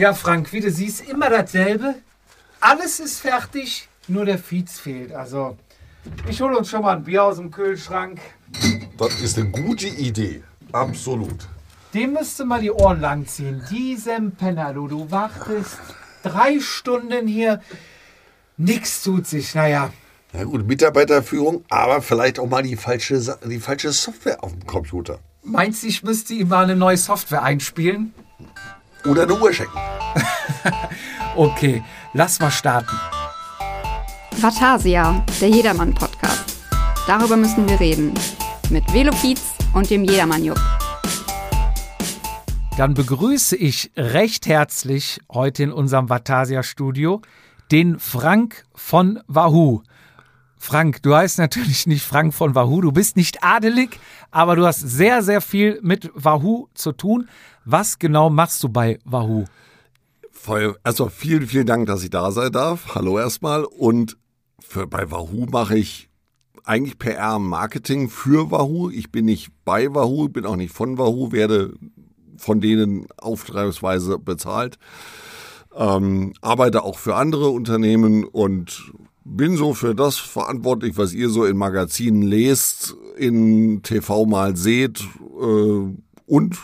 Ja, Frank, wie du siehst, immer dasselbe. Alles ist fertig, nur der Fietz fehlt. Also, ich hole uns schon mal ein Bier aus dem Kühlschrank. Das ist eine gute Idee. Absolut. Dem müsste mal die Ohren langziehen. Diesem Penner, du, du wartest drei Stunden hier. Nix tut sich. Naja, Na gut, Mitarbeiterführung, aber vielleicht auch mal die falsche, die falsche Software auf dem Computer. meinst du, ich müsste ihm mal eine neue Software einspielen? Oder eine Uhr schenken. Okay, lass mal starten. Vatasia, der Jedermann-Podcast. Darüber müssen wir reden. Mit Velopiz und dem Jedermann-Jupp. Dann begrüße ich recht herzlich heute in unserem Vatasia-Studio den Frank von Wahoo. Frank, du heißt natürlich nicht Frank von Wahoo, du bist nicht adelig, aber du hast sehr, sehr viel mit Wahoo zu tun. Was genau machst du bei Wahoo? Voll, erstmal vielen, vielen Dank, dass ich da sein darf. Hallo erstmal. Und für, bei Wahoo mache ich eigentlich PR Marketing für Wahoo. Ich bin nicht bei Wahoo, bin auch nicht von Wahoo, werde von denen auftragsweise bezahlt. Ähm, arbeite auch für andere Unternehmen und bin so für das verantwortlich, was ihr so in Magazinen lest, in TV mal seht äh, und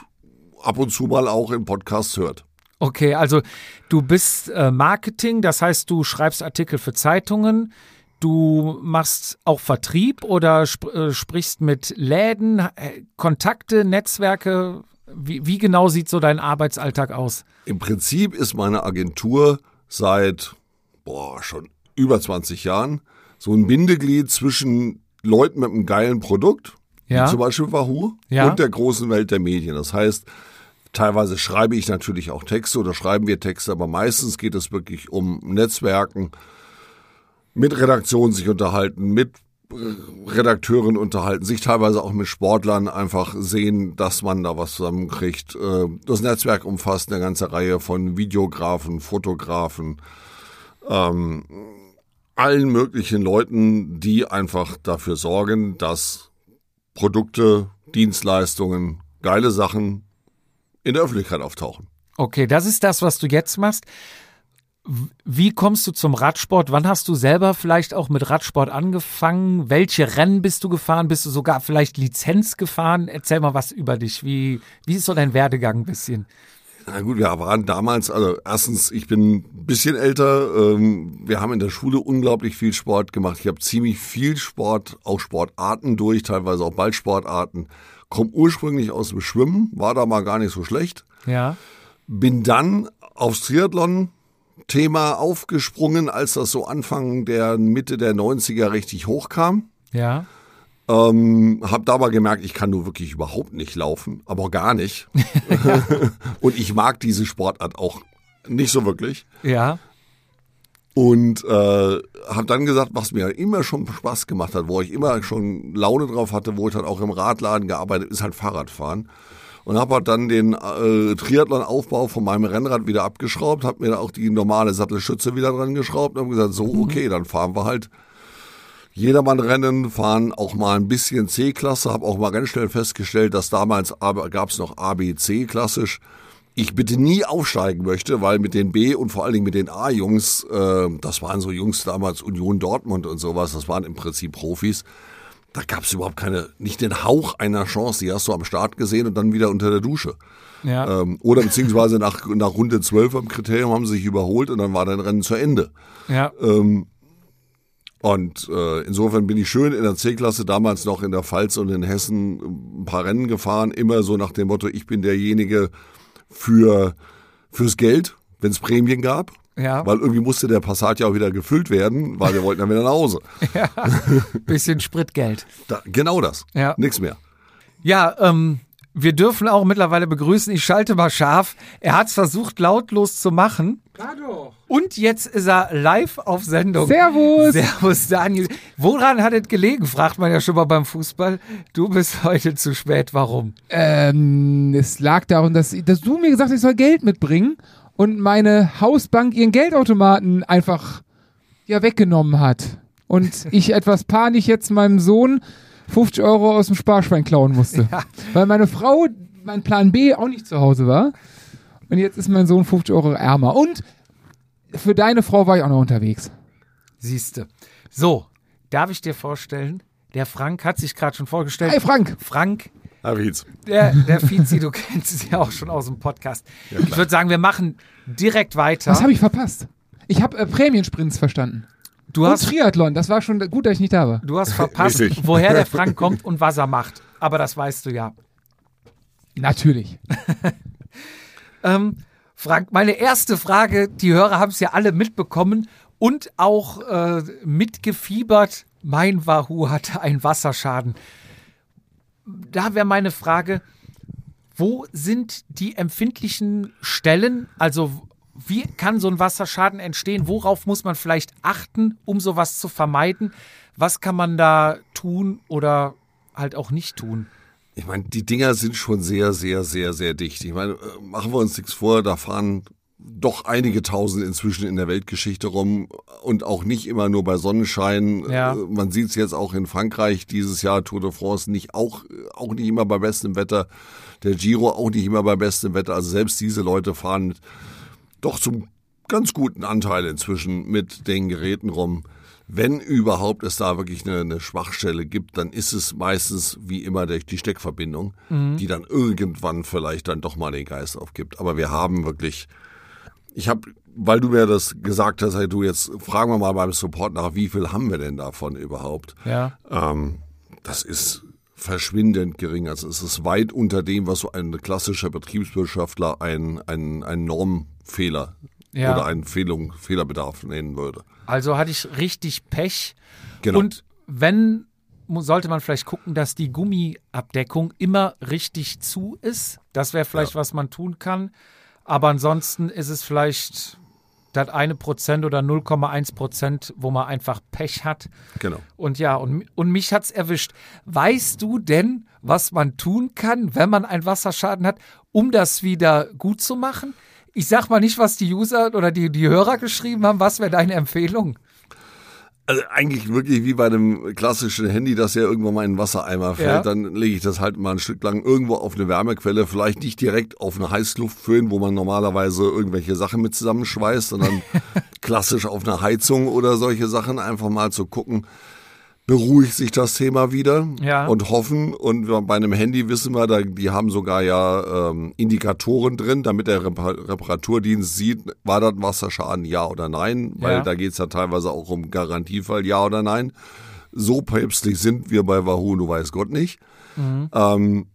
ab und zu mal auch in Podcasts hört. Okay, also du bist äh, Marketing, das heißt, du schreibst Artikel für Zeitungen, du machst auch Vertrieb oder sp äh, sprichst mit Läden, äh, Kontakte, Netzwerke. Wie, wie genau sieht so dein Arbeitsalltag aus? Im Prinzip ist meine Agentur seit boah, schon über 20 Jahren so ein Bindeglied zwischen Leuten mit einem geilen Produkt, Ja. wie zum Beispiel Wahoo, Ja. und der großen Welt der Medien. Das heißt, teilweise schreibe ich natürlich auch Texte oder schreiben wir Texte, aber meistens geht es wirklich um Netzwerken, mit Redaktionen sich unterhalten, mit äh, Redakteuren unterhalten, sich teilweise auch mit Sportlern einfach sehen, dass man da was zusammenkriegt. Äh, Das Netzwerk umfasst eine ganze Reihe von Videografen, Fotografen, ähm, allen möglichen Leuten, die einfach dafür sorgen, dass Produkte, Dienstleistungen, geile Sachen in der Öffentlichkeit auftauchen. Okay, das ist das, was du jetzt machst. Wie kommst du zum Radsport? Wann hast du selber vielleicht auch mit Radsport angefangen? Welche Rennen bist du gefahren? Bist du sogar vielleicht Lizenz gefahren? Erzähl mal was über dich. Wie, wie ist so dein Werdegang ein bisschen? Na gut, wir waren damals, also erstens, ich bin ein bisschen älter. Ähm, wir haben in der Schule unglaublich viel Sport gemacht. Ich habe ziemlich viel Sport, auch Sportarten durch, teilweise auch Ballsportarten. Komme ursprünglich aus dem Schwimmen, war da mal gar nicht so schlecht. Ja. Bin dann aufs Triathlon-Thema aufgesprungen, als das so Anfang der Mitte der 90er richtig hochkam. Ja. Ähm, hab da aber gemerkt, ich kann nur wirklich überhaupt nicht laufen, aber gar nicht. Und ich mag diese Sportart auch nicht so wirklich. Ja. Und äh, habe dann gesagt, was mir immer schon Spaß gemacht hat, wo ich immer schon Laune drauf hatte, wo ich dann auch im Radladen gearbeitet, ist halt Fahrradfahren. Und habe halt dann den äh, Triathlon-Aufbau von meinem Rennrad wieder abgeschraubt, habe mir auch die normale Sattelschütze wieder dran geschraubt und habe gesagt, so okay, dann fahren wir halt Jedermann-Rennen, fahren auch mal ein bisschen C-Klasse, habe auch mal ganz schnell festgestellt, dass damals gab es noch ABC klassisch. Ich bitte nie aufsteigen möchte, weil mit den B und vor allen Dingen mit den A-Jungs, äh, das waren so Jungs damals Union Dortmund und sowas, das waren im Prinzip Profis. Da gab es überhaupt keine, nicht den Hauch einer Chance. Die hast du am Start gesehen und dann wieder unter der Dusche. Ja. Ähm, oder beziehungsweise nach, nach Runde 12 am Kriterium haben sie sich überholt und dann war dein Rennen zu Ende. Ja. Ähm, und äh, insofern bin ich schön in der C-Klasse damals noch in der Pfalz und in Hessen ein paar Rennen gefahren, immer so nach dem Motto, ich bin derjenige für fürs Geld, wenn es Prämien gab. Ja. Weil irgendwie musste der Passat ja auch wieder gefüllt werden, weil wir wollten dann wieder nach Hause. Bisschen Spritgeld. Da, genau das. Ja. Nix mehr. Ja, ähm, wir dürfen auch mittlerweile begrüßen. Ich schalte mal scharf. Er hat es versucht, lautlos zu machen. Und jetzt ist er live auf Sendung. Servus. Servus, Daniel. Woran hat es gelegen, fragt man ja schon mal beim Fußball. Du bist heute zu spät. Warum? Ähm, es lag darum, dass, dass du mir gesagt hast, ich soll Geld mitbringen und meine Hausbank ihren Geldautomaten einfach ja weggenommen hat. Und ich etwas panisch jetzt meinem Sohn 50 Euro aus dem Sparschwein klauen musste. Weil meine Frau, mein Plan B, auch nicht zu Hause war. Und jetzt ist mein Sohn 50 Euro ärmer. Und für deine Frau war ich auch noch unterwegs. Siehste. So, darf ich dir vorstellen, der Frank hat sich gerade schon vorgestellt. Hey Frank, Frank, Herr Wietz. der, der Fizi, du kennst es ja auch schon aus dem Podcast. ich würde sagen, wir machen direkt weiter. was habe ich verpasst? Ich habe äh, Prämiensprints verstanden. du, Und hast, Triathlon, das war schon gut, dass ich nicht da war. du hast verpasst, Richtig. woher der Frank kommt und was er macht. Aber das weißt du ja. Natürlich. Ähm, Frank, meine erste Frage, die Hörer haben es ja alle mitbekommen und auch äh, mitgefiebert. Mein Wahoo hatte einen Wasserschaden. Da wäre meine Frage, wo sind die empfindlichen Stellen? Also wie kann so ein Wasserschaden entstehen? Worauf muss man vielleicht achten, um sowas zu vermeiden? Was kann man da tun oder halt auch nicht tun? Ich meine, die Dinger sind schon sehr, sehr, sehr, sehr dicht. Ich meine, äh, machen wir uns nichts vor, da fahren doch einige tausend inzwischen in der Weltgeschichte rum und auch nicht immer nur bei Sonnenschein. Ja. Äh, Man sieht es jetzt auch in Frankreich dieses Jahr Tour de France nicht auch auch nicht immer bei bestem Wetter. Der Giro auch nicht immer bei bestem Wetter. Also selbst diese Leute fahren doch zum ganz guten Anteil inzwischen mit den Geräten rum. Wenn überhaupt es da wirklich eine, eine Schwachstelle gibt, dann ist es meistens wie immer die Steckverbindung, die dann irgendwann vielleicht dann doch mal den Geist aufgibt. Aber wir haben wirklich, ich habe, weil du mir das gesagt hast, hey, du jetzt fragen wir mal beim Support nach, wie viel haben wir denn davon überhaupt? Ja. Ähm, das ist verschwindend gering. Also es ist weit unter dem, was so ein klassischer Betriebswirtschaftler ein, ein, ein Normfehler Ja. oder einen Fehlung, Fehlerbedarf nennen würde. Also hatte ich richtig Pech. Genau. Und wenn, sollte man vielleicht gucken, dass die Gummiabdeckung immer richtig zu ist. Das wäre vielleicht, was man tun kann. Aber ansonsten ist es vielleicht das eine Prozent oder 0,1 Prozent, wo man einfach Pech hat. Genau. Und ja, und, und mich hat's erwischt. Weißt du denn, was man tun kann, wenn man einen Wasserschaden hat, um das wieder gut zu machen? Ich sag mal nicht, was die User oder die, die Hörer geschrieben haben. Was wäre deine Empfehlung? Also eigentlich wirklich wie bei einem klassischen Handy, das ja irgendwann mal in einen Wassereimer fällt, Ja. dann lege ich das halt mal ein Stück lang irgendwo auf eine Wärmequelle, vielleicht nicht direkt auf eine Heißluftföhn, wo man normalerweise irgendwelche Sachen mit zusammenschweißt, sondern klassisch auf eine Heizung oder solche Sachen, einfach mal zu gucken, beruhigt sich das Thema wieder Ja. und hoffen. Und bei einem Handy wissen wir, da, die haben sogar ja ähm, Indikatoren drin, damit der Repa- Reparaturdienst sieht, war das ein Wasserschaden, ja oder nein, weil Ja. da geht's ja teilweise auch um Garantiefall, ja oder nein. So päpstlich sind wir bei Wahoo, du weiß Gott nicht. Ähm,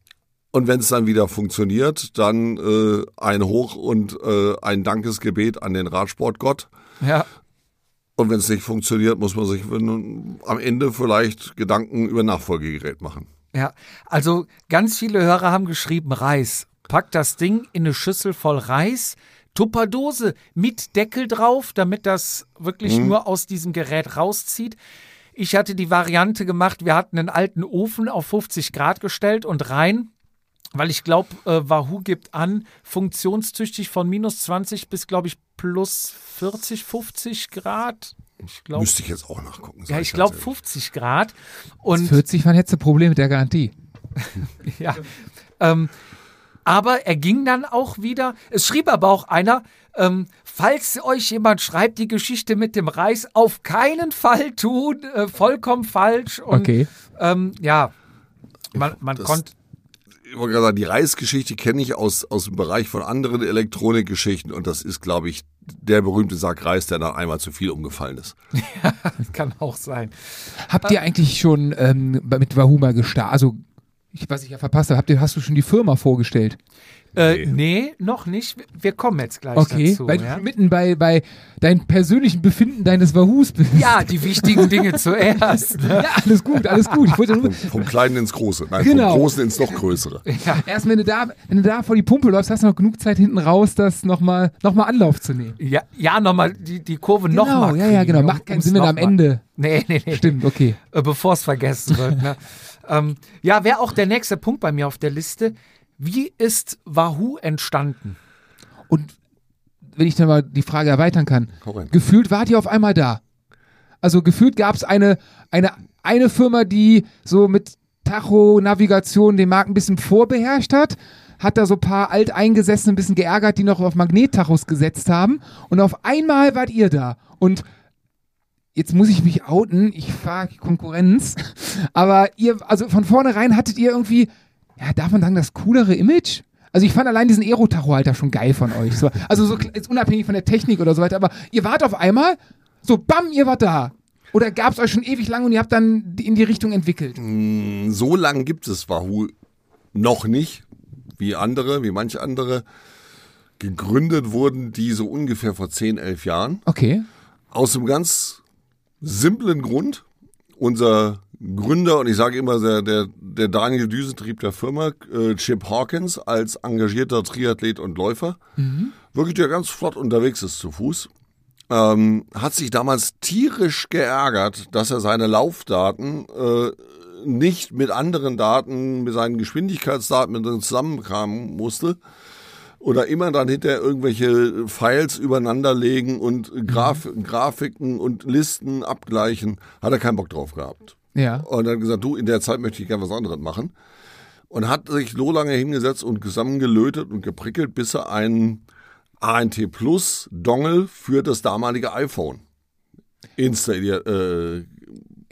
und wenn es dann wieder funktioniert, dann äh, ein Hoch und äh, ein Dankesgebet an den Radsportgott. Ja. Und wenn es nicht funktioniert, muss man sich am Ende vielleicht Gedanken über Nachfolgegerät machen. Ja, also ganz viele Hörer haben geschrieben Reis. Pack das Ding in eine Schüssel voll Reis, Tupperdose mit Deckel drauf, damit das wirklich nur aus diesem Gerät rauszieht. Ich hatte die Variante gemacht, wir hatten einen alten Ofen auf 50 Grad gestellt und rein, weil ich glaube, äh, Wahoo gibt an, funktionstüchtig von minus 20 bis, glaube ich, plus 40, 50 Grad. Ich glaube, Müsste ich jetzt auch nachgucken. ja, ich glaube ehrlich. 50 Grad. Und 40 waren jetzt ein Problem mit der Garantie. Ja. Ähm, aber er ging dann auch wieder. Es schrieb aber auch einer, ähm, falls euch jemand schreibt, die Geschichte mit dem Reis, auf keinen Fall tun, äh, vollkommen falsch. Und, Okay. Ähm, ja, man, man konnte. Ich wollte gerade sagen, die Reisgeschichte kenne ich aus, aus dem Bereich von anderen Elektronikgeschichten und das ist, glaube ich, der berühmte Sack Reis, der dann einmal zu viel umgefallen ist. Kann auch sein. Habt ihr eigentlich schon ähm, mit Wahoo mal gestartet? Also, ich, was ich ja verpasst habe, habt ihr, hast du schon die Firma vorgestellt? Äh, nee, noch nicht. Wir kommen jetzt gleich Okay, dazu. weil ja? du mitten bei, bei deinem persönlichen Befinden deines Wahoos bist. ja, die wichtigen Dinge zuerst. Ne? Ja, alles gut, alles gut. Ich wollte nur, Vom, vom Kleinen ins Große. Nein, Genau. vom Großen ins noch Größere. erst wenn du da, wenn du da vor die Pumpe läufst, hast du noch genug Zeit hinten raus, das nochmal noch mal Anlauf zu nehmen. Ja, ja nochmal die, die Kurve Genau, nochmal. ja, ja, genau. Macht keinen Sinn, wenn du am Ende. Nee, nee, nee. Stimmt, okay. äh, bevor es vergessen wird. Ne? ähm, ja, wäre auch der nächste Punkt bei mir auf der Liste. Wie ist Wahoo entstanden? Und wenn ich dann mal die Frage erweitern kann, gefühlt wart ihr auf einmal da. Also gefühlt gab es eine, eine, eine Firma, die so mit Tacho-Navigation den Markt ein bisschen vorbeherrscht hat. hat da so ein paar Alteingesessene ein bisschen geärgert, die noch auf Magnettachos gesetzt haben. Und auf einmal wart ihr da. Und jetzt muss ich mich outen, ich fahre Konkurrenz. Aber ihr, also von vornherein hattet ihr irgendwie, ja, darf man sagen, das coolere Image? Also ich fand allein diesen Aero-Tacho-Halter schon geil von euch. So, also so jetzt unabhängig von der Technik oder so weiter, aber ihr wart auf einmal, so bam, ihr wart da. Oder gab es euch schon ewig lang und ihr habt dann in die Richtung entwickelt? So lang gibt es Wahoo noch nicht, wie andere, wie manche andere. Gegründet wurden die so ungefähr vor 10, 11 Jahren. Okay. Aus einem ganz simplen Grund. Unser Gründer, und ich sage immer, der, der, der Daniel Düsentrieb der Firma, äh, Chip Hawkins, als engagierter Triathlet und Läufer, wirklich der ganz flott unterwegs ist zu Fuß, ähm, hat sich damals tierisch geärgert, dass er seine Laufdaten äh, nicht mit anderen Daten, mit seinen Geschwindigkeitsdaten mit denen zusammenkramen musste oder immer dann hinter irgendwelche Files übereinander legen und Graf Grafiken und Listen abgleichen, hat er keinen Bock drauf gehabt. Ja. Und hat gesagt, du, in der Zeit möchte ich gerne was anderes machen. Und hat sich so lange hingesetzt und zusammengelötet und geprickelt, bis er einen ANT Plus Dongle für das damalige iPhone installiert, äh,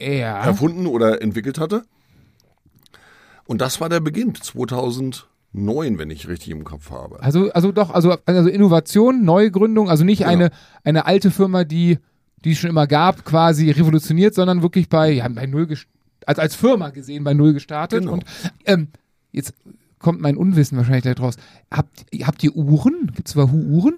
Ja. erfunden oder entwickelt hatte. Und das war der Beginn, 2009, wenn ich richtig im Kopf habe. Also, also doch, also, also Innovation, Neugründung, also nicht Genau. eine, eine alte Firma, die, die es schon immer gab, quasi revolutioniert, sondern wirklich bei, ja, bei Null, also als Firma gesehen, bei Null gestartet. Genau. Und ähm, jetzt kommt mein Unwissen wahrscheinlich da draus. Habt, habt ihr Uhren? Gibt es Wahoo-Uhren?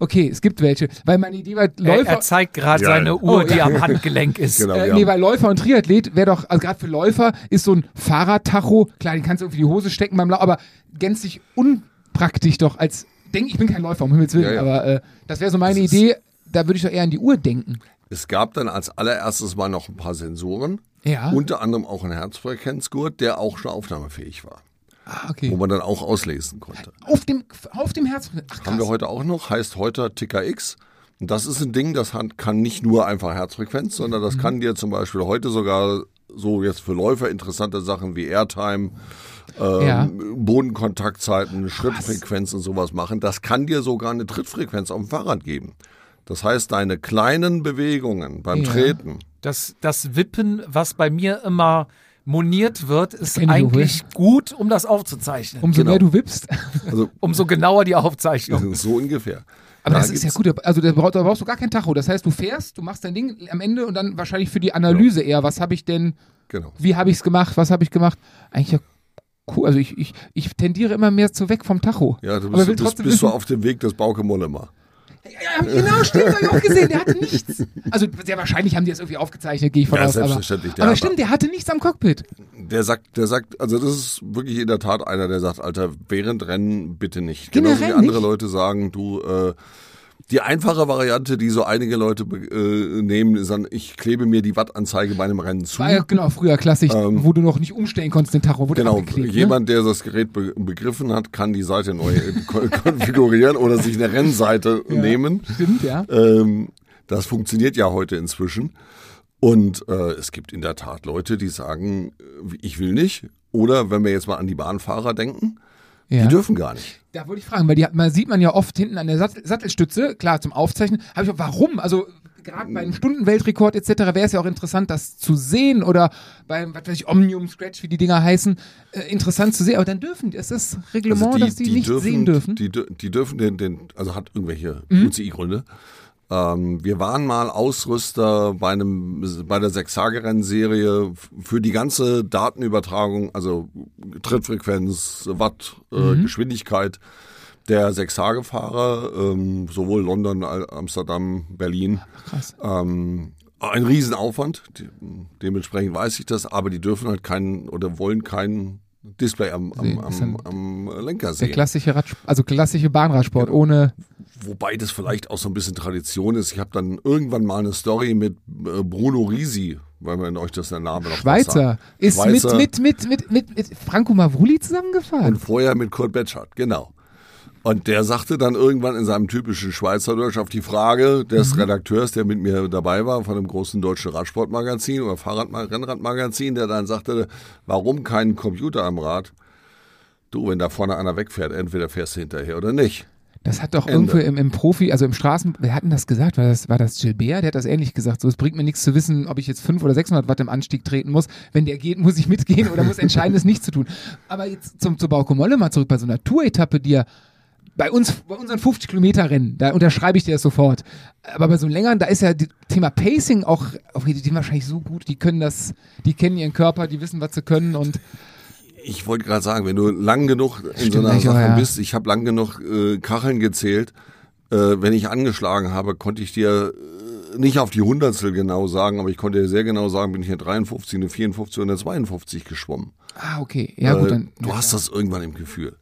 Okay, es gibt welche. Weil meine Idee war, Er, Läufer. er zeigt gerade Ja. seine Uhr, Oh, die ja. am Handgelenk ist. Genau. Äh, nee, weil Läufer und Triathlet wäre doch, also gerade für Läufer ist so ein Fahrradtacho, klar, den kannst du irgendwie in die Hose stecken beim Lauf, aber gänzlich unpraktisch doch als, denk, ich bin kein Läufer, um Himmels Willen, Ja, ja. aber äh, das wäre so meine Das ist- Idee, da würde ich doch eher an die Uhr denken. Es gab dann als allererstes mal noch ein paar Sensoren, Ja. unter anderem auch ein Herzfrequenzgurt, der auch schon aufnahmefähig war, Ah, wo okay. man dann auch auslesen konnte. Auf dem, auf dem Herz. Ach, krass. Haben wir heute auch noch, heißt heute Ticker X. Und das ist ein Ding, das kann nicht nur einfach Herzfrequenz, sondern Mhm. das kann dir zum Beispiel heute sogar so jetzt für Läufer interessante Sachen wie Airtime, ähm, Ja. Bodenkontaktzeiten, Schrittfrequenz und sowas machen. Das kann dir sogar eine Trittfrequenz auf dem Fahrrad geben. Das heißt, deine kleinen Bewegungen beim Ja. Treten, Das, das Wippen, was bei mir immer moniert wird, ist eigentlich gut, um das aufzuzeichnen. Umso genau. mehr du wippst. also Umso genauer die Aufzeichnung. so ungefähr. Aber Da das ist ja gut. Also da brauchst, da brauchst du gar kein Tacho. Das heißt, du fährst, du machst dein Ding am Ende und dann wahrscheinlich für die Analyse eher. Was habe ich denn, Genau. wie habe ich es gemacht, was habe ich gemacht? Eigentlich ja cool. Also ich, ich, ich tendiere immer mehr zu weg vom Tacho. Ja, du Aber bist, will bist, bist du auf dem Weg des Bauke Mollema. Ja, genau, stimmt, hab ich auch gesehen. Der hatte nichts. Also sehr wahrscheinlich haben die das irgendwie aufgezeichnet, gehe ich von Ja, aus. Aber, selbstverständlich, der aber hat- stimmt, der hatte nichts am Cockpit. Der sagt, der sagt, also das ist wirklich in der Tat einer, der sagt, Alter, während Rennen bitte nicht. Generell Genauso wie andere nicht? Leute sagen, du, äh, die einfache Variante, die so einige Leute äh, nehmen, ist dann, ich klebe mir die Wattanzeige bei einem Rennen zu. War ja genau früher klassisch, wo du noch nicht umstellen konntest, den Tacho. Wurde Ähm, Genau, ne? jemand, der das Gerät be begriffen hat, kann die Seite neu äh, ko- konfigurieren oder sich eine Rennseite nehmen. Stimmt, ja. Ähm, das funktioniert ja heute inzwischen. Und äh, es gibt in der Tat Leute, die sagen, äh, ich will nicht. Oder wenn wir jetzt mal an die Bahnfahrer denken, ja. die dürfen gar nicht. Da wollte ich fragen, weil die hat, man sieht man ja oft hinten an der Sattel, Sattelstütze, klar, zum Aufzeichnen. Habe ich auch, warum? Also gerade bei einem Stundenweltrekord etc. wäre es ja auch interessant, das zu sehen oder beim, was weiß ich, Omnium Scratch, wie die Dinger heißen, äh, interessant zu sehen. Aber dann dürfen die, ist das Reglement, dass die, nicht sehen dürfen? Also Die, die dürfen den, den, also hat irgendwelche Mhm. UCI-Gründe. Ähm, wir waren mal Ausrüster bei einem, bei der Sechs-Tage-Rennserie für die ganze Datenübertragung, also Trittfrequenz, Watt, äh, Mhm. Geschwindigkeit der Sechs-Tage-Fahrer, ähm, sowohl London, Amsterdam, Berlin. Krass. Ähm, ein Riesenaufwand, dementsprechend weiß ich das, aber die dürfen halt keinen oder wollen kein Display am, Sehen, am, am, am Lenker Der sehen. klassische Rad, also klassische Bahnradsport Genau. ohne. Wobei das vielleicht auch so ein bisschen Tradition ist. Ich habe dann irgendwann mal eine Story mit äh, Bruno Risi, weil man euch das der Name noch Schweizer sagt. ist Schweizer mit, mit, mit, mit, mit Franco Mavuli zusammengefahren. und vorher mit Kurt Betschart, genau. Und der sagte dann irgendwann in seinem typischen Schweizerdeutsch auf die Frage des Redakteurs, der mit mir dabei war, von einem großen deutschen Radsportmagazin oder Fahrrad Rennradmagazin, der dann sagte, warum kein Computer am Rad? Du, wenn da vorne einer wegfährt, entweder fährst du hinterher oder nicht. Das hat doch Ende. irgendwo im, im Profi, also im Straßen, wer hat denn das gesagt? War das, war das Gilbert? Der hat das ähnlich gesagt. So, es bringt mir nichts zu wissen, ob ich jetzt 500 oder 600 Watt im Anstieg treten muss. Wenn der geht, muss ich mitgehen oder muss Entscheidendes nicht zu tun. Aber jetzt zum, zur Bauko Molle mal zurück bei so einer Tour-Etappe, die ja bei uns, bei unseren 50 Kilometer Rennen, da unterschreibe ich dir das sofort. Aber bei so einem längeren, da ist ja das Thema Pacing auch, auch die, die wahrscheinlich so gut, die können das, die kennen ihren Körper, die wissen, was sie können und Ich wollte gerade sagen, wenn du lang genug in so Stimmt einer eigentlich auch, Sache ja. bist, ich habe lang genug äh, Kacheln gezählt, äh, wenn ich angeschlagen habe, konnte ich dir äh, nicht auf die Hundertstel genau sagen, aber ich konnte dir sehr genau sagen, bin ich eine 53, eine 54 und eine 52 geschwommen. ah, okay. Ja, gut, Äh, dann. du hast das irgendwann im Gefühl.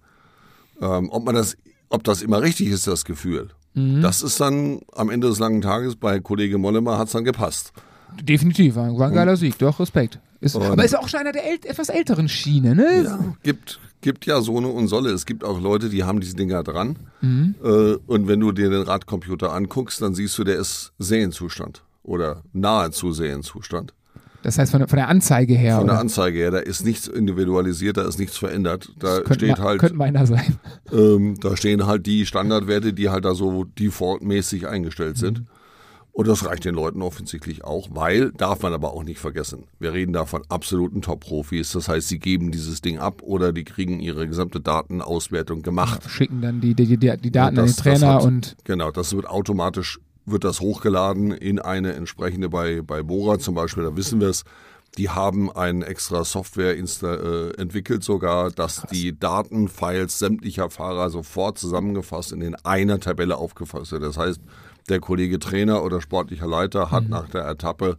Ähm, ob man das, ob das immer richtig ist, das Gefühl. Mhm. Das ist dann am Ende des langen Tages bei Kollege Mollema hat's dann gepasst. Definitiv, war, war ein geiler Sieg, doch, Respekt. Ist, Und- aber ist auch schon einer der äl etwas älteren Schiene, ne? Ja, gibt, gibt ja so eine und Solle. Es gibt auch Leute, die haben diese Dinger dran. Mhm. Äh, und wenn du dir den Radcomputer anguckst, dann siehst du, der ist Serienzustand oder nahezu Serienzustand. Das heißt von, der- von der Anzeige her. Von der oder? Anzeige her, da ist nichts individualisiert, da ist nichts verändert. Da könnte, steht ma- halt, könnte meiner sein. ähm, da stehen halt die Standardwerte, die halt da so defaultmäßig eingestellt sind. Und das reicht den Leuten offensichtlich auch, weil, darf man aber auch nicht vergessen, wir reden da von absoluten Top-Profis. Das heißt, sie geben dieses Ding ab oder die kriegen ihre gesamte Datenauswertung gemacht. Schicken dann die, die, die, die Daten an den Das- das Trainer hat- und Genau, das wird automatisch, wird das hochgeladen in eine entsprechende, bei, bei Bora zum Beispiel, da wissen wir es, die haben eine extra Software insta äh, entwickelt sogar, dass die Datenfiles sämtlicher Fahrer sofort zusammengefasst in einer Tabelle aufgefasst wird. Das heißt, der Kollege Trainer oder sportlicher Leiter hat nach der Etappe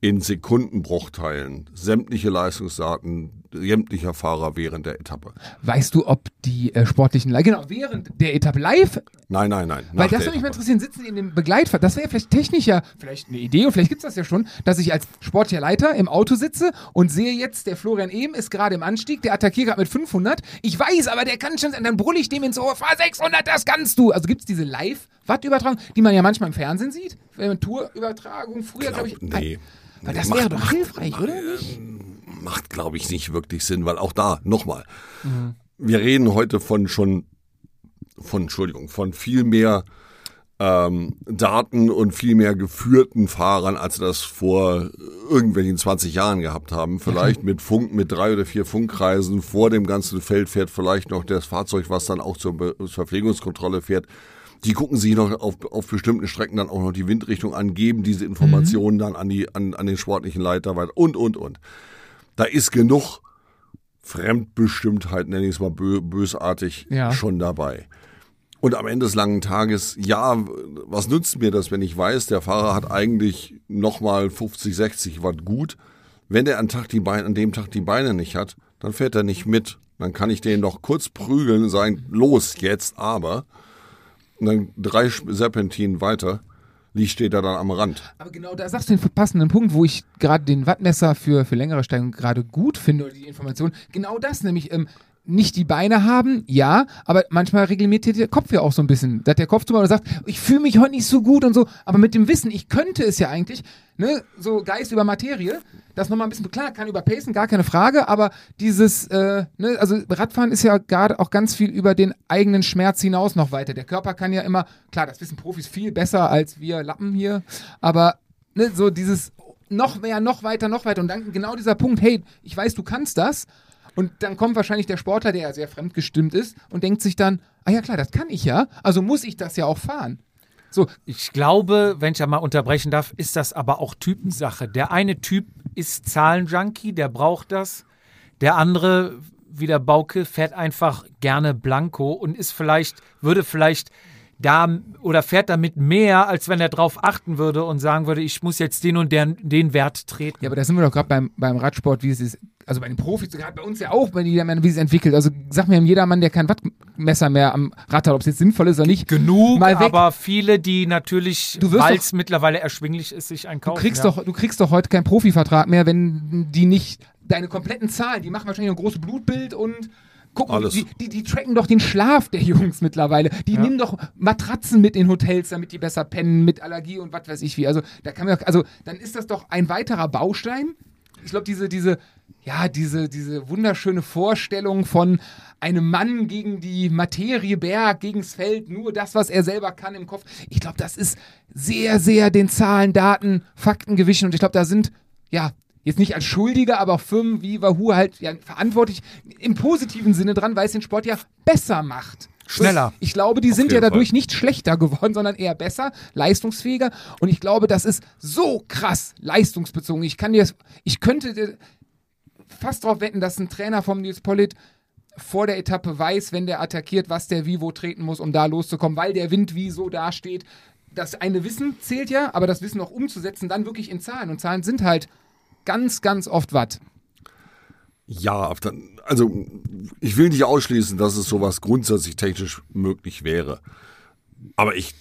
in Sekundenbruchteilen sämtliche Leistungsdaten sämtlicher Fahrer während der Etappe. weißt du, ob die äh, sportlichen, genau, während der Etappe live, Nein, nein, nein. weil das würde mich mal interessieren, sitzen die in dem Begleitfahr, das wäre vielleicht technischer, vielleicht eine Idee und vielleicht gibt's das ja schon, dass ich als sportlicher Leiter im Auto sitze und sehe jetzt, der Florian Ehm ist gerade im Anstieg, der attackiert gerade mit 500, ich weiß, aber der kann schon, dann brüll ich dem ins Ohr, fahr 600, das kannst du. Also gibt's diese Live-Watt-Übertragung, die man ja manchmal im Fernsehen sieht, man Tour-Übertragung, früher glaube ich, nee. weil das Macht- wäre doch macht- hilfreich, oder nicht? Macht, glaube ich, nicht wirklich Sinn, weil auch da, nochmal, Mhm. wir reden heute von schon, von, Entschuldigung, von viel mehr ähm, Daten und viel mehr geführten Fahrern, als wir das vor irgendwelchen 20 Jahren gehabt haben. Vielleicht mit Funk, mit drei oder vier Funkkreisen. Vor dem ganzen Feld fährt vielleicht noch das Fahrzeug, was dann auch zur Be Verpflegungskontrolle fährt. Die gucken sich noch auf, auf bestimmten Strecken dann auch noch die Windrichtung an, geben diese Informationen dann an, die, an, an den sportlichen Leiter weiter und, und, und. Da ist genug Fremdbestimmtheit, nenne ich es mal bö bösartig, Ja. schon dabei. Und am Ende des langen Tages, ja, was nützt mir das, wenn ich weiß, der Fahrer hat eigentlich nochmal 50, 60 Watt gut. Wenn der an, Tag die Beine, an dem Tag die Beine nicht hat, dann fährt er nicht mit. Dann kann ich den noch kurz prügeln und sagen, los jetzt aber. Und dann drei Serpentinen weiter, liegt, steht er dann am Rand. Aber genau da sagst du den passenden Punkt, wo ich gerade den Wattmesser für, für längere Steigung gerade gut finde, oder die Information. Genau das, nämlich ähm, nicht die Beine haben, ja, aber manchmal reglementiert der Kopf ja auch so ein bisschen. Dass der Kopf zum Beispiel sagt, ich fühle mich heute nicht so gut und so, aber mit dem Wissen, ich könnte es ja eigentlich, ne, so Geist über Materie, das nochmal ein bisschen, klar, kann überpacen, gar keine Frage, aber dieses, äh, ne, also Radfahren ist ja gerade auch ganz viel über den eigenen Schmerz hinaus noch weiter. Der Körper kann ja immer, klar, das wissen Profis viel besser als wir Lappen hier, aber ne, so dieses noch mehr, noch weiter, noch weiter und dann genau dieser Punkt, hey, ich weiß, du kannst das und dann kommt wahrscheinlich der Sportler, der ja sehr fremdgestimmt ist und denkt sich dann, ah ja klar, das kann ich ja, also muss ich das ja auch fahren. So, Ich glaube, wenn ich da mal unterbrechen darf, ist das aber auch Typensache. Der eine Typ ist Zahlenjunkie, der braucht das. Der andere, wie der Bauke, fährt einfach gerne Blanko und ist vielleicht, würde vielleicht da oder fährt damit mehr, als wenn er drauf achten würde und sagen würde, ich muss jetzt den und den, den Wert treten. Ja, aber da sind wir doch gerade beim, beim Radsport, wie es ist. Also bei den Profis, gerade bei uns ja auch, bei jedermann, wie es entwickelt. Also sag mir jedermann, der kein Wattmesser mehr am Rad hat, ob es jetzt sinnvoll ist oder nicht. Genug, Mal weg. aber viele, die natürlich, Du weil es mittlerweile erschwinglich ist, sich Du einkaufen. kriegst, ja. doch, du kriegst doch heute keinen Profivertrag mehr, wenn die nicht deine kompletten Zahlen, die machen wahrscheinlich ein großes Blutbild und gucken, Alles. die, die, die tracken doch den Schlaf der Jungs mittlerweile. Die nehmen doch Matratzen mit in Hotels, damit die besser pennen, mit Allergie und was weiß ich wie. Also da kann man, also dann ist das doch ein weiterer Baustein, ich glaube, diese, diese, ja, diese, diese wunderschöne Vorstellung von einem Mann gegen die Materie Berg, gegens Feld, nur das, was er selber kann im Kopf. Ich glaube, das ist sehr, sehr den Zahlen, Daten, Fakten gewichen und ich glaube, da sind, ja, jetzt nicht als Schuldige, aber auch Firmen wie Wahoo halt ja, verantwortlich im positiven Sinne dran, weil es den Sport ja besser macht. Schneller. Ich glaube, die sind ja dadurch Fall. nicht schlechter geworden, sondern eher besser, leistungsfähiger. Und ich glaube, das ist so krass leistungsbezogen. Ich kann dir, ich könnte fast darauf wetten, dass ein Trainer vom Nils Pollitt vor der Etappe weiß, wenn der attackiert, was der wie wo treten muss, um da loszukommen, weil der Wind wie so dasteht. Das eine Wissen zählt ja, aber das Wissen auch umzusetzen, dann wirklich in Zahlen. Und Zahlen sind halt ganz, ganz oft Watt. Ja, also ich will nicht ausschließen, dass es sowas grundsätzlich technisch möglich wäre. Aber ich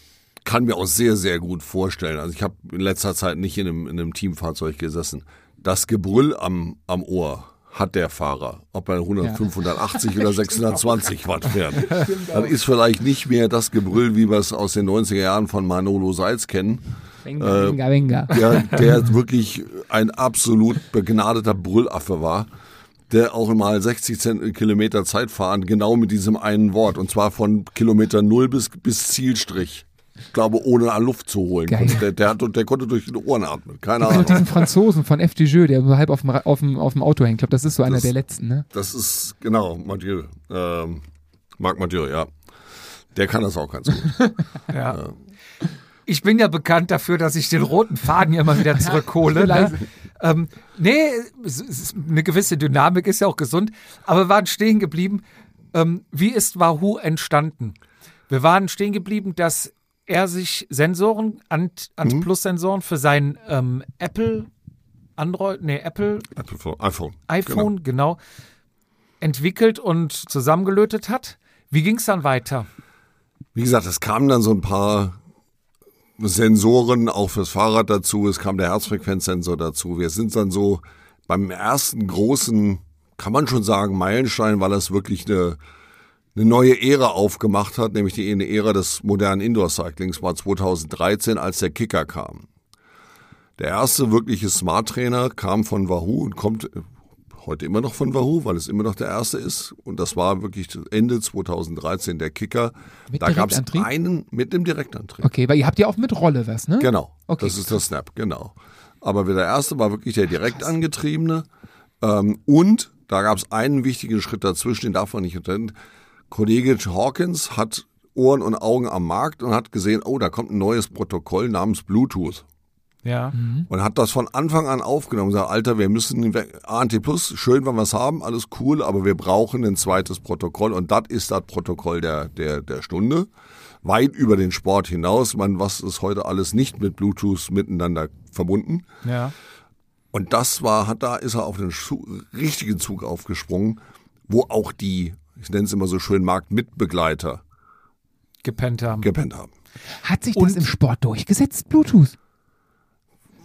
kann mir auch sehr, sehr gut vorstellen, also ich habe in letzter Zeit nicht in einem, in einem Teamfahrzeug gesessen, das Gebrüll am, am Ohr hat der Fahrer, ob er 105, 180 oder 620 Watt fährt. Dann ist vielleicht nicht mehr das Gebrüll, wie wir es aus den 90er Jahren von Manolo Seitz kennen, Venga, venga, venga. der, der wirklich ein absolut begnadeter Brüllaffe war, der auch mal 60 Zent Kilometer Zeit fahren, genau mit diesem einen Wort. Und zwar von Kilometer Null bis, bis Zielstrich. Ich glaube, ohne Luft zu holen. Konnte Der, der, hat, der konnte durch die Ohren atmen. Keine Und Ahnung. diesen Franzosen von FD Jeux, der so halb auf dem, auf dem, auf dem Auto hängt. Ich glaube, das ist so einer Das- der letzten, ne? Das ist, genau, Mathieu. Ähm, Marc Mathieu, ja. Der kann das auch ganz gut. Ja. Ich bin ja bekannt dafür, dass ich den roten Faden ja immer wieder zurückhole. ne? ähm, nee, es ist, eine gewisse Dynamik ist ja auch gesund, aber wir waren stehen geblieben. Ähm, wie ist Wahoo entstanden? Wir waren stehen geblieben, dass er sich Sensoren, Ant, Mhm. Plus-Sensoren für sein ähm, Apple Android, nee, Apple iPhone. iPhone, genau, entwickelt und zusammengelötet hat. Wie ging es dann weiter? Wie gesagt, es kamen dann so ein paar Sensoren auch fürs Fahrrad dazu. Es kam der Herzfrequenzsensor dazu. Wir sind dann so beim ersten großen, kann man schon sagen, Meilenstein, weil es wirklich eine, eine neue Ära aufgemacht hat, nämlich die Ära des modernen Indoor-Cyclings war 2013, als der Kicker kam. Der erste wirkliche Smart-Trainer kam von Wahoo und kommt heute immer noch von Wahoo, weil es immer noch der erste ist. Und das war wirklich Ende 2013 der Kicker. Mit da gab es einen mit dem Direktantrieb. Okay, weil ihr habt ja auch mit Rolle was, ne? Genau, Okay, das ist der Snap, genau. Aber der erste war wirklich der direkt angetriebene. Ähm, und da gab es einen wichtigen Schritt dazwischen, den darf man nicht unternehmen. Kollege Hawkins hat Ohren und Augen am Markt und hat gesehen, oh, da kommt ein neues Protokoll namens Bluetooth. Ja. Und hat das von Anfang an aufgenommen gesagt, Alter, wir müssen ANT Plus, schön, wenn wir es haben, alles cool, aber wir brauchen ein zweites Protokoll und das ist das Protokoll der, der, der Stunde. Weit über den Sport hinaus. Man, was ist heute alles nicht mit Bluetooth miteinander verbunden? Ja. Und das war, hat, da ist er auf den Schu richtigen Zug aufgesprungen, wo auch die, ich nenne es immer so schön, Marktmitbegleiter Gepennt haben. gepennt haben. Hat sich Und- das im Sport durchgesetzt, Bluetooth?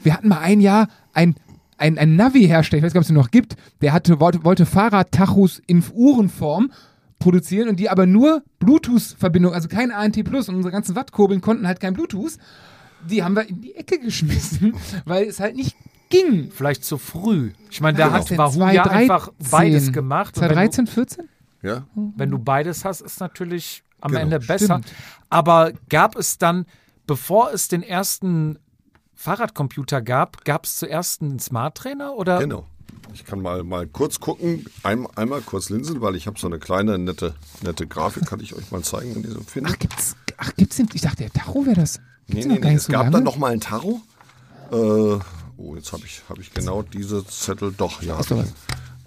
Wir hatten mal ein Jahr ein, ein, ein Navi-Hersteller, ich weiß gar nicht, ob es den noch gibt, der hatte, wollte, wollte Fahrradtachos in Uhrenform produzieren und die aber nur Bluetooth-Verbindung, also kein ANT Plus und unsere ganzen Wattkurbeln konnten halt kein Bluetooth. Die haben wir in die Ecke geschmissen, weil es halt nicht ging. Vielleicht zu früh. Ich meine, da Was hat? Wahoo ja 2013? einfach beides gemacht. Und wenn du- 2013, 14? Ja? wenn du beides hast, ist natürlich am Genau, Ende besser. stimmt. Aber gab es dann, bevor es den ersten Fahrradcomputer gab, gab es zuerst einen Smart Trainer oder? Genau. Ich kann mal, mal kurz gucken, Ein, einmal kurz linsen, weil ich habe so eine kleine nette, nette Grafik, kann ich euch mal zeigen, wenn ihr so findet. Ach, gibt's, ach, gibt's den? Ich dachte, der Tacho wäre das. Nee, Gibt's nee, nee. nicht Es so gab lange? dann noch mal ein Tarot. Äh, oh, jetzt habe ich, hab ich genau diese Zettel. Doch, ja. Hast du was?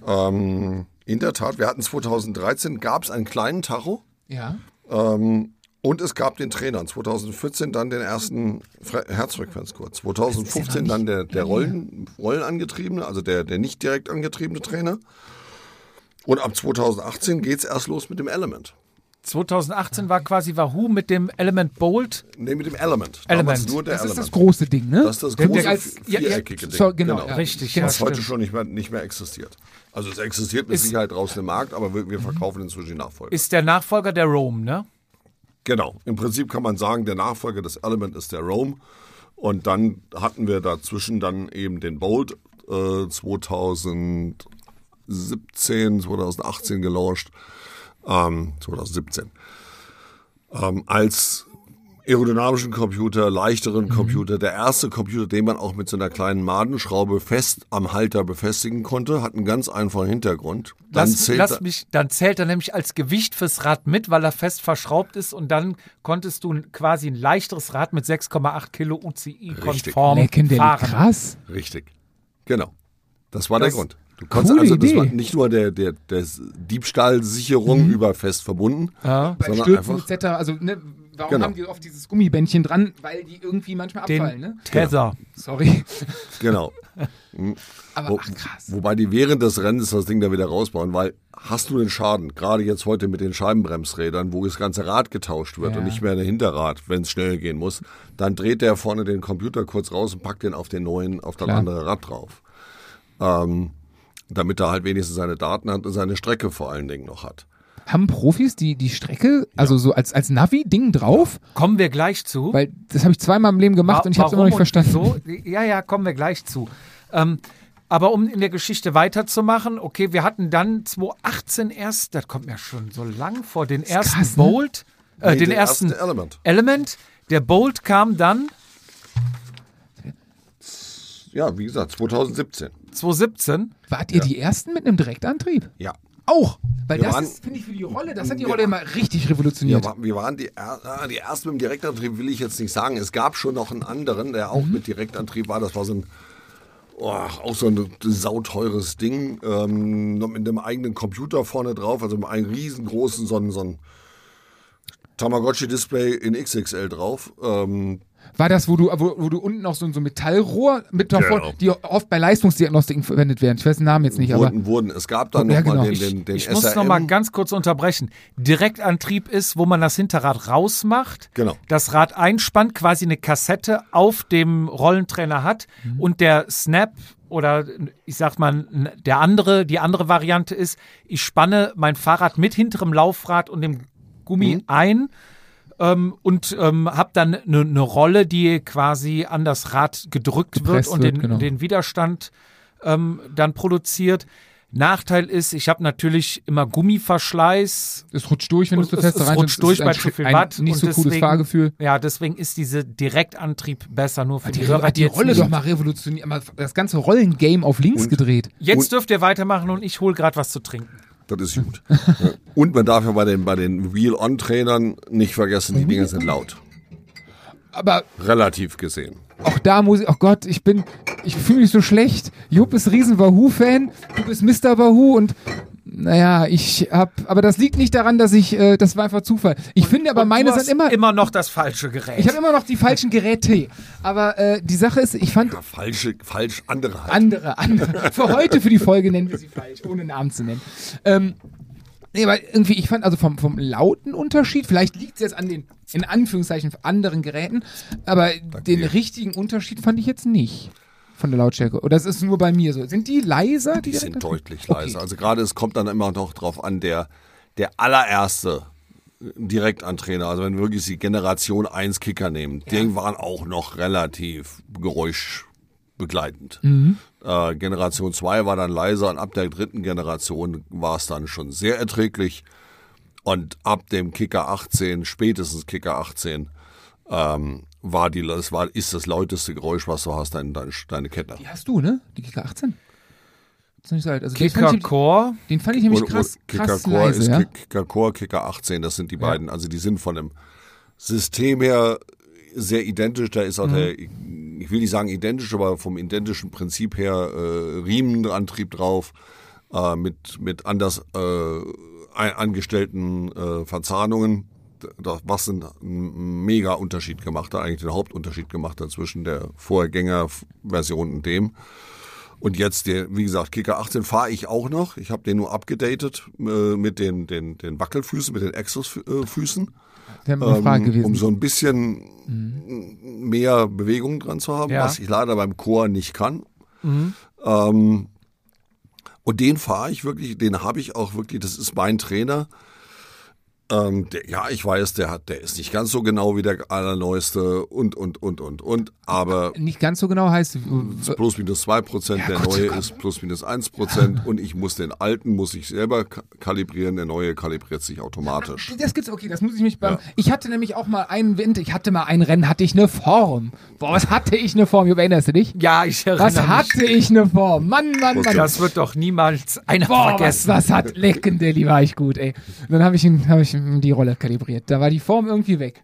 Ähm, in der Tat, wir hatten 2013, gab es einen kleinen Tacho Ja. ähm, und es gab den Trainer. Und 2014 dann den ersten Fre Herzfrequenzkurs. 2015 dann der, der Rollen, Rollenangetriebene, also der, der nicht direkt angetriebene Trainer. Und ab 2018 geht's erst los mit dem Element. 2018 war quasi Wahoo mit dem Element Bolt. Nee, mit dem Element. Element. Der Das ist Element. das große Ding, ne? Das ist das Der- große der als- ja, ja, viereckige Ding. so, genau, ja. Richtig, Genau. ja, was heute schon nicht mehr, nicht mehr existiert. Also es existiert mit Ist- Sicherheit draußen im Markt, aber wir, wir verkaufen inzwischen die Nachfolger. Ist der Nachfolger der Rome, ne? genau. Im Prinzip kann man sagen, der Nachfolger des Element ist der Roam. Und dann hatten wir dazwischen dann eben den Bolt äh, 2017, 2018 gelauncht, ähm, 2017, ähm, als aerodynamischen Computer, leichteren Mhm. Computer. Der erste Computer, den man auch mit so einer kleinen Madenschraube fest am Halter befestigen konnte, hat einen ganz einfachen Hintergrund. Dann Lass, zählt lass er- mich, dann zählt er nämlich als Gewicht fürs Rad mit, weil er fest verschraubt ist und dann konntest du ein- quasi ein leichteres Rad mit 6,8 Kilo UCI-konform fahren. krass. Richtig. Genau. Das war Das- der Grund. Du konntest Coole also, das Idee. war nicht nur der, der, der Diebstahlsicherung Mhm. über fest verbunden, Ja. Bei sondern Stürzen einfach, etc. Also, ne, warum Genau. haben die oft dieses Gummibändchen dran? Weil die irgendwie manchmal abfallen, Den ne? Tether. Sorry. genau. Aber Wo, ach, krass. Wobei die während des Rennens das Ding da wieder rausbauen, weil hast du den Schaden, gerade jetzt heute mit den Scheibenbremsrädern, wo das ganze Rad getauscht wird Ja. und nicht mehr ein Hinterrad, wenn es schnell gehen muss, dann dreht der vorne den Computer kurz raus und packt den auf den neuen, auf das Klar. andere Rad drauf. Ähm, damit er halt wenigstens seine Daten hat und seine Strecke vor allen Dingen noch hat. Haben Profis die, die Strecke, also so als, als Navi-Ding drauf? Kommen wir gleich zu. Weil das habe ich zweimal im Leben gemacht Wa- und ich habe es immer noch nicht verstanden. So, ja, ja, kommen wir gleich zu. Ähm, aber um in der Geschichte weiterzumachen, okay, wir hatten dann 2018 erst, das kommt mir schon so lang vor, den ersten krass, ne? Bolt, äh, Nee, den ersten erste Element. Element. Der Bolt kam dann Ja, wie gesagt, 2017. 2017. Wart ihr die Ersten mit einem Direktantrieb? Ja. Auch. Weil Wir das finde ich, für die Rolle, das hat die Rolle immer richtig revolutioniert. Wir, wir waren die, ah, die ersten mit dem Direktantrieb, will ich jetzt nicht sagen. Es gab schon noch einen anderen, der auch mit Direktantrieb war. Das war so ein, oh, auch so ein sauteures Ding. Ähm, noch mit einem eigenen Computer vorne drauf, also mit einem riesengroßen, so ein, so ein Tamagotchi-Display in XXL drauf. Ähm, War das, wo du, wo, wo du unten noch so, ein- so Metallrohr mit davor, Genau. die oft bei Leistungsdiagnostiken verwendet werden? Ich weiß den Namen jetzt nicht, aber wurden, wurden. Es gab dann Ja, noch mal genau. den, den, den ich muss SRM. noch mal ganz kurz unterbrechen. Direktantrieb ist, wo man das Hinterrad rausmacht, Genau. das Rad einspannt, quasi eine Kassette auf dem Rollentrainer hat Mhm. und der Snap oder ich sag mal, der andere, die andere Variante ist, ich spanne mein Fahrrad mit hinterem Laufrad und dem Gummi Mhm. ein ähm, und ähm, habe dann eine ne Rolle, die quasi an das Rad gedrückt wird und wird, den, genau. den Widerstand ähm, dann produziert. Nachteil ist, ich habe natürlich immer Gummiverschleiß. es rutscht durch, wenn du Und zu es- fest es rein rutscht durch bei zu viel Watt Nicht und so cooles deswegen- Fahrgefühl. Ja, deswegen ist diese Direktantrieb besser nur für die, Die, Hörer, hat die jetzt Rolle doch mal revolutioniert, mal das ganze Rollengame auf links gedreht. Jetzt dürft ihr weitermachen und ich hole gerade was zu trinken. Das ist gut. Und man darf ja bei den, bei den Wheel-On-Trainern nicht vergessen, die Dinger sind laut. Aber Relativ gesehen. auch da muss ich, oh Gott, ich bin, ich fühle mich so schlecht. Jupp ist riesen Wahoo-Fan, du bist Mr. Wahoo und naja, ich hab, aber das liegt nicht daran, dass ich, äh, das war einfach Zufall. Ich finde aber Und meine du hast sind immer, immer noch das falsche Gerät. ich habe immer noch die falschen Geräte. Aber äh, die Sache ist, ich fand Ja, falsche, falsch, andere halt. andere, andere. Für heute, für die Folge nennen wir sie falsch, ohne Namen zu nennen. Ähm, nee, weil irgendwie, ich fand also vom, vom lauten Unterschied, vielleicht liegt es jetzt an den, in Anführungszeichen, anderen Geräten, aber den dir. richtigen Unterschied fand ich jetzt nicht von der Lautstärke. Oder das ist nur bei mir so. Sind die leiser? die sind Direktantrieb? deutlich Okay. leiser. Also gerade es kommt dann immer noch drauf an, der, der allererste Direktantrainer, also wenn wir wirklich die Generation 1 Kicker nehmen, die waren auch noch relativ geräuschbegleitend. Mhm. Äh, Generation 2 war dann leiser und ab der dritten Generation war es dann schon sehr erträglich. Und ab dem Kicker 18, spätestens Kicker 18, ähm, war die, das war, ist das lauteste Geräusch, was du hast, dein, deine, deine Kette. Die hast du, ne? Die Kicker 18? Das ist nicht so alt. Also den, Kicker Core. den fand ich nämlich krass, Kicker krass Core leise, ist ja? Kick- Kicker Core, Kicker 18, das sind die beiden. Also die sind von dem System her sehr identisch. Da ist auch der, Mhm. ich will nicht sagen identisch, aber vom identischen Prinzip her äh, Riemenantrieb drauf, äh, mit, mit anders äh, angestellten äh, Verzahnungen. Das, was einen mega Unterschied gemacht hat, eigentlich den Hauptunterschied gemacht hat zwischen der Vorgängerversion und dem. Und jetzt, der, wie gesagt, Kicker 18 fahre ich auch noch. Ich habe den nur abgedatet äh, mit den, den, den Wackelfüßen, mit den Exos-Füßen, gewesen. um so ein bisschen mehr Bewegung dran zu haben, Ja. was ich leider beim Chor nicht kann. Ähm, und den fahre ich wirklich, den habe ich auch wirklich, das ist mein Trainer. Ähm, der, ja, ich weiß, der hat, der ist nicht ganz so genau wie der allerneueste und, und, und, und, und, aber Nicht ganz so genau heißt. plus minus zwei Prozent, der Gott, neue Gott. ist plus minus eins Prozent und ich muss den alten, muss ich selber ka- kalibrieren, der neue kalibriert sich automatisch. Das gibt's, okay, das muss ich mich beim. Ich hatte nämlich auch mal einen Winter, ich hatte mal ein Rennen, hatte ich eine Form. Boah, was hatte ich eine Form? Erinnerst du dich? Ja, ich erinnere Was hatte ich eine Form? Mann, Mann, Mann. Das wird doch niemals einer Boah, was, vergessen. was hat Leckendelli war ich gut, ey. Dann habe ich, ihn- hab ich die Rolle kalibriert. Da war die Form irgendwie weg.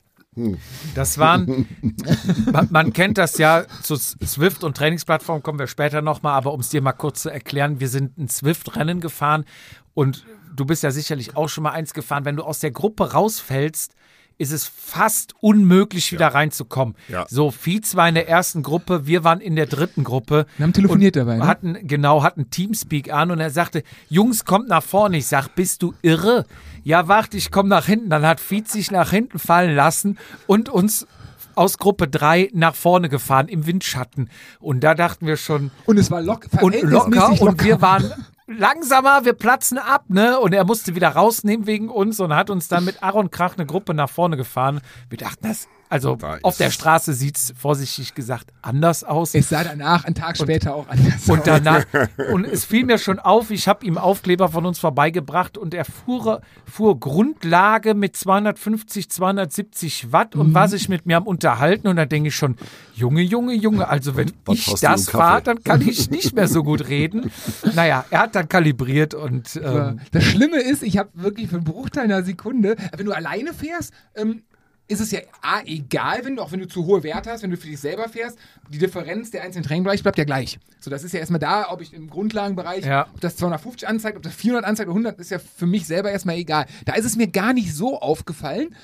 Das waren, man, man kennt das ja, zu Swift und Trainingsplattform kommen wir später nochmal, aber um es dir mal kurz zu erklären, wir sind ein Swift-Rennen gefahren und du bist ja sicherlich auch schon mal eins gefahren. Wenn du aus der Gruppe rausfällst, ist es fast unmöglich, wieder reinzukommen. Ja. So, Fietz war in der ersten Gruppe, wir waren in der dritten Gruppe. Wir haben telefoniert dabei, ne? Hatten, genau, hatten Teamspeak an und er sagte, Jungs, kommt nach vorne. Ich sag, bist du irre? Ja, warte, ich komm nach hinten. Dann hat Fietz sich nach hinten fallen lassen und uns aus Gruppe 3 nach vorne gefahren im Windschatten. Und da dachten wir schon, Und es war lock, und verhältnismäßig locker, und locker. wir waren langsamer, wir platzen ab, ne? Und er musste wieder rausnehmen wegen uns und hat uns dann mit Aaron Krach eine Gruppe nach vorne gefahren. Wir dachten, das, also Da auf der Straße sieht's vorsichtig gesagt anders aus. Es sah danach, einen Tag später auch anders Und aus. danach, und es fiel mir schon auf, ich habe ihm Aufkleber von uns vorbeigebracht und er fuhr, fuhr Grundlage mit 250, 270 Watt und Mhm. war sich mit mir am Unterhalten. Und da denke ich schon, Junge, Junge, Junge, also wenn Was ich das fahre, dann kann ich nicht mehr so gut reden. Naja, er hat dann kalibriert und ähm, Das Schlimme ist, ich habe wirklich für einen Bruchteil einer Sekunde, wenn du alleine fährst, ähm, ist es ja A, egal, wenn du, auch wenn du zu hohe Werte hast, wenn du für dich selber fährst, die Differenz der einzelnen Trainingbereiche bleibt ja gleich. So, das ist ja erstmal da, ob ich im Grundlagenbereich, Ja. ob das 250 anzeigt, ob das 400 anzeigt oder 100, ist ja für mich selber erstmal egal. Da ist es mir gar nicht so aufgefallen.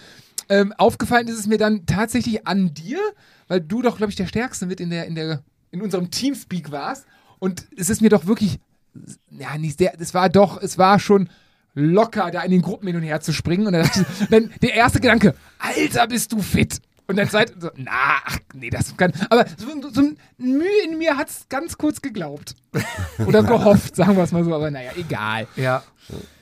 Ähm, aufgefallen ist es mir dann tatsächlich an dir, weil du doch, glaube ich, der Stärkste mit in der, in der, in unserem Teamspeak warst. Und es ist mir doch wirklich, ja, nicht sehr, es war doch, es war schon locker, da in den Gruppen hin und her zu springen. Und dann, dann der erste Gedanke, Alter, bist du fit? Und dann seid so, na, ach, nee, das kann. Aber so, so ein Mühe in mir hat es ganz kurz geglaubt. Oder gehofft, sagen wir es mal so, aber naja, egal. ja.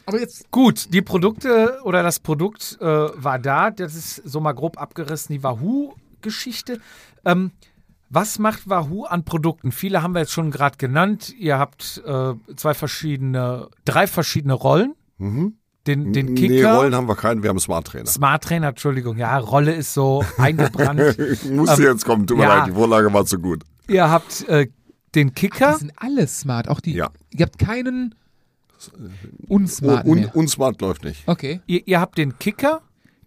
Aber jetzt, Gut, die Produkte oder das Produkt äh, war da. Das ist so mal grob abgerissen, die Wahoo-Geschichte. Ähm, was macht Wahoo an Produkten? Viele haben wir jetzt schon gerade genannt. Ihr habt äh, zwei verschiedene, drei verschiedene Rollen. Den, den Nee, Kicker. Rollen haben wir keinen, wir haben Smart Trainer. Smart Trainer, Entschuldigung. Ja, Rolle ist so eingebrannt. Musste jetzt kommen, tut mir ja. leid, die Vorlage war zu gut. Ihr habt äh, den Kicker. die sind alle smart. Auch die, Ja. ihr habt keinen unsmart und, mehr. und Smart läuft nicht. Okay. Ihr, ihr habt den Kicker,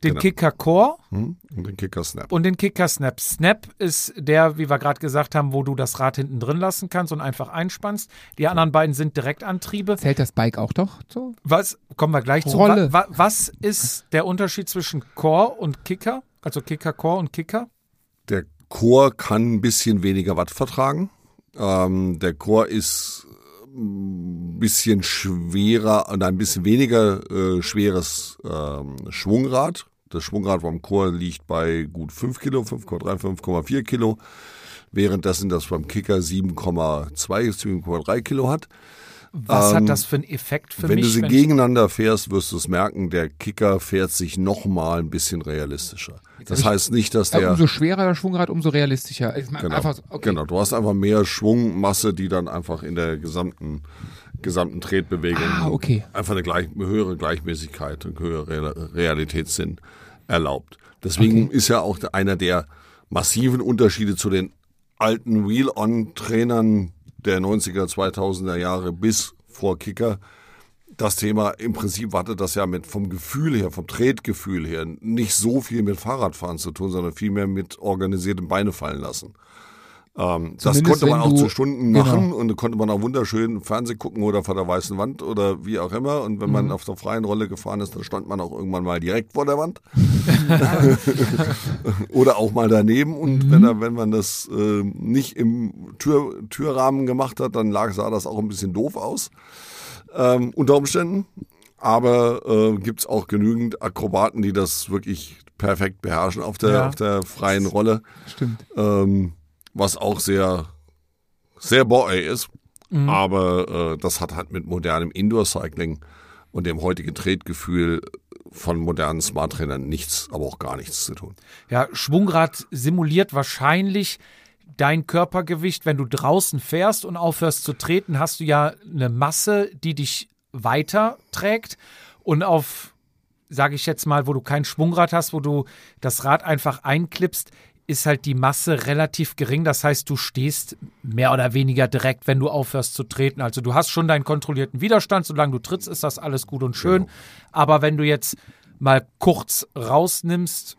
den Genau. Kicker Core Hm? Und den Kicker Snap. und den Kicker Snap. Snap ist der, wie wir gerade gesagt haben, wo du das Rad hinten drin lassen kannst und einfach einspannst. Die anderen beiden sind Direktantriebe. Zählt das Bike auch doch so? Was, kommen wir gleich zu. Rolle. Wa, wa, was ist der Unterschied zwischen Core und Kicker? Also Kicker Core und Kicker? Der Core kann ein bisschen weniger Watt vertragen. Ähm, der Core ist ein bisschen schwerer und ein bisschen weniger äh, schweres ähm, Schwungrad. Das Schwungrad beim Core liegt bei gut 5 Kilo, 5,3, 5,4 Kilo, währenddessen das beim Kicker 7,2, 7,3 Kilo hat. Was hat das für einen Effekt für Ähm, wenn mich? du sie ich- gegeneinander fährst, wirst du es merken, der Kicker fährt sich noch mal ein bisschen realistischer. Das heißt nicht, dass Ja, der umso schwerer der Schwungrad, umso realistischer. Genau. Einfach, okay. genau, du hast einfach mehr Schwungmasse, die dann einfach in der gesamten, gesamten Tretbewegung Ah, okay. einfach eine gleich, höhere Gleichmäßigkeit und höhere Real- Realitätssinn erlaubt. Deswegen ist ja auch einer der massiven Unterschiede zu den alten Wheel-On-Trainern der 90er, 2000er Jahre bis vor Kicker. Das Thema, im Prinzip hatte das ja mit vom Gefühl her, vom Tretgefühl her, nicht so viel mit Fahrradfahren zu tun, sondern vielmehr mit organisiertem Beine fallen lassen. Ähm, das konnte man auch zu Stunden genau. machen und da konnte man auch wunderschön Fernsehen gucken oder vor der weißen Wand oder wie auch immer. Und wenn man Mhm. auf der freien Rolle gefahren ist, dann stand man auch irgendwann mal direkt vor der Wand. oder auch mal daneben. Und Mhm. wenn, er, wenn man das äh, nicht im Tür, Türrahmen gemacht hat, dann lag, sah das auch ein bisschen doof aus. Ähm, unter Umständen. Aber äh, gibt's auch genügend Akrobaten, die das wirklich perfekt beherrschen auf der, Ja. auf der freien Rolle Stimmt. ähm, was auch sehr, sehr boy ist. Mhm. Aber äh, das hat halt mit modernem Indoor-Cycling und dem heutigen Tretgefühl von modernen Smart-Trainern nichts, aber auch gar nichts zu tun. Ja, Schwungrad simuliert wahrscheinlich dein Körpergewicht. Wenn du draußen fährst und aufhörst zu treten, hast du ja eine Masse, die dich weiter trägt. Und auf, sage ich jetzt mal, wo du kein Schwungrad hast, wo du das Rad einfach einklippst, ist halt die Masse relativ gering. Das heißt, du stehst mehr oder weniger direkt, wenn du aufhörst zu treten. Also du hast schon deinen kontrollierten Widerstand. Solange du trittst, ist das alles gut und schön. Aber wenn du jetzt mal kurz rausnimmst,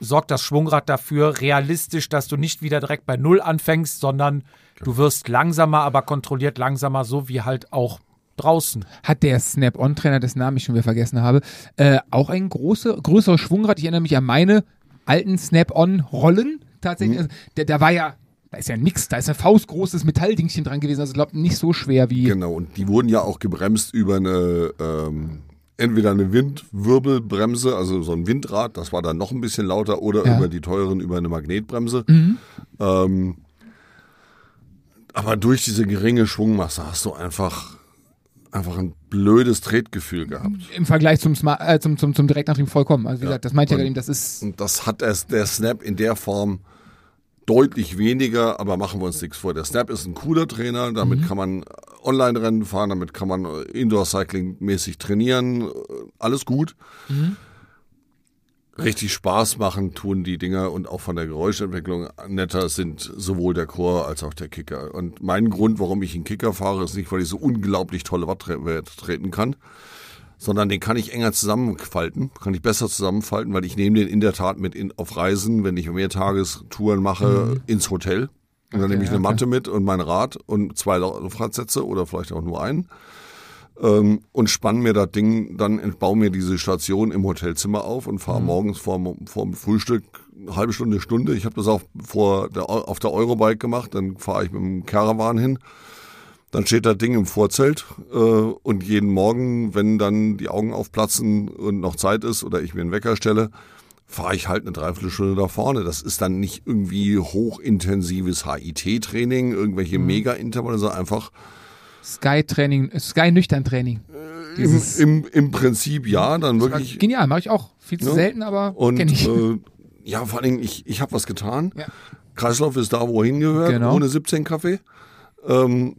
sorgt das Schwungrad dafür realistisch, dass du nicht wieder direkt bei Null anfängst, sondern du wirst langsamer, aber kontrolliert langsamer, so wie halt auch draußen. Hat der Snap-on-Trainer, dessen Namen ich schon wieder vergessen habe, äh, auch ein große, größeres Schwungrad? Ich erinnere mich an meine alten Snap-on-Rollen tatsächlich. Also, der, da war ja, da ist ja nix, da ist ein faustgroßes Metalldingchen dran gewesen. Also ich glaube nicht so schwer wie. Genau, und die wurden ja auch gebremst über eine, ähm, entweder eine Windwirbelbremse, also so ein Windrad, das war dann noch ein bisschen lauter, oder Ja. über die teuren, über eine Magnetbremse. Ähm, aber durch diese geringe Schwungmasse hast du einfach, einfach ein blödes Tretgefühl gehabt. Im Vergleich zum, Smart, äh, zum, zum, zum Direktantrieb vollkommen. Also wie gesagt, das meint ja Und- gerade eben, das ist. Und das hat es, der Snap in der Form deutlich weniger, aber machen wir uns nichts vor. Der Snap ist ein cooler Trainer, damit kann man Online-Rennen fahren, damit kann man Indoor-Cycling-mäßig trainieren, alles gut. Richtig Spaß machen tun die Dinger und auch von der Geräuschentwicklung netter sind sowohl der Chor als auch der Kicker. Und mein Grund, warum ich einen Kicker fahre, ist nicht, weil ich so unglaublich tolle Wattwerte treten kann, sondern den kann ich enger zusammenfalten, kann ich besser zusammenfalten, weil ich nehme den in der Tat mit in, auf Reisen, wenn ich Mehrtagestouren mache, ins Hotel. Und dann nehme ich eine okay. Matte mit und mein Rad und zwei Laufradsätze oder vielleicht auch nur einen ähm, und spann mir das Ding, dann baue mir diese Station im Hotelzimmer auf und fahre morgens vor, vor dem Frühstück eine halbe Stunde, Stunde. Ich habe das auch vor der, auf der Eurobike gemacht, dann fahre ich mit dem Caravan hin. Dann steht das Ding im Vorzelt äh, und jeden Morgen, wenn dann die Augen aufplatzen und noch Zeit ist oder ich mir einen Wecker stelle, fahre ich halt eine Dreiviertelstunde da vorne. Das ist dann nicht irgendwie hochintensives HIT-Training, irgendwelche Mega-Intervalle, sondern einfach Sky-Training, äh, Sky-Nüchtern-Training. im, Dieses im, im Prinzip ja, dann wirklich. genial, mache ich auch. Viel zu Ja. selten, aber Und ich. äh, ja, vor allen Dingen, ich, ich habe was getan. Ja. Kreislauf ist da, wo er hingehört, Genau. ohne 17 Kaffee. Ähm,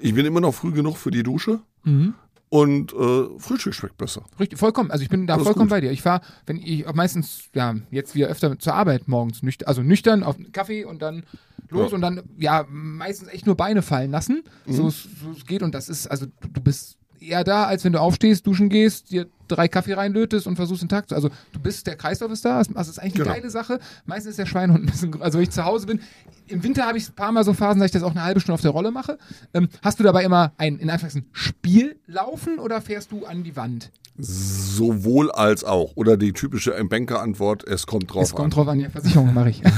ich bin immer noch früh genug für die Dusche. Mhm. Und äh, Frühstück schmeckt besser. Richtig, vollkommen. Also ich bin da Das vollkommen bei dir. Ich fahre, wenn ich auch meistens, ja, jetzt wieder öfter zur Arbeit morgens nüchtern, also nüchtern auf einen Kaffee und dann los Ja. und dann, ja, meistens echt nur Beine fallen lassen, so, es, so es geht. Und das ist, also du bist eher da, als wenn du aufstehst, duschen gehst, dir drei Kaffee reinlötest und versuchst den Tag zu. Also du bist, der Kreislauf ist da, also das ist eigentlich eine Genau. geile Sache. Meistens ist der Schweinehund ein bisschen, also wenn ich zu Hause bin, im Winter habe ich ein paar Mal so Phasen, dass ich das auch eine halbe Stunde auf der Rolle mache. Ähm, hast du dabei immer ein, in Anführungszeichen, Spiel laufen oder fährst du an die Wand? Sowohl als auch. Oder die typische Banker-Antwort, es kommt drauf Es an. kommt drauf an, ja, Versicherung mache ich.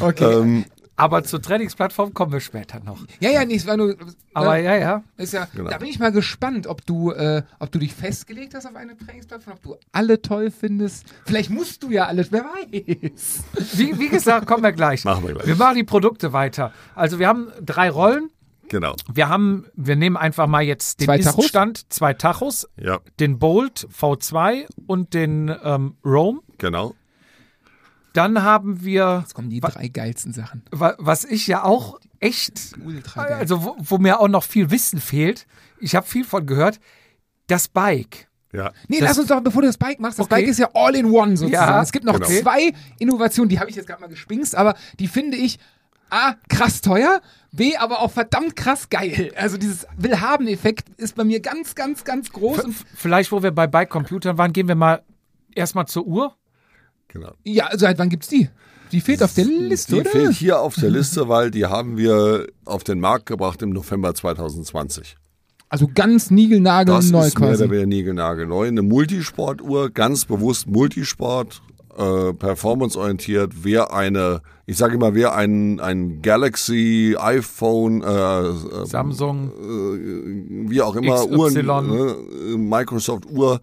okay. Ähm, Aber zur Trainingsplattform kommen wir später noch. ja, ja, nee, es war nur. Aber äh, ja, ja. ist ja, Genau. Da bin ich mal gespannt, ob du, äh, ob du dich festgelegt hast auf eine Trainingsplattform, ob du alle toll findest. Vielleicht musst du ja alles, wer weiß. Wie, wie gesagt, kommen wir gleich. Machen wir gleich. Wir machen die Produkte weiter. Also wir haben drei Rollen. genau. Wir haben, wir nehmen einfach mal jetzt den Zwei Tachos? Ist-Stand, zwei Tachos, Ja, den Bolt V2 und den ähm, Roam. genau. Dann haben wir, Jetzt kommen die drei geilsten Sachen. wa- was ich ja auch echt, Ultra geil. also wo, wo mir auch noch viel Wissen fehlt, ich habe viel von gehört, das Bike. Ja. Nee, Das- lass uns doch, bevor du das Bike machst, das Okay. Bike ist ja all in one sozusagen. Ja, es gibt noch genau. zwei Innovationen, die habe ich jetzt gerade mal gespingst, aber die finde ich A, krass teuer, B, aber auch verdammt krass geil. Also dieses Willhaben-Effekt ist bei mir ganz, ganz, ganz groß. Und, V- Vielleicht, wo wir bei Bike Computern waren, gehen wir mal erstmal zur Uhr. Genau. ja, seit wann gibt's die? Die fehlt auf der Liste, Die oder? fehlt hier auf der Liste, weil die haben wir auf den Markt gebracht im November 2020. Also ganz niegelnagelneu Das ist mehr quasi. oder weniger niegelnagelneu. Eine Multisportuhr, ganz bewusst Multisport, äh, performanceorientiert. Wer eine, ich sage immer, wer ein, ein Galaxy, iPhone, äh, äh, Samsung. wie auch immer, XY. Uhren, ne, Microsoft Uhr,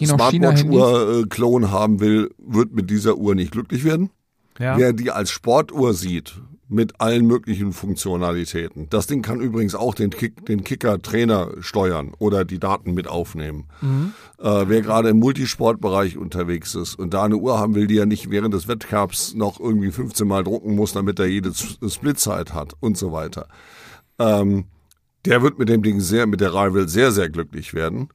Gehen auch China-Handys. Smartwatch-Uhr äh, haben will, wird mit dieser Uhr nicht glücklich werden. Ja. Wer die als Sportuhr sieht, mit allen möglichen Funktionalitäten. Das Ding kann übrigens auch den, Kick, den Kicker-Trainer steuern oder die Daten mit aufnehmen. Äh, wer gerade im Multisportbereich unterwegs ist und da eine Uhr haben will, die er nicht während des Wettkampfs noch irgendwie 15 Mal drucken muss, damit er jede Splitzeit hat und so weiter. Ähm, der wird mit dem Ding sehr, mit der Rival sehr, sehr glücklich werden.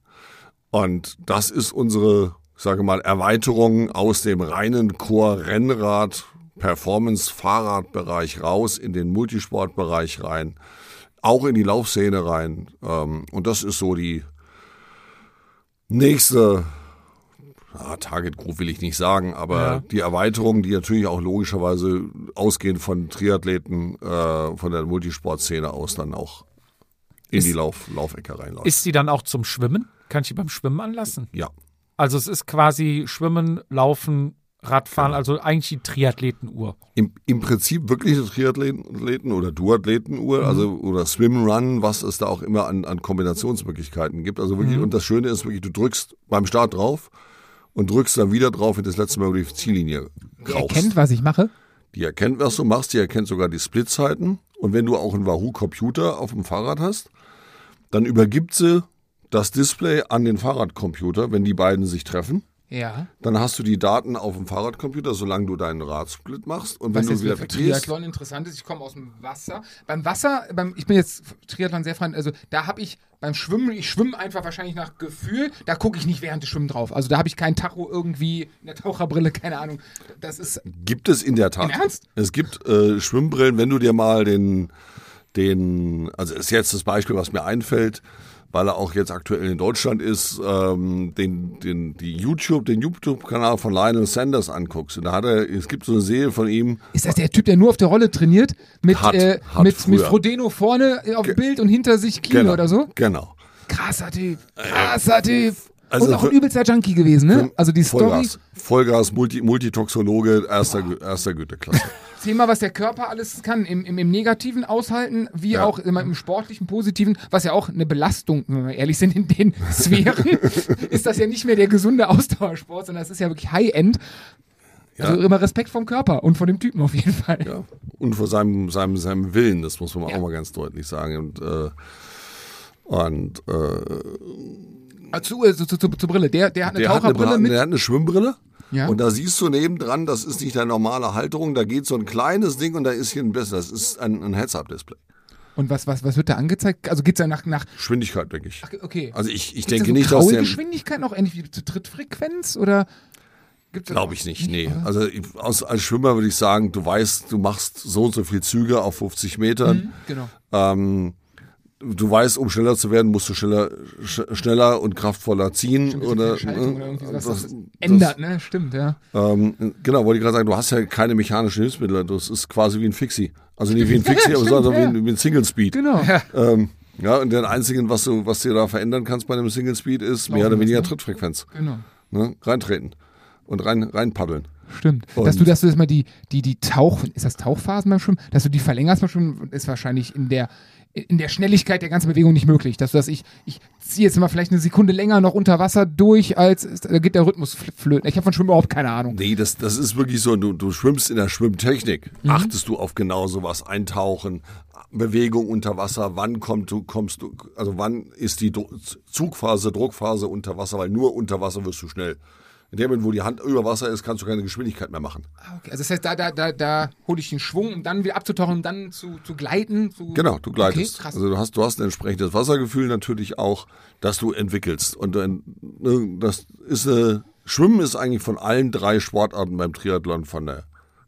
Und das ist unsere, sage mal, Erweiterung aus dem reinen Core-Rennrad, Performance-Fahrradbereich raus in den Multisportbereich rein, auch in die Laufszene rein. Ähm, und das ist so die nächste ah, Target Group will ich nicht sagen, aber Ja. die Erweiterung, die natürlich auch logischerweise ausgehend von Triathleten äh, von der Multisportszene aus dann auch in die Lauf Laufecke reinläuft. Ist sie dann auch zum Schwimmen? Kann ich die beim Schwimmen anlassen? ja. Also es ist quasi Schwimmen, Laufen, Radfahren, Genau. also eigentlich die Triathletenuhr. Im, Im Prinzip wirklich eine Triathleten oder Duathletenuhr, also oder Swim Run, was es da auch immer an, an Kombinationsmöglichkeiten gibt. Also wirklich, und das Schöne ist wirklich, du drückst beim Start drauf und drückst dann wieder drauf, wenn das letzte Mal über die Ziellinie rauchst. erkennt, was ich mache. Die erkennt, was du machst, die erkennt sogar die Splitzeiten. Und wenn du auch einen Wahoo-Computer auf dem Fahrrad hast, dann übergibt sie das Display an den Fahrradcomputer, wenn die beiden sich treffen. Ja. Dann hast du die Daten auf dem Fahrradcomputer, solange du deinen Radsplit machst. Und wenn Was du jetzt wieder für Triathlon interessant ist, ich komme aus dem Wasser. Beim Wasser, beim, ich bin jetzt Triathlon sehr frei, also da habe ich beim Schwimmen, ich schwimme einfach wahrscheinlich nach Gefühl, da gucke ich nicht während des Schwimmen drauf. Also da habe ich kein Tacho irgendwie in der Taucherbrille, keine Ahnung. Das ist, gibt es in der Tat. Im Ernst? Es gibt äh, Schwimmbrillen, wenn du dir mal den, den, also ist jetzt das Beispiel, was mir einfällt, weil er auch jetzt aktuell in Deutschland ist, ähm, den, den, die YouTube, den YouTube-Kanal von Lionel Sanders anguckst. Und da hat er, es gibt so eine Serie von ihm, ist das der Typ, der nur auf der Rolle trainiert? Mit, Hat- äh, hat mit, mit. Frodeno vorne äh, auf dem Bild und hinter sich Kino genau, oder so? Genau. Krasser Typ. Krasser Typ. Also und auch ein übelster Junkie gewesen, ne? Also die Story. Vollgas, Vollgas Multi, Multitoxologe erster, Gü- erster Güteklasse. Thema, was der Körper alles kann, im, im, im Negativen aushalten, wie Ja. auch immer im Sportlichen, Positiven, was ja auch eine Belastung, wenn wir ehrlich sind, in den Sphären, ist das ja nicht mehr der gesunde Ausdauersport, sondern das ist ja wirklich High-End. Also immer Respekt vom Körper und von dem Typen auf jeden Fall. ja. Und vor seinem, seinem, seinem Willen, das muss man Ja. auch mal ganz deutlich sagen. Und, äh, und äh, Zu, äh, zu, zu, zu, zur Brille. Der, der hat eine der, hat eine, Taucherbrille mit. der hat eine Schwimmbrille. Ja. Und da siehst du nebendran, das ist nicht deine normale Halterung, da geht so ein kleines Ding und da ist hier ein besser. Das ist ein, ein Heads-Up-Display. Und was, was, was wird da angezeigt? Also geht's da nach, nach Geschwindigkeit, denke ich. okay. Also ich, ich Gibt's denke da so nicht, dass der. Geschwindigkeit noch ähnlich wie zur Trittfrequenz oder Glaube ich nicht, nee. Also aus, als Schwimmer würde ich sagen, du weißt, du machst so und so viel Züge auf 50 Metern. Genau. Ähm, du weißt, um schneller zu werden, musst du schneller, sch schneller und kraftvoller ziehen. Stimmt, oder, äh, oder irgendwie sowas, das- das, das- ändert, ne? Stimmt, ja. Ähm, genau, wollte ich gerade sagen, du hast ja keine mechanischen Hilfsmittel. Das ist quasi wie ein Fixie. Also nicht wie ein Fixie, aber stimmt, sondern wie ja. ein, wie ein Single Speed. Genau. Ähm, ja, und der einzige, was du, was du da verändern kannst bei einem Single Speed, ist mehr oder Laufen weniger ne? Trittfrequenz. Genau. Ne? Reintreten und rein, reinpaddeln. Stimmt. Und- dass du, dass du das mal die, die, die Tauch, ist das Tauchphasen beim Schwimmen? Dass du die verlängerst beim Schwimmen, ist wahrscheinlich in der, in der Schnelligkeit der ganzen Bewegung nicht möglich. Dass du das, ich, ich ziehe jetzt mal vielleicht eine Sekunde länger noch unter Wasser durch, als, da geht der Rhythmus fl- flöten. Ich habe von Schwimmen überhaupt keine Ahnung. Nee, das, das ist wirklich so, du, du schwimmst in der Schwimmtechnik. Mhm. Achtest du auf genau sowas, Eintauchen, Bewegung unter Wasser, wann kommt du, kommst du, also wann ist die Zugphase, Druckphase unter Wasser, weil nur unter Wasser wirst du schnell. In dem Moment, wo die Hand über Wasser ist, kannst du keine Geschwindigkeit mehr machen. Ah, Okay. Also das heißt, da, da, da, da hole ich den Schwung, um dann wieder abzutauchen, um dann zu, zu gleiten. Zu Genau, du gleitest. Okay, krass. also du hast, du hast ein entsprechendes Wassergefühl natürlich auch, dass du entwickelst. Und dann, ne, das ist äh, Schwimmen ist eigentlich von allen drei Sportarten beim Triathlon von der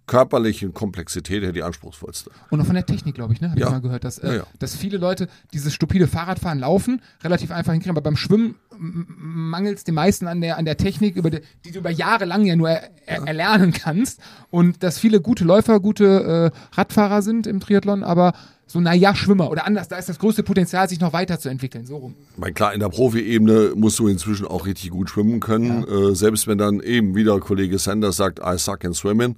körperlichen Komplexität her die anspruchsvollste. Und auch von der Technik, glaube ich, ne? Habe Ja. ich mal gehört, dass, äh, Ja, ja. dass viele Leute dieses stupide Fahrradfahren laufen, relativ einfach hinkriegen, aber beim Schwimmen mangelt es den meisten an der, an der Technik, über die, die du über Jahre lang ja nur er, er, erlernen kannst. Und dass viele gute Läufer, gute äh, Radfahrer sind im Triathlon, aber so, naja, Schwimmer oder anders, da ist das größte Potenzial, sich noch weiterzuentwickeln, so rum. Ich meine, klar, in der Profi-Ebene musst du inzwischen auch richtig gut schwimmen können. Äh, selbst wenn dann eben wieder Kollege Sanders sagt, I suck in swimming.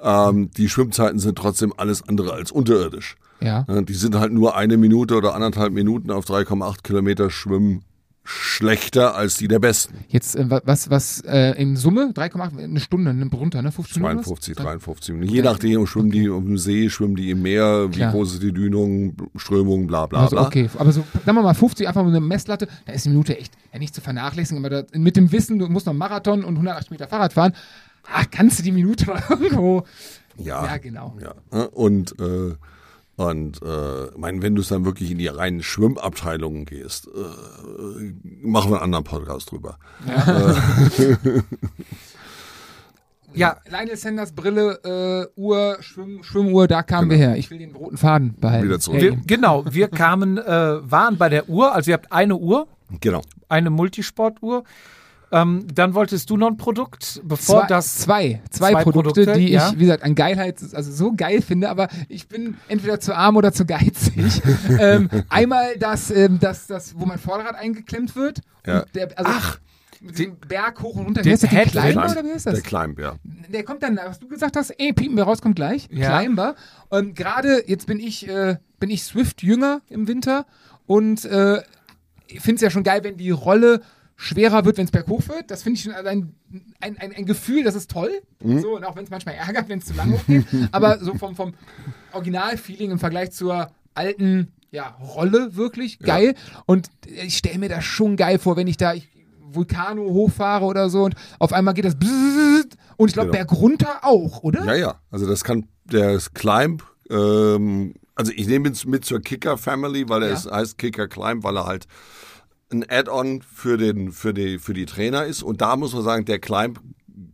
Ähm, die Schwimmzeiten sind trotzdem alles andere als unterirdisch. Ja. Die sind halt nur eine Minute oder anderthalb Minuten auf 3,8 Kilometer Schwimmen schlechter als die der Besten. Jetzt, äh, wa- was, was, äh, in Summe? 3,8, eine Stunde, nimmt runter, ne? 50 Minuten? 52, 53 Minuten. Je nachdem, schwimmen die auf dem See, schwimmen die im Meer, wie Klar. groß ist die Dünung, Strömung, bla bla Also, bla. okay, aber so, sagen wir mal 50, einfach mit einer Messlatte, da ist eine Minute echt ja, nicht zu vernachlässigen, aber da, mit dem Wissen, du musst noch einen Marathon und 180 Meter Fahrrad fahren, ah, kannst du die Minute noch irgendwo. Ja, Ja, genau. Ja. Und, äh, und äh, ich meine, wenn du es dann wirklich in die reinen Schwimmabteilungen gehst, äh, machen wir einen anderen Podcast drüber. Ja, Lionel Sanders Brille, äh, Uhr, Schwimm, Schwimmuhr, da kamen wir her. Ich will den roten Faden behalten. Wieder zurück. wir, genau. Wir kamen, äh, waren bei der Uhr. Also ihr habt eine Uhr, Genau. eine Multisportuhr. Ähm, dann wolltest du noch ein Produkt, bevor zwei, das. zwei, zwei, zwei Produkte, Produkte, die ja. ich, wie gesagt, an Geilheit, also so geil finde, aber ich bin entweder zu arm oder zu geizig. ähm, einmal das, ähm, das, das, wo mein Vorderrad eingeklemmt wird. Ja. Und der, also Ach, mit dem Berg hoch und runter. den? Die Headlamp. Climber oder wie heißt das? Der Climb, ja. Der kommt dann, was du gesagt hast, eh, piepen wir raus, kommt gleich. Ja. Climber. Und gerade jetzt bin ich, äh, bin ich Swift jünger im Winter und äh, ich finde es ja schon geil, wenn die Rolle schwerer wird, wenn es berghoch wird. Das finde ich schon allein ein, ein, ein Gefühl, das ist toll. So, und auch wenn es manchmal ärgert, wenn es zu lang hochgeht. Aber so vom, vom Originalfeeling im Vergleich zur alten ja, Rolle wirklich geil. Und ich stelle mir das schon geil vor, wenn ich da ich, Vulkano hochfahre oder so und auf einmal geht das und ich glaube Genau. bergunter auch, oder? Ja, ja. Also das kann der Climb, ähm, also ich nehme es mit zur Kicker Family, weil er Ja. ist, heißt Kicker Climb, weil er halt ein Add-on für den für die für die Trainer ist und da muss man sagen, der Climb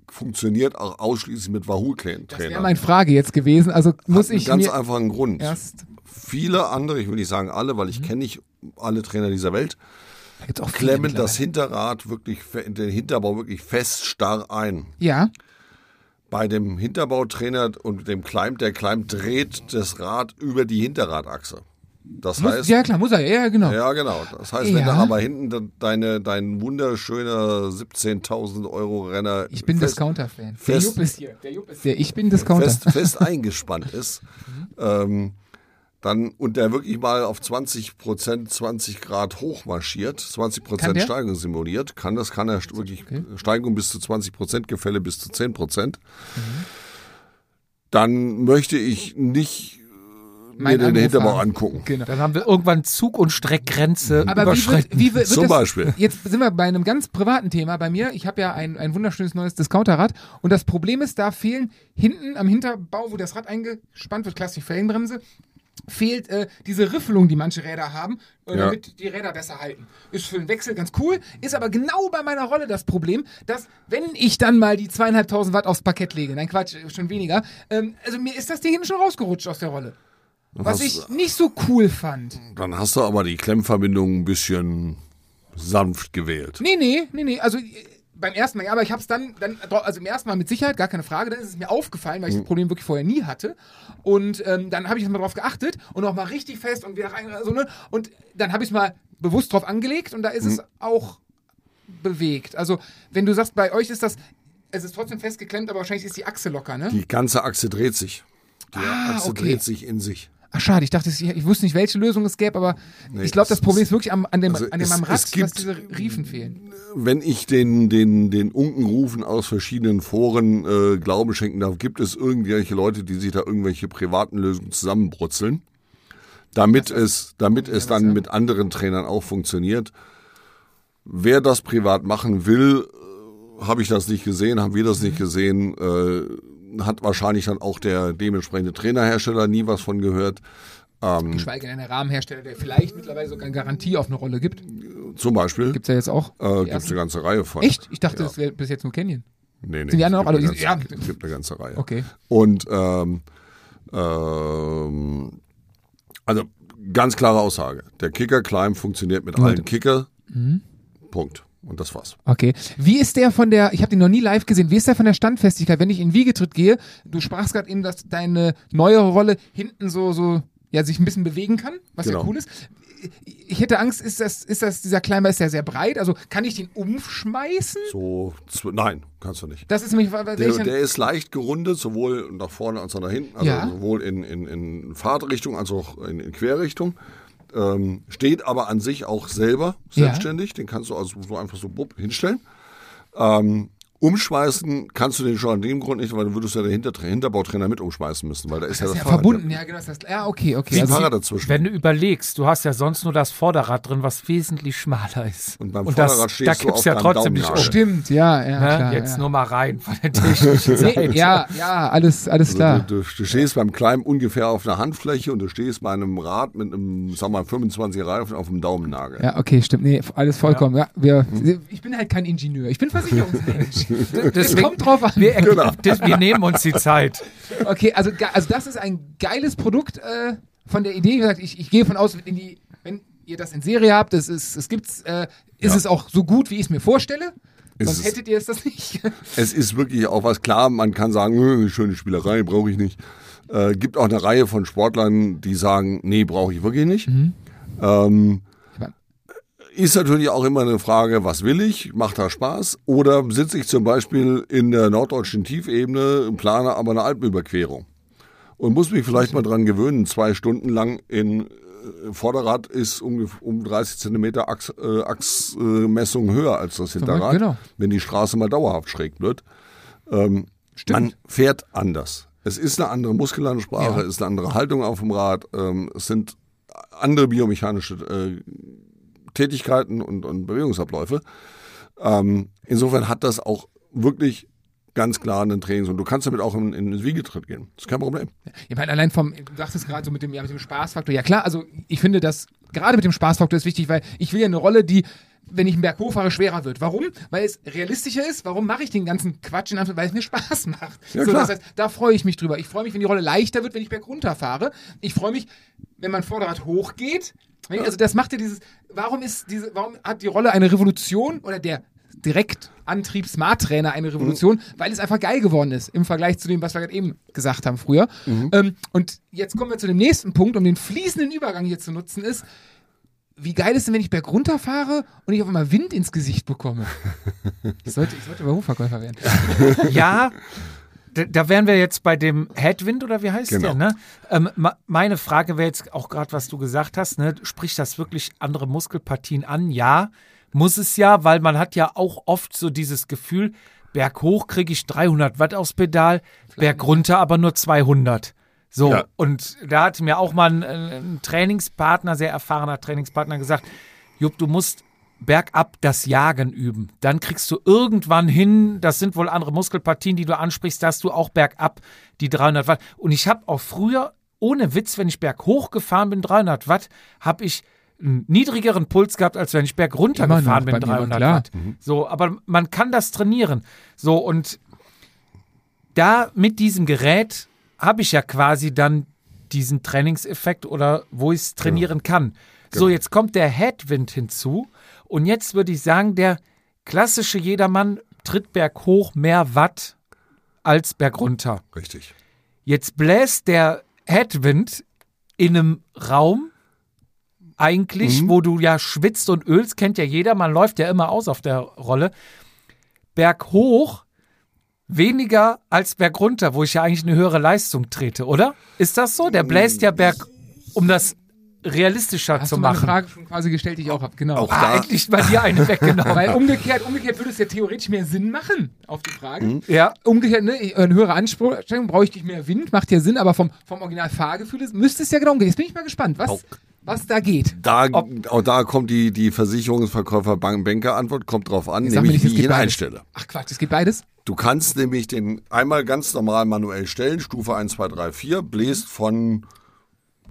funktioniert auch ausschließlich mit Wahoo Das wäre meine Frage jetzt gewesen. Also muss Hat einen ich ganz mir einfachen Grund. erst Viele andere, ich will nicht sagen alle, weil Mhm. ich kenne nicht alle Trainer dieser Welt, da klemmen das. Hinterrad wirklich, den Hinterbau wirklich fest starr ein. Ja, Bei dem Hinterbautrainer und dem Climb, der Climb dreht das Rad über die Hinterradachse. Das muss, heißt, ja klar, muss er, ja, genau. ja genau. Das heißt, wenn Ja. du aber hinten de- deine, dein wunderschöner 17.000 Euro Renner Ich bin fest, Discounter-Fan. Der Jupp ist hier. Der Jupp ist hier. Ich bin Discounter. fest, fest eingespannt ist, ähm, dann und der wirklich mal auf 20 Prozent, 20 Grad hochmarschiert, 20 Kann Prozent? Steigung simuliert, kann das, kann er wirklich Steigung bis zu 20 Prozent, Gefälle bis zu 10 Prozent. Mhm. Dann möchte ich nicht mir den Anruf Hinterbau haben. angucken. Genau. Dann haben wir irgendwann Zug- und Streckgrenze Aber wie wird, wie wird, wird Zum das, Beispiel. Jetzt sind wir bei einem ganz privaten Thema bei mir. Ich habe ja ein, ein wunderschönes neues Discounterrad und das Problem ist, da fehlen hinten am Hinterbau, wo das Rad eingespannt wird, klassisch Felgenbremse, fehlt äh, diese Riffelung, die manche Räder haben, äh, Ja. damit die Räder besser halten. Ist für den Wechsel ganz cool, ist aber genau bei meiner Rolle das Problem, dass wenn ich dann mal die zweieinhalbtausend Watt aufs Parkett lege, nein Quatsch, schon weniger, ähm, also mir ist das Ding hinten schon rausgerutscht aus der Rolle. Was hast- ich nicht so cool fand. Dann hast du aber die Klemmverbindung ein bisschen sanft gewählt. Nee, nee, nee, nee. Also beim ersten Mal, ja, aber ich habe es dann, dann, also im ersten Mal mit Sicherheit, gar keine Frage, dann ist es mir aufgefallen, weil ich das Problem wirklich vorher nie hatte. Und ähm, dann habe ich mal drauf geachtet und auch mal richtig fest und wieder rein, so, ne? Und dann habe ich es mal bewusst drauf angelegt und da ist es auch bewegt. Also, wenn du sagst, bei euch ist das, es ist trotzdem festgeklemmt, aber wahrscheinlich ist die Achse locker, ne? Die ganze Achse dreht sich. Die Ah, Achse okay. dreht sich in sich. Ach, schade, ich dachte, es- ich wusste nicht, welche Lösung es gäbe, aber Nee, ich glaube, das das Problem ist- wirklich am, an dem, also an dem es- am es Rad, dass gibt- diese Riefen fehlen. Wenn ich den, den, den Unkenrufen aus verschiedenen Foren äh, Glauben schenken darf, gibt es irgendwelche Leute, die sich da irgendwelche privaten Lösungen zusammenbrutzeln, damit es, damit es dann mit anderen Trainern auch funktioniert. Wer das privat machen will, äh, habe ich das nicht gesehen, haben wir das nicht gesehen, äh, hat wahrscheinlich dann auch der dementsprechende Trainerhersteller nie was von gehört. Ähm, Geschweige denn der Rahmenhersteller, der vielleicht mittlerweile sogar eine Garantie auf eine Rolle gibt. zum Beispiel Gibt's ja jetzt auch. äh, gibt es eine ganze Reihe von. Echt? Ich dachte, Ja. das wäre bis jetzt nur Canyon. Nee, nee. Sind die anderen es auch gibt alle- eine ja. ganze, es gibt eine ganze Reihe. Okay. Und ähm, ähm, also ganz klare Aussage. Der Kicker Climb funktioniert mit allen Kicker. Mhm. Punkt. Und das war's. Okay. Wie ist der von der, ich habe den noch nie live gesehen, wie ist der von der Standfestigkeit, wenn ich in Wiegetritt gehe? Du sprachst gerade eben, dass deine neuere Rolle hinten so, so, ja, sich ein bisschen bewegen kann, was ja Genau. cool ist. Ich hätte Angst, ist das, ist das, dieser Climber ist ja sehr breit, also kann ich den umschmeißen? So, nein, kannst du nicht. Das ist nämlich, weil Der, der ist leicht gerundet, sowohl nach vorne als auch nach hinten, also Ja. sowohl in, in, in Fahrtrichtung als auch in, in Querrichtung. Ähm, steht aber an sich auch selber Ja. selbstständig. Den kannst du also so einfach so bupp hinstellen. Ähm, umschmeißen kannst du den schon an dem Grund nicht, weil du würdest ja den Hinter Hinterbautrainer mit umschmeißen müssen, weil da ist ja Das das ist ja Fahrrad verbunden, ja, genau. Das heißt, ja, okay, okay. Wie Also, Fahrrad dazwischen. Wenn du überlegst, du hast ja sonst nur das Vorderrad drin, was wesentlich schmaler ist. Und beim das, Vorderrad stehst da du kippst auf ja deinem trotzdem nicht Daumennagel. um. stimmt, ja, ja, Ne? klar. Jetzt ja. nur mal rein von der technischen Seite. Ja, ja, alles, alles Also klar. du, du, du stehst beim Climb ungefähr auf einer Handfläche und du stehst bei einem Rad mit einem, sag mal, 25 Reifen auf dem Daumennagel. Ja, okay, stimmt. Nee, alles vollkommen. Ja. wir, ich bin halt kein Ingenieur. Ich bin Versicherungsmensch. Es Deswegen- kommt drauf an. Wir, Genau. das, wir nehmen uns die Zeit. Okay, also, also das ist ein geiles Produkt äh, von der Idee. Wie gesagt, ich, ich gehe von aus, in die, wenn ihr das in Serie habt, es, ist, es gibt's, äh, ist Ja. es auch so gut, wie ich es mir vorstelle. Sonst hättet ihr es das nicht. Es ist wirklich auch was klar, man kann sagen, "Äh, schöne Spielerei, brauche ich nicht. Äh, gibt auch eine Reihe von Sportlern, die sagen, nee, brauche ich wirklich nicht. Ähm, Aber- ist natürlich auch immer eine Frage, was will ich? Macht da Spaß? Oder sitze ich zum Beispiel in der norddeutschen Tiefebene, plane aber eine Alpenüberquerung und muss mich vielleicht mal dran gewöhnen, zwei Stunden lang in äh, Vorderrad ist um, um 30 Zentimeter Achs, äh, Achsmessung äh, Messung höher als das Hinterrad, genau. wenn die Straße mal dauerhaft schräg wird. Ähm, man fährt anders. Es ist eine andere Muskelansprache, Ja. es ist eine andere Haltung auf dem Rad, ähm, es sind andere biomechanische äh, Tätigkeiten und, und Bewegungsabläufe. Ähm, insofern hat das auch wirklich ganz klar einen Trainings- und du kannst damit auch in, in den Wiegetritt gehen. Das ist kein Problem. Ich meine, allein vom, du sagtest gerade so mit dem, ja, mit dem Spaßfaktor. Ja klar, also ich finde das, gerade mit dem Spaßfaktor ist wichtig, weil ich will ja eine Rolle, die, wenn ich einen Berg hochfahre, schwerer wird. Warum? Weil es realistischer ist. Warum mache ich den ganzen Quatsch in Anführungszeichen? Weil es mir Spaß macht. Ja, so, das heißt, da freue ich mich drüber. Ich freue mich, wenn die Rolle leichter wird, wenn ich Berg runterfahre. Ich freue mich, wenn mein Vorderrad hochgeht. Also das macht ja dieses, warum ist diese, warum hat die Rolle eine Revolution oder der Direktantrieb Smart Trainer eine Revolution, weil es einfach geil geworden ist im Vergleich zu dem, was wir gerade eben gesagt haben früher. Ähm, und jetzt kommen wir zu dem nächsten Punkt, um den fließenden Übergang hier zu nutzen, ist, wie geil ist denn, wenn ich berg runterfahre und ich auf einmal Wind ins Gesicht bekomme? Ich sollte, ich sollte Berufsverkäufer werden. Ja, da, wären wir jetzt bei dem Headwind oder wie heißt Genau. der, ne? Ähm, meine Frage wäre jetzt auch gerade, was du gesagt hast, ne? Spricht das wirklich andere Muskelpartien an? Ja, muss es ja, weil man hat ja auch oft so dieses Gefühl, berghoch kriege ich 300 Watt aufs Pedal, bergunter aber nur 200. So, Ja. und da hat mir auch mal ein, ein Trainingspartner, sehr erfahrener Trainingspartner gesagt, Jupp, du musst bergab das Jagen üben. Dann kriegst du irgendwann hin, das sind wohl andere Muskelpartien, die du ansprichst, dass du auch bergab die 300 Watt. Und ich habe auch früher, ohne Witz, wenn ich berghoch gefahren bin, 300 Watt, habe ich einen niedrigeren Puls gehabt, als wenn ich bergunter Immer gefahren bin, bei mir, 300 klar. Watt. So, aber man kann das trainieren. So, und da mit diesem Gerät habe ich ja quasi dann diesen Trainingseffekt oder wo ich es trainieren kann. So, jetzt kommt der Headwind hinzu und jetzt würde ich sagen, der klassische Jedermann tritt berghoch mehr Watt als bergunter. Richtig. Jetzt bläst der Headwind in einem Raum eigentlich, wo du ja schwitzt und ölst, kennt ja jeder, man läuft ja immer aus auf der Rolle. Berghoch weniger als bergunter, wo ich ja eigentlich eine höhere Leistung trete, oder? Ist das so? Der bläst ja berg, um das realistischer Hast zu du machen. Frage schon quasi gestellt, die ich auch habe. Genau. Auch Ah, da- eigentlich bei dir eine weggenommen. Weil umgekehrt, umgekehrt würde es ja theoretisch mehr Sinn machen, auf die Frage. ja. Umgekehrt, ne, eine höhere Anstrengung, brauche ich nicht mehr Wind, macht ja Sinn, aber vom, vom Original-Fahrgefühl ist- müsste es ja genau umgehen. Jetzt bin ich mal gespannt, was, Auch- was da geht. Da, auch da kommt die, die Versicherungsverkäufer Bank Banker Antwort, kommt drauf an, nämlich nicht, wie ich ihn beides. einstelle. Ach Quatsch, es geht beides. Du kannst nämlich den einmal ganz normal manuell stellen, Stufe 1, 2, 3, 4, bläst von,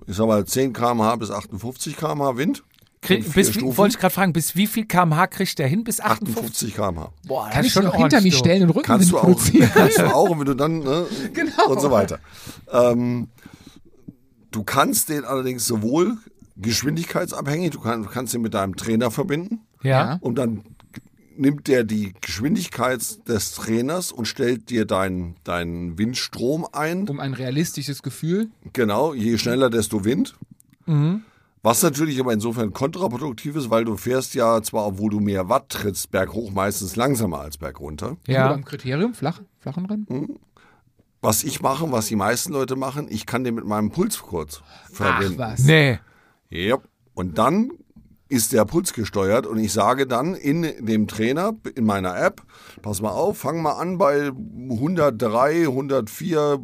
ich sag mal, 10 km/h bis 58 km/h Wind. Krieg, bis wie, Stufen. wollte ich gerade fragen, bis wie viel kmh kriegt der hin? Bis 58? 58 km/h. Boah, das Kann ich schon noch hinter mich stellen und Rückenwind Kannst du auch, produzieren? kannst du auch, und wenn du dann, ne, Genau. und so weiter. Ähm, du kannst den allerdings sowohl geschwindigkeitsabhängig, du kann, kannst den mit deinem Trainer verbinden Ja. und dann nimmt der die Geschwindigkeit des Trainers und stellt dir deinen deinen Windstrom ein. Um ein realistisches Gefühl. Genau, je schneller, desto Wind. Mhm. Was natürlich aber insofern kontraproduktiv ist, weil du fährst ja zwar, obwohl du mehr Watt trittst, berghoch meistens langsamer als bergunter. Ja. Ja. Beim Kriterium, flach, flachen Rennen. Was ich mache, was die meisten Leute machen, ich kann den mit meinem Puls kurz Ach verbinden. was. Nee. Yep. Und dann ist der Puls gesteuert und ich sage dann in dem Trainer, in meiner App, pass mal auf, fang mal an bei 103, 104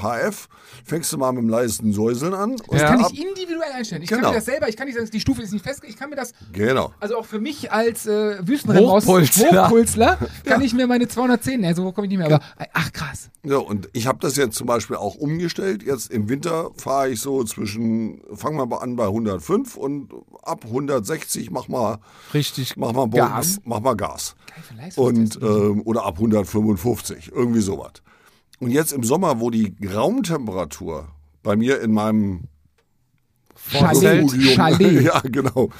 HF, fängst du mal mit dem leisesten Säuseln an. Und Das kann ab- ich individuell einstellen. Ich Genau. kann mir das selber, ich kann nicht sagen, die Stufe ist nicht festgelegt, ich kann mir das, Genau. also auch für mich als äh, Wüstenrennmaus, Hochpulsler. Hochpulsler, kann ich mir meine 210, ne, so komme ich nicht mehr, aber ach krass. Ja, und ich habe das jetzt zum Beispiel auch umgestellt. Jetzt im Winter fahre ich so zwischen, fang mal an bei 105 und ab 160 mach mal, Richtig. mach mal, Bo- Gas. Mach mal Gas. Und, ähm, oder ab 155, irgendwie sowas. Und jetzt im Sommer, wo die Raumtemperatur bei mir in meinem Studium- Chalet. ja, genau.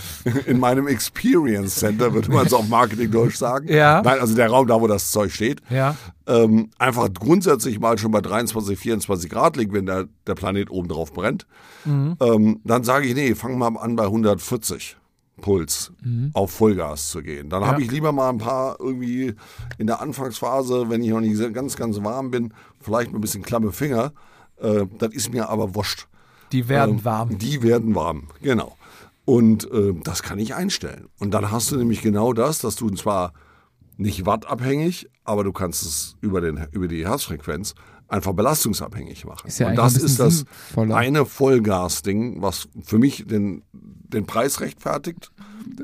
In meinem Experience Center, würde man es auf Marketing-Deutsch sagen. Ja. Nein, also der Raum, da wo das Zeug steht. Ja. Ähm, einfach grundsätzlich mal schon bei 23, 24 Grad liegt, wenn der, der Planet oben drauf brennt. Ähm, dann sage ich, nee, fang mal an bei 140 Puls auf Vollgas zu gehen. Dann habe ich lieber mal ein paar irgendwie in der Anfangsphase, wenn ich noch nicht ganz, ganz warm bin, vielleicht mal ein bisschen klamme Finger. Äh, das ist mir aber wurscht. Die werden Ähm, warm. Die werden warm, genau. Und äh, das kann ich einstellen. Und dann hast du nämlich genau das, dass du zwar nicht wattabhängig, aber du kannst es über, den, über die Herzfrequenz einfach belastungsabhängig machen. Ist ja Und das ist das sinnvoller. eine Vollgas-Ding, was für mich den, den Preis rechtfertigt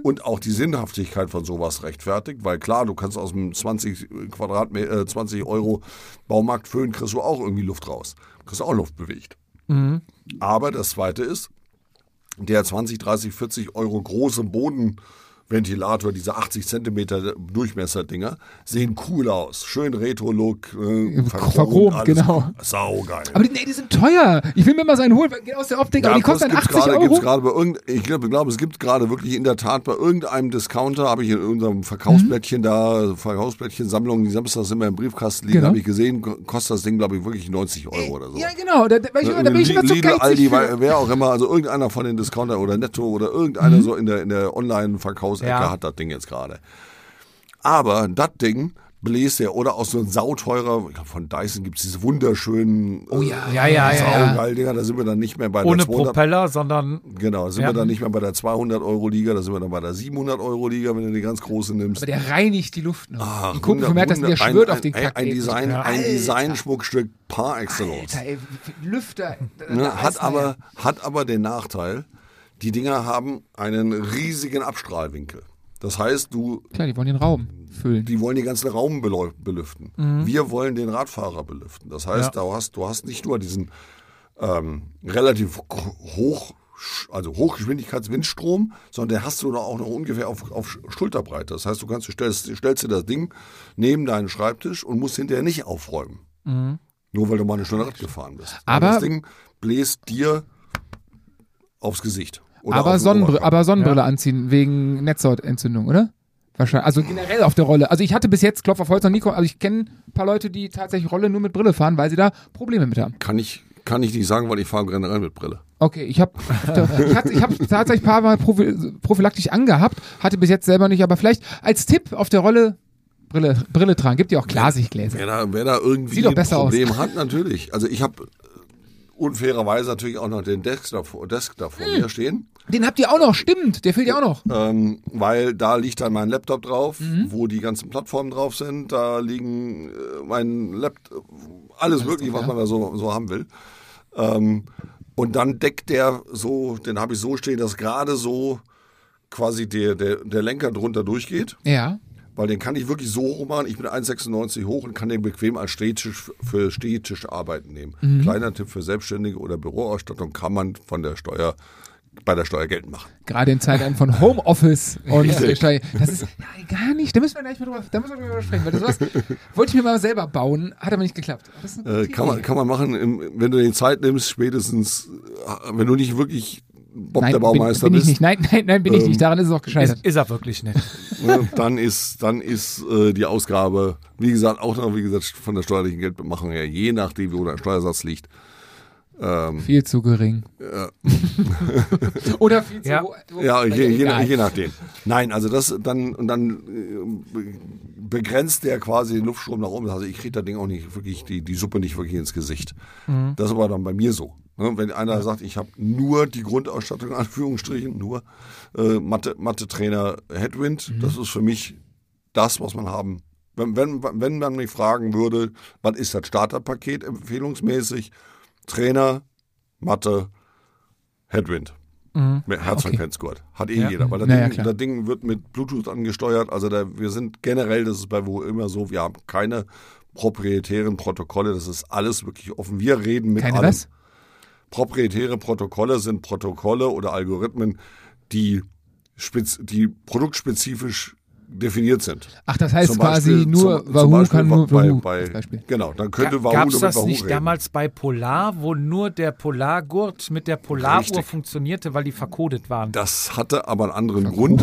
und auch die Sinnhaftigkeit von sowas rechtfertigt, weil klar, du kannst aus dem 20 Quadratmeter, äh, 20 Euro Baumarkt Föhn kriegst du auch irgendwie Luft raus. Kriegst du auch Luft bewegt. Aber das zweite ist, der 20, 30, 40 Euro große Bodenventilator, diese 80 Zentimeter Durchmesser-Dinger, sehen cool aus. Schön Retro-Look, äh, verchromt, alles genau. Saugeil. Aber die, nee, die sind teuer. Ich will mir mal so einen holen, geht aus der Optik, aber die kosten dann gibt's 80 gerade, gibt's Euro. bei irgend, ich glaube, glaube, es gibt gerade wirklich in der Tat bei irgendeinem Discounter, habe ich in unserem Verkaufsblättchen da, Verkaufsblättchen Sammlung, die samstags immer im Briefkasten liegen, Genau. habe ich gesehen, kostet das Ding, glaube ich, wirklich 90 Euro oder so. Ja, genau. Da, da, ich, da bin ich immer zu Lidl, Aldi, wer auch immer, also irgendeiner von den Discounter oder Netto oder irgendeiner so in der, in der Online-Verkaufsecke Ja. hat das Ding jetzt gerade. Aber das Ding bläst ja, oder auch so ein sauteurer, von Dyson gibt es diese wunderschönen Oh ja, Ja, ja, ja, ja. saugeil Dinger, da sind wir dann nicht mehr bei Ohne der 200, Propeller, sondern Genau, da sind Ja. wir dann nicht mehr bei der 200 Euro Liga, da sind wir dann bei der 700 Euro Liga, wenn du die ganz große nimmst. Aber der reinigt die Luft noch. Ach, die Kumpel wunder- von mir hat das, der schwört ein, auf den Kack. ein. Design, ein Designschmuckstück par excellence. Alter, ey, Lüfter. Ne, hat, aber, hat aber den Nachteil, die Dinger haben einen riesigen Abstrahlwinkel. Das heißt, du, Klar, die wollen den Raum füllen. die wollen den ganzen Raum belüften. Wir wollen den Radfahrer belüften. Das heißt, du, hast, du hast nicht nur diesen ähm, relativ hoch, also Hochgeschwindigkeitswindstrom, sondern den hast du da auch noch ungefähr auf, auf Schulterbreite. Das heißt, du kannst, du stellst, stellst dir das Ding neben deinen Schreibtisch und musst hinterher nicht aufräumen. Nur weil du mal eine Stunde Rad gefahren bist. Weil Aber- das Ding bläst dir aufs Gesicht. Aber, Sonnenbr aber Sonnenbrille anziehen wegen Netzhautentzündung, oder? Wahrscheinlich. Also generell auf der Rolle. Also ich hatte bis jetzt Klopf auf Holz noch nie, also ich kenne ein paar Leute, die tatsächlich Rolle nur mit Brille fahren, weil sie da Probleme mit haben. Kann ich, kann ich nicht sagen, weil ich fahre generell mit Brille. Okay, ich habe ich hatte- ich hab tatsächlich ein paar Mal prophy- prophylaktisch angehabt, hatte bis jetzt selber nicht, aber vielleicht als Tipp auf der Rolle Brille, Brille tragen. Gibt ja auch Klarsichtgläser. Wer da, wer da irgendwie Sieht doch ein besser Problem hat, natürlich. Also ich habe unfairerweise natürlich auch noch den Desk davor, Desk da vor Hm. mir stehen, Den habt ihr auch noch, stimmt, der fehlt ja auch noch. ähm, weil da liegt dann mein Laptop drauf, Mhm. wo die ganzen Plattformen drauf sind. Da liegen äh, mein Laptop, alles mögliche, drauf, was ja. man da so, so haben will. Ähm, und dann deckt der so, den habe ich so stehen, dass gerade so quasi der, der, der Lenker drunter durchgeht. Ja. Weil den kann ich wirklich so hoch machen. Ich bin 1,96 hoch und kann den bequem als Stehtisch für Stehtischarbeiten nehmen. Mhm. Kleiner Tipp für Selbstständige oder Büroausstattung kann man von der Steuer bei der Steuer geltend machen. Gerade in Zeiten von Homeoffice und Steuer. Das ist ja, gar nicht. Da müssen wir gleich mal drüber, da müssen wir drüber sprechen. Weil das was, wollte ich mir mal selber bauen, hat aber nicht geklappt. Äh, kann, man, kann man machen, wenn du die Zeit nimmst, spätestens, äh, wenn du nicht wirklich Bob Nein, der Baumeister bin, bin ich bist, nicht. Nein, nein, nein, bin ich nicht. Daran ist es auch ist, gescheitert. ist er wirklich nicht. dann ist, dann ist äh, die Ausgabe, wie gesagt, auch noch, wie gesagt, von der steuerlichen Geldbemachung her, je nachdem, wo dein Steuersatz liegt. Ähm, Viel zu gering. Oder viel zu Ja. hoch. Ja, je, je, je nachdem. Nein, also das dann und dann äh, be- begrenzt der quasi den Luftstrom nach oben. Also ich kriege das Ding auch nicht wirklich, die, die Suppe nicht wirklich ins Gesicht. Mhm. Das war dann bei mir so. Ne, wenn einer sagt, ich habe nur die Grundausstattung, in Anführungsstrichen, nur äh, Mathe, Mathe-Trainer Headwind, das ist für mich das, was man haben. Wenn, wenn, wenn man mich fragen würde, was ist das Starterpaket empfehlungsmäßig? Trainer, Mathe, Headwind. Mit Herzfrequenzgurt. Hat eh jeder. Weil das, Naja, Ding, das Ding wird mit Bluetooth angesteuert. Also da, wir sind generell, das ist bei wo immer so, wir haben keine proprietären Protokolle. Das ist alles wirklich offen. Wir reden mit Keine allem. was? Proprietäre Protokolle sind Protokolle oder Algorithmen, die, spez die produktspezifisch definiert sind. Ach, das heißt Zum quasi Beispiel- nur zum- zum Wahoo Beispiel kann nur bei, Wahoo. bei. Genau, dann könnte Wahoo Gab es das nicht reden. damals bei Polar, wo nur der Polargurt mit der Polaruhr Richtig. funktionierte, weil die verkodet waren? Das hatte aber einen anderen Grund,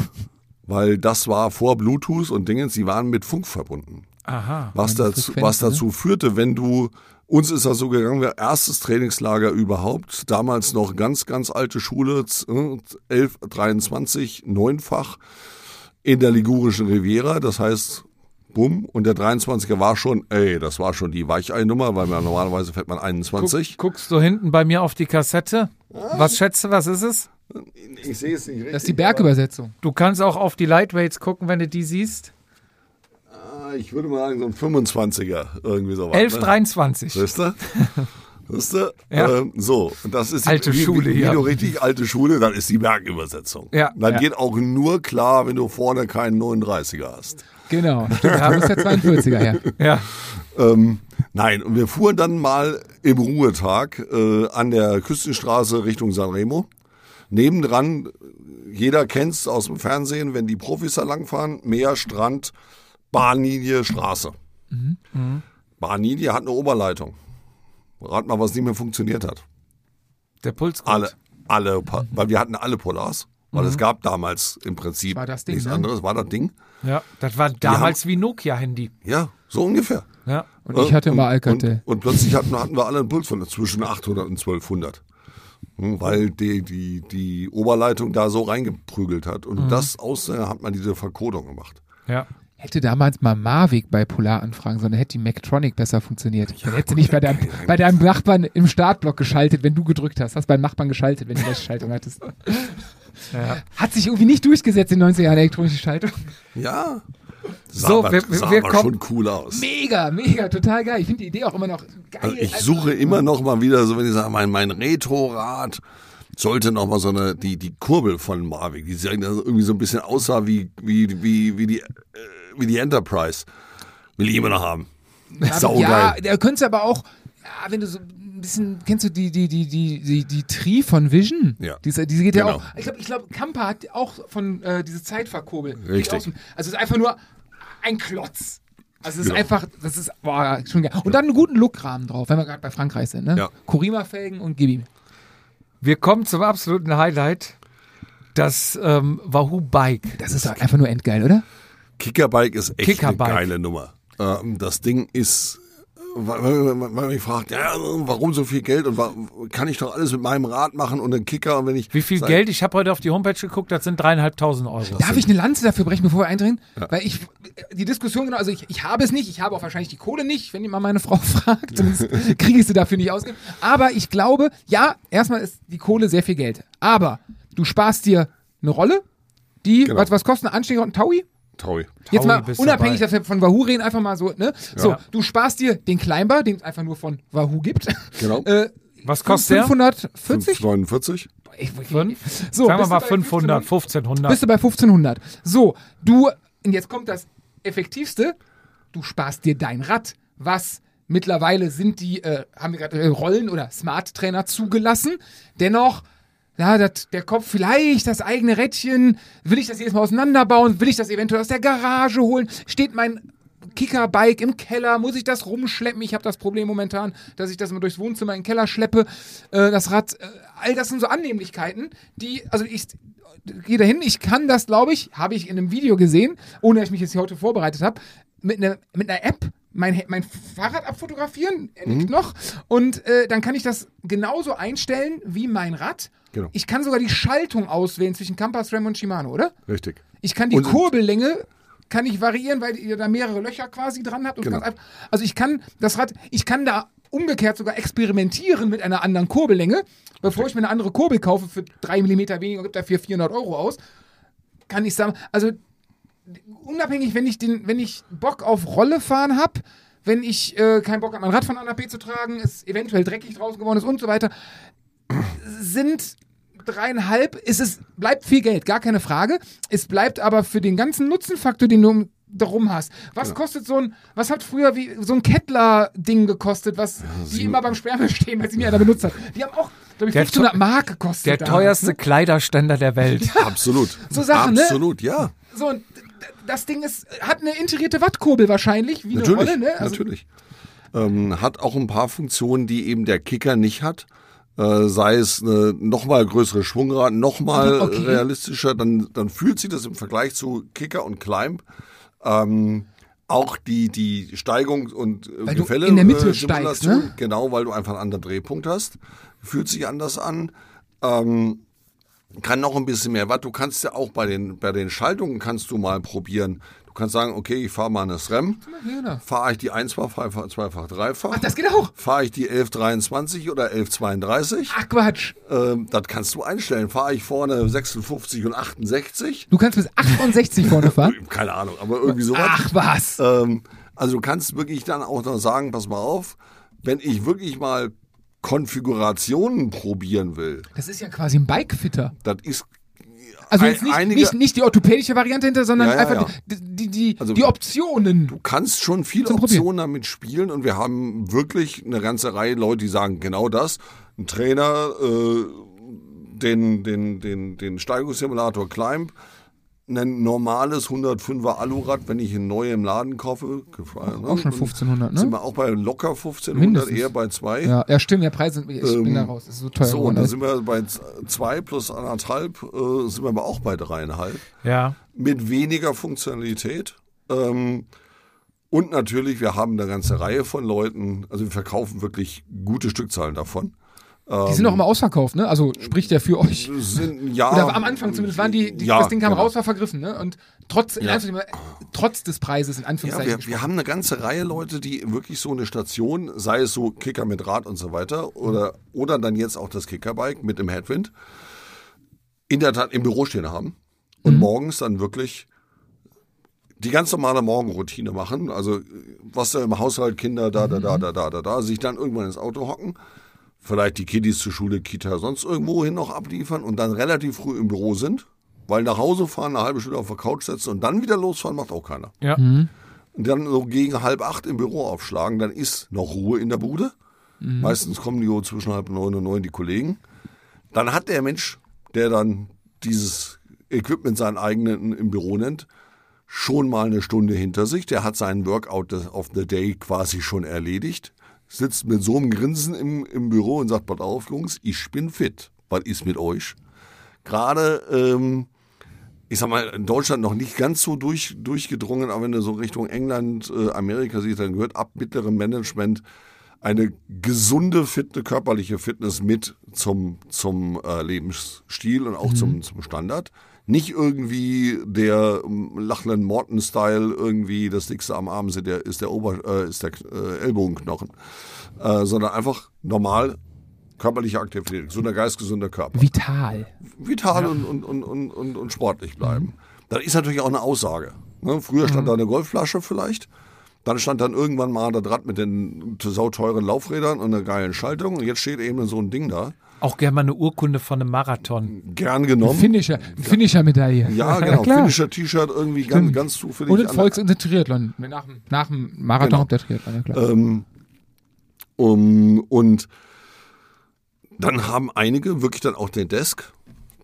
weil das war vor Bluetooth und Dingens, sie waren mit Funk verbunden. Aha. Was dazu, was ne? dazu führte, wenn du, uns ist das so gegangen, wir erstes Trainingslager überhaupt, damals noch ganz, ganz alte Schule, z- äh, 11, 23, neunfach in der ligurischen Riviera, das heißt, bumm, und der 23er war schon, ey, das war schon die Weichei-Nummer, weil man normalerweise fährt man 21. Guck, guckst du hinten bei mir auf die Kassette? Was schätze, was ist es? Ich sehe es nicht richtig. Das ist die Bergübersetzung. Du kannst auch auf die Lightweights gucken, wenn du die siehst. Ich würde mal sagen, so ein 25er, irgendwie sowas. 1123. Ne? Weißt du? Weißt du? Ja. Ähm, so, und das ist Alte wie, Schule, wie, wie ja. du richtig alte Schule, dann ist die Bergübersetzung. Ja. Dann Ja. geht auch nur klar, wenn du vorne keinen 39er hast. Genau. Da muss der 42er her. Ja. Ähm, nein, und wir fuhren dann mal im Ruhetag äh, an der Küstenstraße Richtung Sanremo. Nebendran, jeder kennt's aus dem Fernsehen, wenn die Profis da langfahren, Meer, Strand, Bahnlinie, Straße. Bahnlinie hat eine Oberleitung. Rat mal, was nicht mehr funktioniert hat. Der Pulsgurt. Alle, alle, Pa- weil wir hatten alle Polars. Weil es gab damals im Prinzip War das Ding, nichts ne? anderes, war das Ding. Ja, das war damals wie Nokia-Handy. Ja, so ungefähr. Ja. Und ich hatte immer Alcatel. Und, und plötzlich hatten, hatten wir alle einen Puls von zwischen 800 und 1200. Hm, Weil die, die, die Oberleitung da so reingeprügelt hat. Und das aus äh, hat man diese Verkodung gemacht. Ja. Hätte damals mal Mavic bei Polar anfragen sollen, hätte die Mechatronic besser funktioniert. dann hätte sie nicht bei deinem, bei deinem Nachbarn im Startblock geschaltet, wenn du gedrückt hast. Hast beim Nachbarn geschaltet, wenn du die Schaltung hattest. ja. Hat sich irgendwie nicht durchgesetzt in den 90er Jahren, elektronische Schaltung. Ja. Sah So, aber, wir- sah wir schon cool aus. Mega, mega, total geil. Ich finde die Idee auch immer noch geil. Also ich Einfach- suche immer noch mal wieder, so wenn ich sage, mein, mein Retrorad sollte noch mal so eine, die, die Kurbel von Mavic, die irgendwie so ein bisschen aussah wie, wie, wie, wie die, äh, wie die Enterprise. Will ich immer noch haben. Saugeil. Ja, der könnte aber auch, ja, wenn du so ein bisschen, kennst du die, die, die, die, die, die Tree von Vision? Ja. Diese, diese geht ja Genau. auch, ich glaube, ich glaub, Kampa hat auch von, äh, diese Zeitverkurbel. Richtig. Also es ist einfach nur ein Klotz. Also es ist Genau. einfach, das ist, boah, schon geil. Und dann einen guten Lookrahmen drauf, wenn wir gerade bei Frankreich sind, ne? Ja. Kurima-Felgen und gib ihm. Wir kommen zum absoluten Highlight. Das ähm, Wahoo Bike. Das ist doch einfach nur endgeil, oder? Kickerbike ist echt Kickerbike. eine geile Nummer. Ähm, das Ding ist, weil weil man man mich fragt, ja, warum so viel Geld und kann ich doch alles mit meinem Rad machen und einen Kicker und wenn ich Wie viel sag- Geld? Ich habe heute auf die Homepage geguckt, das sind dreieinhalbtausend Euro. Darf ich eine Lanze dafür brechen, bevor wir eindrehen? Weil ich, die Diskussion, genau, also ich, ich habe es nicht, ich habe auch wahrscheinlich die Kohle nicht, wenn ihr mal meine Frau fragt, zumindest kriege ich sie dafür nicht ausgeben. Aber ich glaube, ja, erstmal ist die Kohle sehr viel Geld. Aber du sparst dir eine Rolle, die, Genau. was, was kostet eine Anständige und ein Taui? Taui. Jetzt mal unabhängig, dass wir von Wahoo reden, einfach mal so, ne? So, Ja. du sparst dir den Climber, den es einfach nur von Wahoo gibt. Genau. äh, Was kostet der? 540? 549. Ich-? So, Sagen wir bist mal du bei 500, 1500? 1500. bist du bei 1500. So, du, und jetzt kommt das Effektivste, du sparst dir dein Rad, was mittlerweile sind die, äh, haben wir gerade äh, Rollen oder Smart Trainer zugelassen. Dennoch, ja, dat, der Kopf vielleicht, das eigene Rädchen, will ich das jedes Mal auseinanderbauen, will ich das eventuell aus der Garage holen, steht mein Kickerbike im Keller, muss ich das rumschleppen? Ich habe das Problem momentan, dass ich das immer durchs Wohnzimmer in den Keller schleppe. Äh, das Rad, äh, all das sind so Annehmlichkeiten, die, also ich gehe dahin, ich kann das, glaube ich, habe ich in einem Video gesehen, ohne dass ich mich jetzt hier heute vorbereitet habe, mit einer mit einer App mein, mein Fahrrad abfotografieren, er liegt noch, und äh, dann kann ich das genauso einstellen wie mein Rad. Genau. Ich kann sogar die Schaltung auswählen zwischen Campus Ram und Shimano, oder? Richtig. Ich kann die Und- Kurbellänge kann ich variieren, weil ihr da mehrere Löcher quasi dran habt. Genau. einfach, also ich kann das Rad, ich kann da umgekehrt sogar experimentieren mit einer anderen Kurbellänge, bevor ich mir eine andere Kurbel kaufe für 3 mm weniger und gebe dafür 400 Euro aus, kann ich sagen, also unabhängig, wenn ich den, wenn ich Bock auf Rolle fahren habe, wenn ich äh, keinen Bock habe, mein Rad von A nach B zu tragen, es eventuell dreckig draußen geworden ist und so weiter, sind dreieinhalb, ist es, bleibt viel Geld, gar keine Frage. Es bleibt aber für den ganzen Nutzenfaktor, den du um- darum hast. Was kostet so ein, was hat früher wie so ein Kettler-Ding gekostet, was die immer beim Sperrmüll stehen, weil sie mir einer benutzt hat. Die haben auch, glaube ich, Der 500 teu- Mark gekostet. Der damals, teuerste ne? Kleiderständer der Welt. Absolut. So Sachen, ne? Absolut, ja. So, das Ding ist, hat eine integrierte Wattkurbel wahrscheinlich, wie Natürlich, eine Rolle, ne? Also, natürlich. Ähm, hat auch ein paar Funktionen, die eben der Kicker nicht hat. Äh, sei es eine nochmal größere Schwungrad, nochmal Okay. realistischer, dann, dann fühlt sich das im Vergleich zu Kicker und Climb. Ähm, auch die, die Steigung und äh, Weil Gefälle in der Mitte äh, steigst, ne? Genau, weil du einfach einen anderen Drehpunkt hast. Fühlt sich anders an. Ähm, kann noch ein bisschen mehr Watt. Du kannst ja auch bei den, bei den Schaltungen kannst du mal probieren. Du kannst sagen, okay, ich fahre mal eine SRAM. Genau. Fahre ich die 1 zweifach, zweifach, dreifach? Ach, das geht auch. Fahre ich die 1123 oder 1132? Ach Quatsch. Ähm, das kannst du einstellen. Fahre ich vorne 56 und 68? Du kannst bis 68 vorne fahren. Keine Ahnung, aber irgendwie sowas. Ach was. Ähm, also du kannst wirklich dann auch noch sagen, pass mal auf, wenn ich wirklich mal Konfigurationen probieren will, Das ist ja quasi ein Bikefitter. das ist Also jetzt nicht, einige- nicht, nicht die orthopädische Variante hinter, sondern Ja, ja, einfach ja. Die, die, die, Also- die Optionen. Du kannst schon viele Zum Probieren. Optionen damit spielen und wir haben wirklich eine ganze Reihe Leute, die sagen genau das. Ein Trainer, äh, den, den, den, den Steigungssimulator Climb, ein normales 105er Alurad, wenn ich ein neu im Laden kaufe. gefallen, ne? Auch schon Und 1500, ne? Sind wir auch bei locker 1500, Mindestens. eher bei zwei. Ja, ja, stimmt, der Preis sind, ich bin Ähm, da raus. Das ist so teuer So, und da sind wir bei z- zwei plus anderthalb, äh, sind wir aber auch bei dreieinhalb Ja. mit weniger Funktionalität. Ähm, und natürlich, wir haben eine ganze Reihe von Leuten, also wir verkaufen wirklich gute Stückzahlen davon. Die sind auch immer ausverkauft, ne? Also spricht der für euch. Sind, ja, Oder am Anfang zumindest waren die, die ja, das Ding kam genau. raus, war vergriffen, ne? Und trotz, Ja. Trotz des Preises, in Ja, Anführungszeichen. wir, wir haben eine ganze Reihe Leute, die wirklich so eine Station, sei es so Kicker mit Rad und so weiter, oder, oder dann jetzt auch das Kickerbike mit dem Headwind, in der Tat im Büro stehen haben und morgens dann wirklich die ganz normale Morgenroutine machen. Also was da im Haushalt, Kinder, da, da, da, da, da, da, da, sich dann irgendwann ins Auto hocken, vielleicht die Kiddies zur Schule, Kita, sonst irgendwo hin noch abliefern und dann relativ früh im Büro sind, weil nach Hause fahren, eine halbe Stunde auf der Couch setzen und dann wieder losfahren, macht auch keiner. Ja. Und dann so gegen halb acht im Büro aufschlagen, dann ist noch Ruhe in der Bude. Meistens kommen die so zwischen halb neun und neun die Kollegen. Dann hat der Mensch, der dann dieses Equipment sein eigenen im Büro nennt, schon mal eine Stunde hinter sich. Der hat seinen Workout of the Day quasi schon erledigt. Sitzt mit so einem Grinsen im, im Büro und sagt, pass auf, Jungs, ich bin fit. Was ist mit euch? Gerade ähm, ich sag mal, in Deutschland noch nicht ganz so durch, durchgedrungen, aber wenn du so Richtung England, äh, Amerika siehst, dann gehört ab mittlerem Management eine gesunde, fitte, körperliche Fitness mit zum, zum äh, Lebensstil und auch zum, zum Standard. Nicht irgendwie der ähm, Lachlan Morton-Style, irgendwie das dickste am Arm ist der, ist der, Ober, äh, ist der äh, Ellbogenknochen, äh, sondern einfach normal körperliche Aktivität, gesunder Geist, gesunder Körper Vital. vital und, und, und, und, und, und sportlich bleiben. Das ist natürlich auch eine Aussage. Ne? Früher stand da eine Golfflasche vielleicht. Dann stand dann irgendwann mal das Rad mit den sauteuren Laufrädern und einer geilen Schaltung. Und jetzt steht eben so ein Ding da. Auch gerne mal eine Urkunde von einem Marathon. Gern genommen. Finisher, Finisher-Medaille. ja, genau. klar. Finisher-T-Shirt irgendwie ganz, Stimmt. ganz zufällig. Und Volks- und Triathlon. Nach, dem- nach dem Marathon Genau. der Triathlon, ja klar. Ähm, um, und dann haben einige wirklich dann auch den Desk,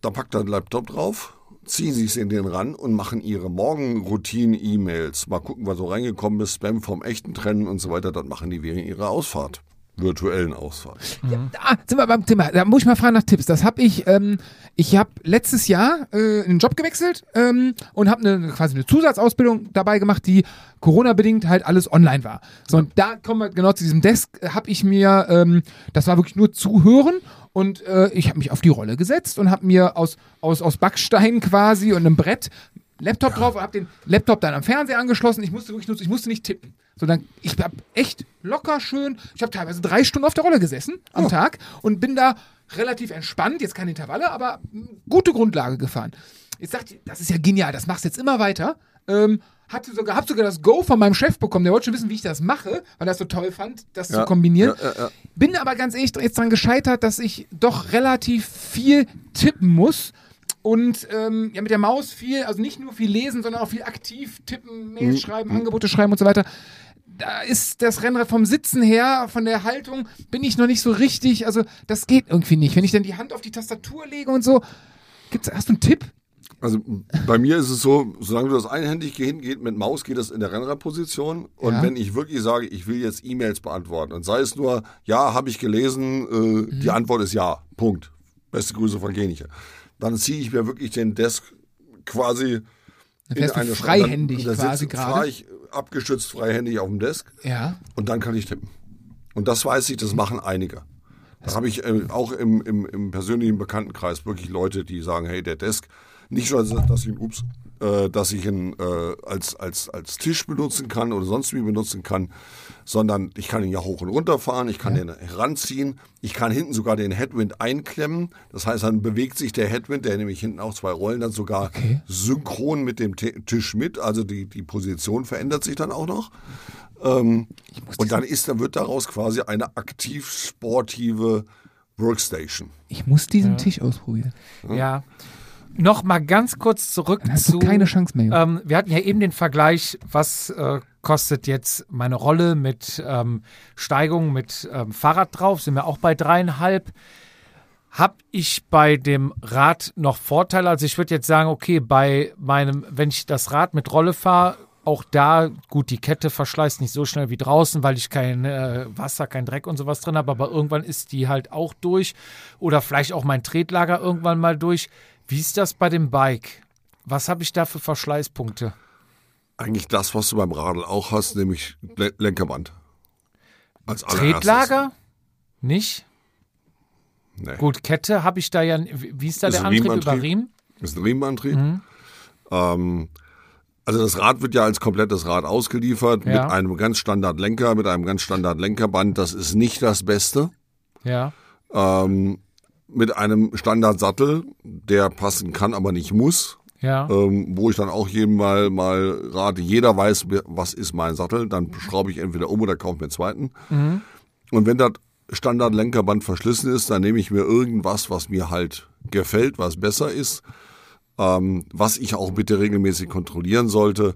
da packt er den Laptop drauf, ziehen sich in den ran und machen ihre Morgenroutine-E-Mails. Mal gucken, was so reingekommen ist, Spam vom echten trennen und so weiter. Das machen die während ihrer Ausfahrt, virtuellen Ausfahrt. Ah, sind wir beim Thema. Da muss ich mal fragen nach Tipps. Das habe ich, ähm, ich habe letztes Jahr äh, einen Job gewechselt ähm, und habe eine, quasi eine Zusatzausbildung dabei gemacht, die Corona-bedingt halt alles online war. So, und da kommen wir genau zu diesem Desk, habe ich mir, ähm, das war wirklich nur zuhören und äh, ich habe mich auf die Rolle gesetzt und habe mir aus, aus, aus Backstein quasi und einem Brett Laptop drauf und habe den Laptop dann am Fernseher angeschlossen. Ich musste wirklich nur, ich musste nicht tippen. Sondern ich habe echt locker schön, ich habe teilweise drei Stunden auf der Rolle gesessen am Tag und bin da relativ entspannt, jetzt keine Intervalle, aber gute Grundlage gefahren. Jetzt sagt das ist ja genial, das machst du jetzt immer weiter. Ähm, hatte sogar, hab sogar das Go von meinem Chef bekommen, der wollte schon wissen, wie ich das mache, weil er es so toll fand, das zu Ja, kombinieren. ja, ja, ja. Bin aber ganz ehrlich jetzt dran gescheitert, dass ich doch relativ viel tippen muss und ähm, ja mit der Maus viel, also nicht nur viel lesen, sondern auch viel aktiv tippen, Mails Mhm. schreiben, Angebote schreiben und so weiter. Da ist das Rennrad vom Sitzen her, von der Haltung, bin ich noch nicht so richtig, also das geht irgendwie nicht. Wenn ich dann die Hand auf die Tastatur lege und so, gibt's, hast du einen Tipp? Also bei mir ist es so, solange du das einhändig hingeht mit Maus, geht das in der Rennradposition. Und Ja. wenn ich wirklich sage, ich will jetzt E-Mails beantworten und sei es nur, ja, habe ich gelesen, äh, Mhm. die Antwort ist ja, Punkt. Beste Grüße von Geniche. Dann ziehe ich mir wirklich den Desk quasi du eine freihändig dann, dann quasi gerade. ich abgestützt freihändig auf dem Desk Ja. und dann kann ich tippen. Und das weiß ich, das machen einige. Da habe ich äh, auch im, im, im persönlichen Bekanntenkreis wirklich Leute, die sagen, hey, der Desk, nicht nur, dass ich ihn, ups, äh, dass ich ihn äh, als, als, als Tisch benutzen kann oder sonst wie benutzen kann, sondern ich kann ihn ja hoch und runter fahren, ich kann den heranziehen, ich kann hinten sogar den Headwind einklemmen. Das heißt, dann bewegt sich der Headwind, der nämlich hinten auch zwei Rollen dann sogar synchron mit dem T Tisch mit. Also die, die Position verändert sich dann auch noch. Ähm, und dann ist, dann wird daraus quasi eine aktiv sportive Workstation. Ich muss diesen Tisch ausprobieren. Ja. Noch mal ganz kurz zurück Dann hast zu. du keine Chance mehr. Ähm, wir hatten ja eben den Vergleich, was äh, kostet jetzt meine Rolle mit ähm, Steigung mit ähm, Fahrrad drauf, sind wir auch bei dreieinhalb. Hab ich bei dem Rad noch Vorteile? Also ich würde jetzt sagen, okay, bei meinem, wenn ich das Rad mit Rolle fahre, auch da, gut, die Kette verschleißt nicht so schnell wie draußen, weil ich kein äh, Wasser, kein Dreck und sowas drin habe, aber irgendwann ist die halt auch durch. Oder vielleicht auch mein Tretlager irgendwann mal durch. Wie ist das bei dem Bike? Was habe ich da für Verschleißpunkte? Eigentlich das, was du beim Radl auch hast, nämlich Le Lenkerband. Als. Tretlager? Nicht? Nee. Gut, Kette habe ich da ja. Wie ist da Ist der Antrieb über Riemenantrieb. Riemen? Das ist ein Riemenantrieb. Mhm. Ähm, also das Rad wird ja als komplettes Rad ausgeliefert Ja. mit einem ganz Standard Lenker, mit einem ganz Standard Lenkerband. Das ist nicht das Beste. Ja. Ähm, mit einem Standardsattel, der passen kann, aber nicht muss. Ja. ähm, wo ich dann auch jedem mal, mal rate, jeder weiß, was ist mein Sattel, dann schraube ich entweder um oder kaufe mir einen zweiten. Und wenn das Standard-Lenkerband verschlissen ist, dann nehme ich mir irgendwas, was mir halt gefällt, was besser ist, ähm, was ich auch bitte regelmäßig kontrollieren sollte,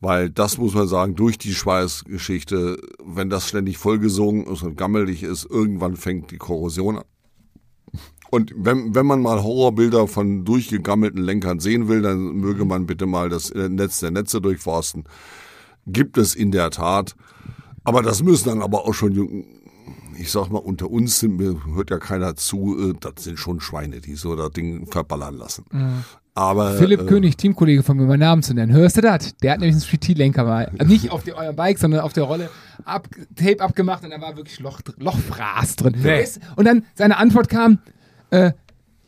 weil das muss man sagen, durch die Schweißgeschichte, wenn das ständig vollgesogen ist und gammelig ist, irgendwann fängt die Korrosion an. Und wenn, wenn man mal Horrorbilder von durchgegammelten Lenkern sehen will, dann möge man bitte mal das Netz der Netze durchforsten. Gibt es in der Tat. Aber das müssen dann aber auch schon, ich sag mal, unter uns sind, mir hört ja keiner zu, äh, das sind schon Schweine, die so das Ding verballern lassen. Aber Philipp äh, König, Teamkollege von mir, meinen Namen zu nennen. Hörst du das? Der hat nämlich einen Street-Lenker mal, also nicht auf eurem Bike, sondern auf der Rolle ab, Tape abgemacht und da war wirklich Loch, Lochfraß drin. Nee. Und dann seine Antwort kam, äh,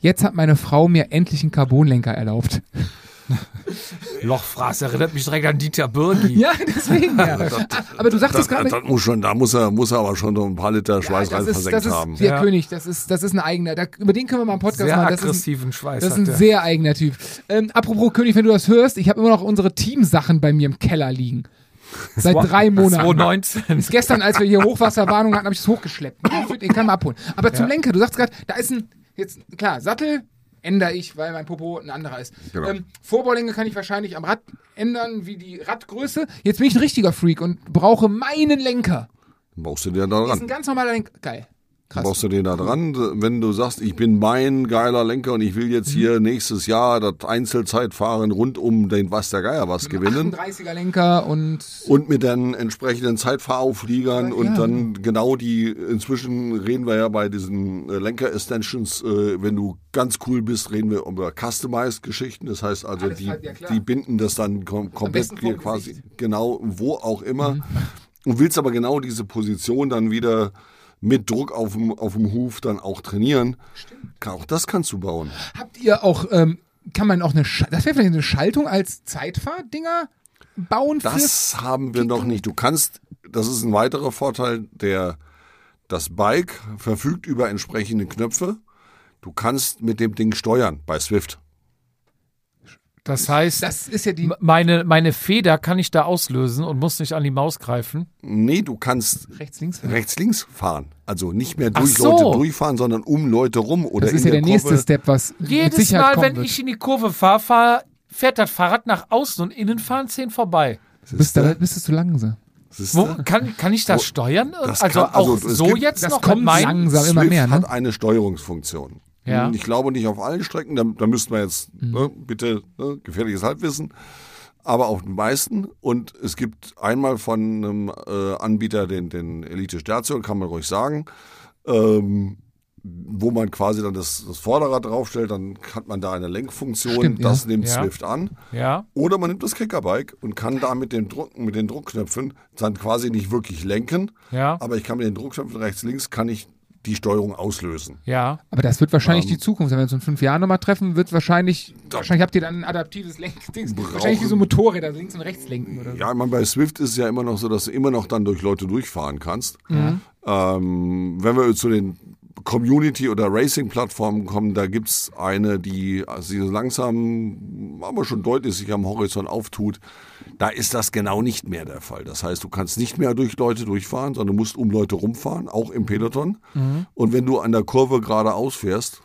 jetzt hat meine Frau mir endlich einen Carbonlenker erlaubt. Lochfraß erinnert mich direkt an Dieter Birgi. Ja, deswegen. Ja. Aber du das, sagtest das, gerade, muss schon, da muss er, muss er aber schon so ein paar Liter Schweiß rein das ist, versenkt das haben. ist der Ja. König, das ist, das ist ein eigener, da, über den können wir mal einen Podcast Sehr machen. Das ist, ein- aggressiven Schweiß Das ist ein sehr eigener Typ. Ähm, apropos König, wenn du das hörst, ich habe immer noch unsere Teamsachen bei mir im Keller liegen. Seit drei Monaten. 2019. Bis gestern, als wir hier Hochwasserwarnung hatten, habe ich es hochgeschleppt. Den kann man abholen. Aber zum Ja. Lenker, du sagst gerade, da ist ein, jetzt, klar, Sattel ändere ich, weil mein Popo ein anderer ist. Genau. Ähm, Vorbaulänge kann ich wahrscheinlich am Rad ändern, wie die Radgröße. Jetzt bin ich ein richtiger Freak und brauche meinen Lenker. Brauchst du dir da Das ist ein ganz normaler Lenker. Geil. Krass. Brauchst du den da dran, wenn du sagst, ich bin mein geiler Lenker und ich will jetzt hier nächstes Jahr das Einzelzeitfahren rund um den was der Geier was gewinnen. 38er Lenker und und mit den entsprechenden Zeitfahraufliegern Ja, und dann genau die, inzwischen reden wir ja bei diesen äh, Lenker-Extensions, äh, wenn du ganz cool bist, reden wir über Customized-Geschichten, das heißt also, Alles die, halt, ja, die binden das dann kom komplett hier quasi, Gesicht. Mhm. genau, wo auch immer. Und willst aber genau diese Position dann wieder mit Druck auf dem, auf dem Huf dann auch trainieren. Kann, auch das kannst du bauen. habt ihr auch ähm, kann man auch eine, Sch- das wäre vielleicht eine Schaltung als Zeitfahrdinger bauen Das haben wir noch nicht. Du kannst, das ist ein weiterer Vorteil, der, das Bike verfügt über entsprechende Knöpfe. Du kannst mit dem Ding steuern bei Swift. Das heißt, Das ist ja die. meine, meine Feder kann ich da auslösen und muss nicht an die Maus greifen. Nee, du kannst Rechts, links. rechts-links fahren. Also nicht mehr durch so. Leute durchfahren, sondern um Leute rum oder Das ist in ja der der nächste Kurve. Step, was mit Jedes Sicherheit Mal, wenn wird. ich in die Kurve fahre, fahr, fährt das Fahrrad nach außen und innen fahren zehn vorbei. bist, da bist du zu langsam. Wo, kann, kann ich das steuern? das also kann- also auch so gibt- jetzt das noch kommt mit meinen? langsam immer mehr, ne? hat eine Steuerungsfunktion. Ja. Hm, Ich glaube nicht auf allen Strecken, da, da müssten wir jetzt Mhm. ne, bitte ne, gefährliches Halbwissen, aber auf den meisten. Und es gibt einmal von einem äh, Anbieter den, den Elite Station, kann man ruhig sagen, ähm, wo man quasi dann das, das Vorderrad draufstellt, dann hat man da eine Lenkfunktion, Stimmt, ja. das nimmt Ja. Swift an. Ja. Oder man nimmt das Kickerbike und kann da mit den, Druck, mit den Druckknöpfen dann quasi nicht wirklich lenken, Ja. aber ich kann mit den Druckknöpfen rechts, links, kann ich die Steuerung auslösen. Ja. Aber das wird wahrscheinlich Ähm, die Zukunft. Wenn wir uns in fünf Jahren nochmal treffen, wird wahrscheinlich, wahrscheinlich habt ihr dann ein adaptives Lenkdings. Wahrscheinlich wie so Motorräder, links und rechts lenken oder so. Ja, ich meine, bei Swift ist es ja immer noch so, dass du immer noch dann durch Leute durchfahren kannst. Ähm, wenn wir zu den Community- oder Racing-Plattformen kommen, da gibt's eine, die sich so langsam, aber schon deutlich sich am Horizont auftut. Da ist das genau nicht mehr der Fall. Das heißt, du kannst nicht mehr durch Leute durchfahren, sondern musst um Leute rumfahren, auch im Peloton. Und wenn du an der Kurve geradeaus fährst,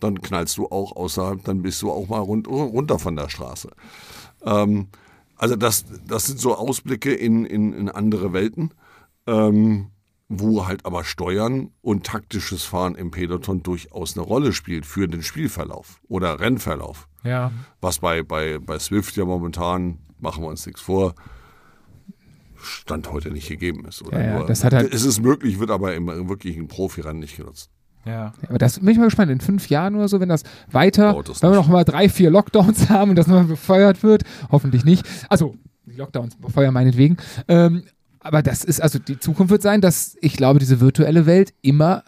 dann knallst du auch außerhalb, dann bist du auch mal rund, runter von der Straße. Ähm, also das, das sind so Ausblicke in, in, in andere Welten, ähm, wo halt aber Steuern und taktisches Fahren im Peloton durchaus eine Rolle spielt für den Spielverlauf oder Rennverlauf. Ja. Was bei, bei, bei Swift ja momentan, machen wir uns nichts vor, Stand heute nicht gegeben ist. Oder Ja, ja, nur, das hat halt- es ist möglich, wird aber im wirklichen Profirennen nicht genutzt. Ja. Aber das bin ich mal gespannt. In fünf Jahren oder so, wenn das weiter, das wenn wir nicht. noch mal drei, vier Lockdowns haben und das nochmal befeuert wird, hoffentlich nicht. Also, die Lockdowns befeuern meinetwegen. Ähm, aber das ist, also die Zukunft wird sein, dass ich glaube, diese virtuelle Welt immer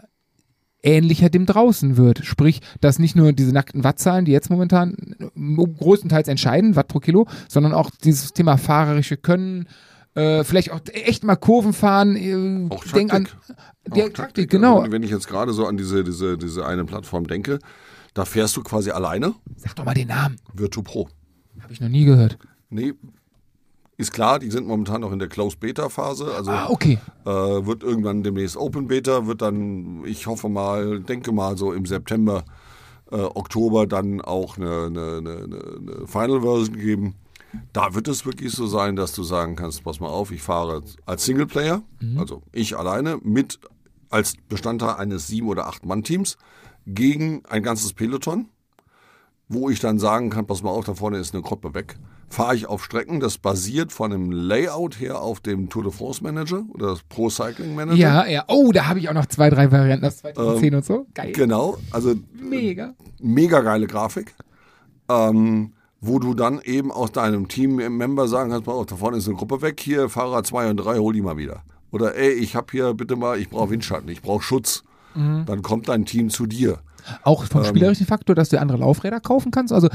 ähnlicher dem draußen wird. Sprich, dass nicht nur diese nackten Wattzahlen, die jetzt momentan äh, größtenteils entscheiden, Watt pro Kilo, sondern auch dieses Thema fahrerische Können, äh, vielleicht auch echt mal Kurven fahren. Äh, Auch denk an, Taktik. die Auch Taktik, genau. Also wenn ich jetzt gerade so an diese, diese, diese eine Plattform denke, da fährst du quasi alleine, Sag doch mal den Namen. Virtu Pro. Habe ich noch nie gehört. Nee, ist klar, die sind momentan noch in der Closed Beta Phase, also Ah, okay. äh, wird irgendwann demnächst Open Beta, wird dann, ich hoffe mal, denke mal so im September, äh, Oktober dann auch eine, eine, eine, eine Final Version geben. Da wird es wirklich so sein, dass du sagen kannst, pass mal auf, ich fahre als Singleplayer, also ich alleine, mit als Bestandteil eines sieben oder acht Mann Teams gegen ein ganzes Peloton wo ich dann sagen kann, pass mal auf, da vorne ist eine Gruppe weg. Fahre ich auf Strecken, das basiert von einem Layout her auf dem Tour de France Manager oder das Pro Cycling Manager. Ja, ja. Oh, da habe ich auch noch zwei, drei Varianten aus 2010 und so. Geil. Genau, also Mega. mega geile Grafik, ähm, wo du dann eben aus deinem Team-Member sagen kannst, auf, da vorne ist eine Gruppe weg, hier Fahrer 2 und 3, hol die mal wieder. Oder ey, ich habe hier bitte mal, ich brauche Windschatten, ich brauche Schutz. Dann kommt dein Team zu dir. Auch vom spielerischen Faktor, dass du andere Laufräder kaufen kannst. Also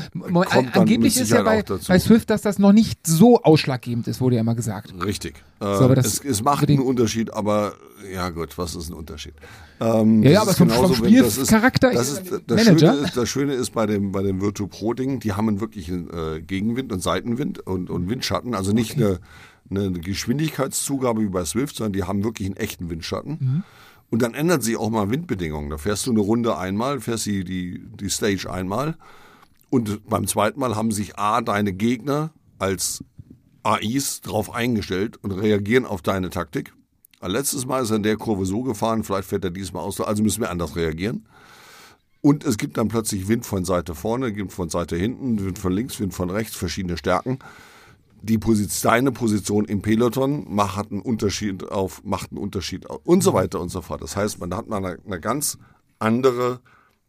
angeblich ist ja bei, bei Swift, dass das noch nicht so ausschlaggebend ist, wurde ja immer gesagt. Richtig. Äh, aber das es, es macht einen Unterschied, aber ja gut, was ist ein Unterschied? Ähm, Ja, ja, aber vom- genauso, vom wenn- das ist- Spielcharakter das ist das, Manager. Schöne ist, das Schöne ist bei dem, bei dem Virtu Pro Ding, die haben einen wirklichen äh, Gegenwind und Seitenwind und, und Windschatten, also nicht eine, eine Geschwindigkeitszugabe wie bei Swift, sondern die haben wirklich einen echten Windschatten. Mhm. Und dann ändert sich auch mal Windbedingungen. Da fährst du eine Runde einmal, fährst die, die, die Stage einmal und beim zweiten Mal haben sich A, deine Gegner als AIs drauf eingestellt und reagieren auf deine Taktik. Letztes Mal ist er in der Kurve so gefahren, vielleicht fährt er diesmal aus, also müssen wir anders reagieren. Und es gibt dann plötzlich Wind von Seite vorne, Wind von Seite hinten, Wind von links, Wind von rechts, verschiedene Stärken. Die Position, deine Position im Peloton macht einen Unterschied auf, macht einen Unterschied auf und so weiter und so fort. Das heißt, man hat mal eine, eine ganz andere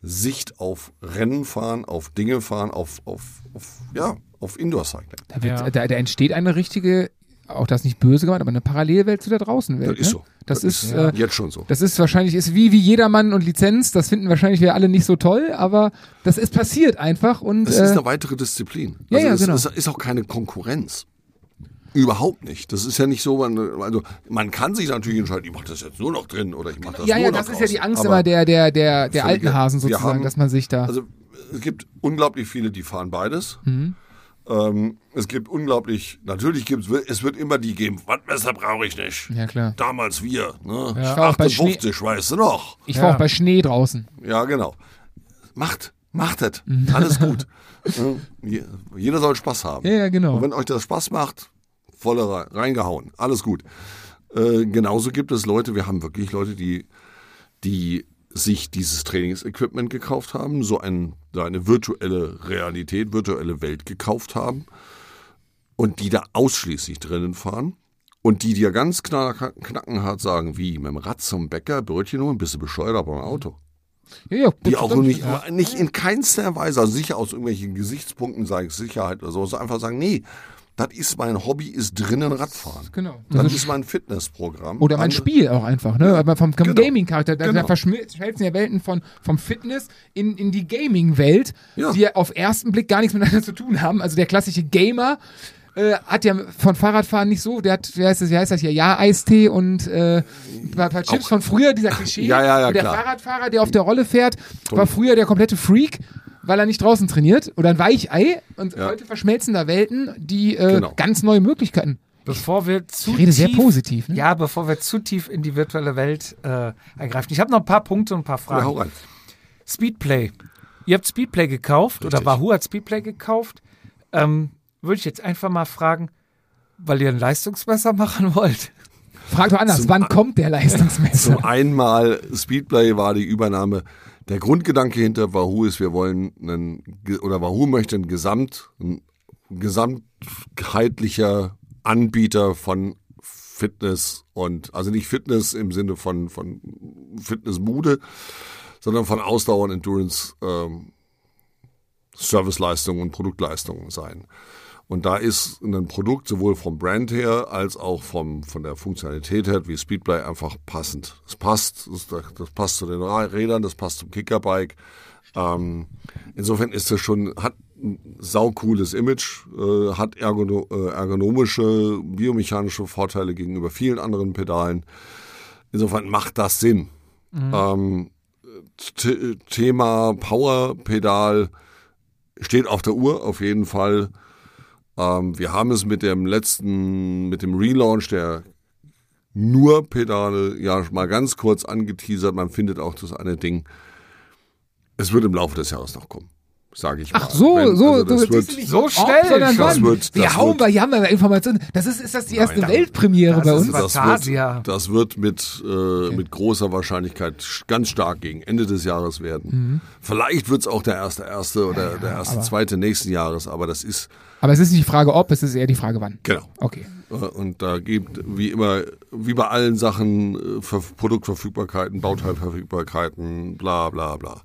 Sicht auf Rennen fahren, auf Dinge fahren, auf, auf, auf ja, auf Indoor Cycling. Da, wird, Ja. da, da entsteht eine richtige auch das nicht böse gemeint, aber eine Parallelwelt zu der Draußenwelt. Das ist ne? so. Das, Das ist, ist äh, Jetzt schon so. das ist wahrscheinlich, ist wie, wie jedermann und Lizenz, das finden wahrscheinlich wir alle nicht so toll, aber das ist passiert einfach und Es äh, ist eine weitere Disziplin. ja, Also ja, es, genau. es ist auch keine Konkurrenz. Überhaupt nicht. Das ist ja nicht so, man, also man kann sich natürlich entscheiden, ich mache das jetzt nur noch drin oder ich mache das ja, nur ja, noch das ist ja die. Angst immer der, der, der, der alten Hasen sozusagen, haben- dass man sich da. Also es gibt unglaublich viele, die fahren beides. Mhm. Ähm, es gibt unglaublich, natürlich gibt es, es wird immer die geben, Wattmesser brauche ich nicht. ja, klar. Damals wir, ne? Ich war auch bei 58, weißt du noch. Ich Ja. war auch bei Schnee draußen. Ja, genau. Macht, macht es. Mhm. Alles gut. Ja, je- Jeder soll Spaß haben. Ja, ja, genau. Und wenn euch das Spaß macht, volle rein- reingehauen. Alles gut. Äh, genauso gibt es Leute, wir haben wirklich Leute, die, die sich dieses Trainingsequipment gekauft haben, so, ein, eine virtuelle Realität, virtuelle Welt gekauft haben und die da ausschließlich drinnen fahren und die dir ganz knack, knackenhart sagen, wie, mit dem Rad zum Bäcker, Brötchen holen, bist du bescheuert, aber ein Auto. Ja, ja, Die auch nur nicht, nicht in keinster Weise, also sicher aus irgendwelchen Gesichtspunkten, sei es Sicherheit oder so, so einfach sagen, nee, das ist mein Hobby, ist drinnen Radfahren. Genau. Das, Das ist mein Fitnessprogramm. Oder mein Andere- Spiel auch einfach, ne? Aber vom, vom Genau. Gaming-Charakter, da, da Genau. verschmelzen ja Welten von, vom Fitness in, in die Gaming-Welt, Ja. die ja auf ersten Blick gar nichts miteinander zu tun haben. Also der klassische Gamer äh, hat ja von Fahrradfahren nicht so, der hat, wie heißt das, wie heißt das hier, ja, Eistee und äh, paar, paar Chips Auch- von früher, dieser Klischee. Ja, ja, ja, und der klar. Fahrradfahrer, der auf der Rolle fährt, war früher der komplette Freak, weil er nicht draußen trainiert oder ein Weichei. Und Ja. heute verschmelzen da Welten, die äh, Genau. ganz neue Möglichkeiten. Bevor wir zu Ich rede sehr tief, positiv, ne? Ja, bevor wir zu tief in die virtuelle Welt äh, eingreifen. Ich habe noch ein paar Punkte und ein paar Ja, Fragen. hau rein. Speedplay. Ihr habt Speedplay gekauft oder Richtig. Wahoo hat Speedplay gekauft. Ähm, Würde ich jetzt einfach mal fragen, weil ihr ein Leistungsmesser machen wollt. Frag doch anders, Zum wann kommt der Leistungsmesser? Zum einen mal, Speedplay war die Übernahme. Der Grundgedanke hinter Wahoo ist, wir wollen einen, oder Wahoo möchte ein Gesamt, ein gesamtheitlicher Anbieter von Fitness und, also nicht Fitness im Sinne von, von Fitnessmude, sondern von Ausdauer und Endurance, ähm, Serviceleistungen und Produktleistungen sein. Und da ist ein Produkt sowohl vom Brand her als auch vom, von der Funktionalität her wie Speedplay einfach passend. Es passt, das, passt zu den Rädern, das passt zum Kickerbike. Ähm, insofern ist das schon, hat ein saucooles Image, äh, hat ergono, äh, ergonomische, biomechanische Vorteile gegenüber vielen anderen Pedalen. Insofern macht das Sinn. Ähm, T Thema Powerpedal steht auf der Uhr auf jeden Fall. Ähm, wir haben es mit dem letzten, mit dem Relaunch der nur Pedale ja mal ganz kurz angeteasert. Man findet auch das eine Ding. Es wird im Laufe des Jahres noch kommen, sage ich mal. Ach so, Wenn- so, also das so, wird, nicht so schnell sondern wann. Das wird- wir das hauen wird- bei Jammer Informationen. Das ist, ist das die erste Nein, Weltpremiere das bei uns? das wird, das wird mit, äh, mit großer Wahrscheinlichkeit sch- ganz stark gegen Ende des Jahres werden. Mhm. Vielleicht wird es auch der erste erste oder der erste zweite nächsten Jahres, aber das ist Aber es ist nicht die Frage ob, es ist eher die Frage wann. genau. Okay. Äh, Und da gibt, wie immer, wie bei allen Sachen, äh, Ver Produktverfügbarkeiten, Bauteilverfügbarkeiten, bla bla bla.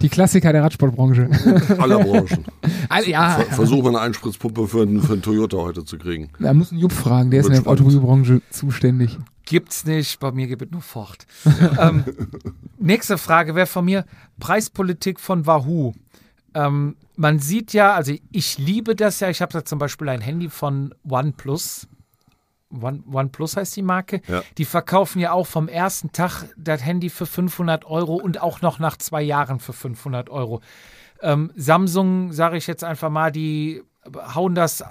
Die Klassiker der Radsportbranche. Aller Branchen. also, ja, Ver Versuch mal eine Einspritzpumpe für einen, für einen Toyota heute zu kriegen. da muss ein Jupp fragen, der ist in Wird der spannend. Automobilbranche zuständig. Gibt's nicht, bei mir gibt es nur Ford. ähm, nächste Frage wäre von mir: Preispolitik von Wahoo. Ähm, man sieht ja, also ich liebe das ja, ich habe da zum Beispiel ein Handy von OnePlus. One, OnePlus heißt die Marke. Ja. Die verkaufen ja auch vom ersten Tag das Handy für 500 Euro und auch noch nach zwei Jahren für 500 Euro. Ähm, Samsung, sage ich jetzt einfach mal, die hauen das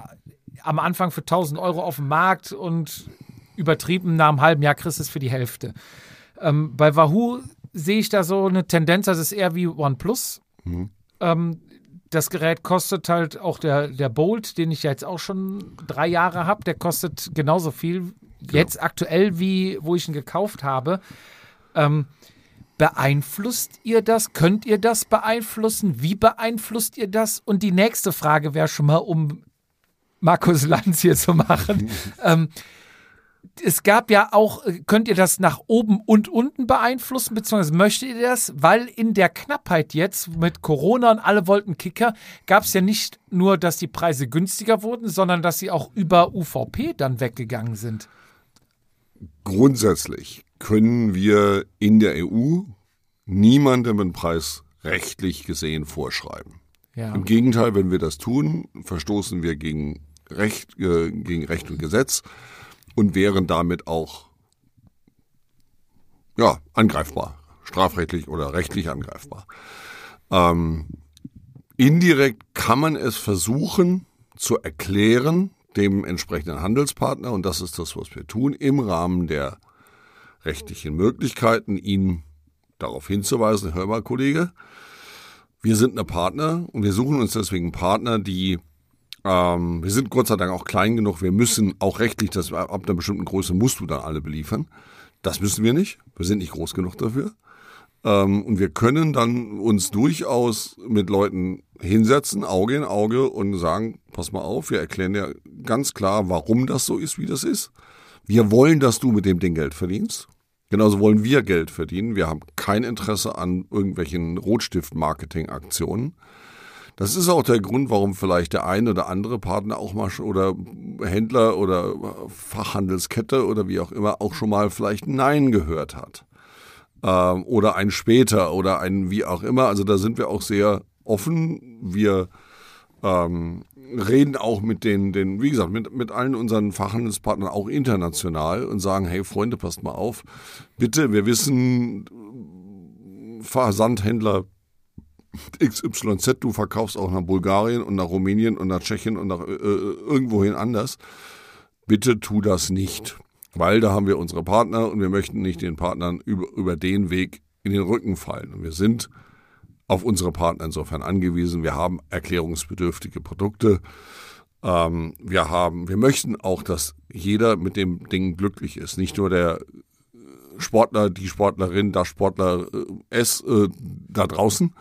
am Anfang für 1000 Euro auf den Markt und übertrieben nach einem halben Jahr kriegst du es für die Hälfte. Ähm, bei Wahoo sehe ich da so eine Tendenz, das ist eher wie OnePlus. Ähm, das Gerät kostet halt auch der, der Bolt, den ich ja jetzt auch schon drei Jahre habe, der kostet genauso viel jetzt aktuell, wie wo ich ihn gekauft habe. Ähm, beeinflusst ihr das? Könnt ihr das beeinflussen? Wie beeinflusst ihr das? Und die nächste Frage wäre schon mal, um Markus Lanz hier zu machen. ähm, es gab ja auch, äh, könnt ihr das nach oben und unten beeinflussen, beziehungsweise möchtet ihr das? Weil in der Knappheit jetzt mit Corona und alle wollten Kicker, gab es ja nicht nur, dass die Preise günstiger wurden, sondern dass sie auch über UVP dann weggegangen sind. Grundsätzlich können wir in der EU niemandem einen Preis rechtlich gesehen vorschreiben. Ja. Im Gegenteil, wenn wir das tun, verstoßen wir gegen Recht, äh, gegen Recht und Gesetz und wären damit auch ja, angreifbar, strafrechtlich oder rechtlich angreifbar. Ähm, indirekt kann man es versuchen zu erklären dem entsprechenden Handelspartner und das ist das, was wir tun, im Rahmen der rechtlichen Möglichkeiten, ihn darauf hinzuweisen, hör mal, Kollege, wir sind eine Partner und wir suchen uns deswegen Partner, die ähm, wir sind Gott sei Dank auch klein genug, wir müssen auch rechtlich, das ab einer bestimmten Größe musst du dann alle beliefern. Das müssen wir nicht. Wir sind nicht groß genug dafür. Ähm, und wir können dann uns durchaus mit Leuten hinsetzen, Auge in Auge und sagen, pass mal auf, wir erklären dir ganz klar, warum das so ist, wie das ist. Wir wollen, dass du mit dem Ding Geld verdienst. Genauso wollen wir Geld verdienen. Wir haben kein Interesse an irgendwelchen Rotstift-Marketing-Aktionen. Das ist auch der Grund, warum vielleicht der eine oder andere Partner auch mal oder Händler oder Fachhandelskette oder wie auch immer auch schon mal vielleicht Nein gehört hat. Ähm, oder ein später oder ein wie auch immer. Also da sind wir auch sehr offen. Wir ähm, reden auch mit den, den, wie gesagt, mit, mit allen unseren Fachhandelspartnern auch international und sagen, hey Freunde, passt mal auf. Bitte, wir wissen, Versandhändler XYZ, du verkaufst auch nach Bulgarien und nach Rumänien und nach Tschechien und nach äh, irgendwohin anders. Bitte tu das nicht, weil da haben wir unsere Partner und wir möchten nicht den Partnern über, über den Weg in den Rücken fallen. Und wir sind auf unsere Partner insofern angewiesen. Wir haben erklärungsbedürftige Produkte. Ähm, wir haben, wir möchten auch, dass jeder mit dem Ding glücklich ist. Nicht nur der Sportler, die Sportlerin, das Sportler äh, es äh, da draußen,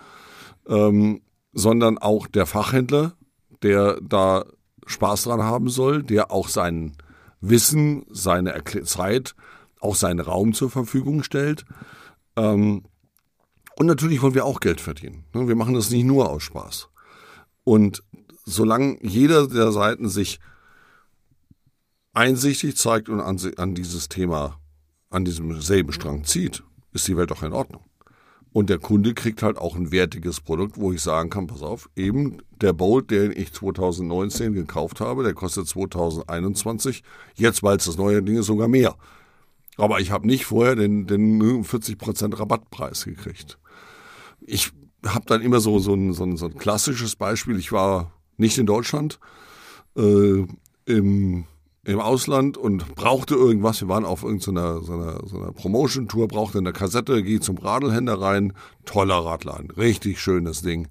ähm, sondern auch der Fachhändler, der da Spaß dran haben soll, der auch sein Wissen, seine Erkl Zeit, auch seinen Raum zur Verfügung stellt. Ähm, und natürlich wollen wir auch Geld verdienen. Ne? Wir machen das nicht nur aus Spaß. Und solange jeder der Seiten sich einsichtig zeigt und an, an dieses Thema, an diesem selben Strang zieht, ist die Welt doch in Ordnung. Und der Kunde kriegt halt auch ein wertiges Produkt, wo ich sagen kann, pass auf, eben der Bolt, den ich 2019 gekauft habe, der kostet 2021, jetzt, weil es das neue Ding ist, sogar mehr. Aber ich habe nicht vorher den, den 40% Rabattpreis gekriegt. Ich habe dann immer so, so, ein, so, ein, so ein klassisches Beispiel. Ich war nicht in Deutschland, äh, im im Ausland und brauchte irgendwas. Wir waren auf irgendeiner so einer, so einer Promotion-Tour, brauchte eine Kassette, gehe zum Radlhändler rein. Toller Radladen, richtig schönes Ding.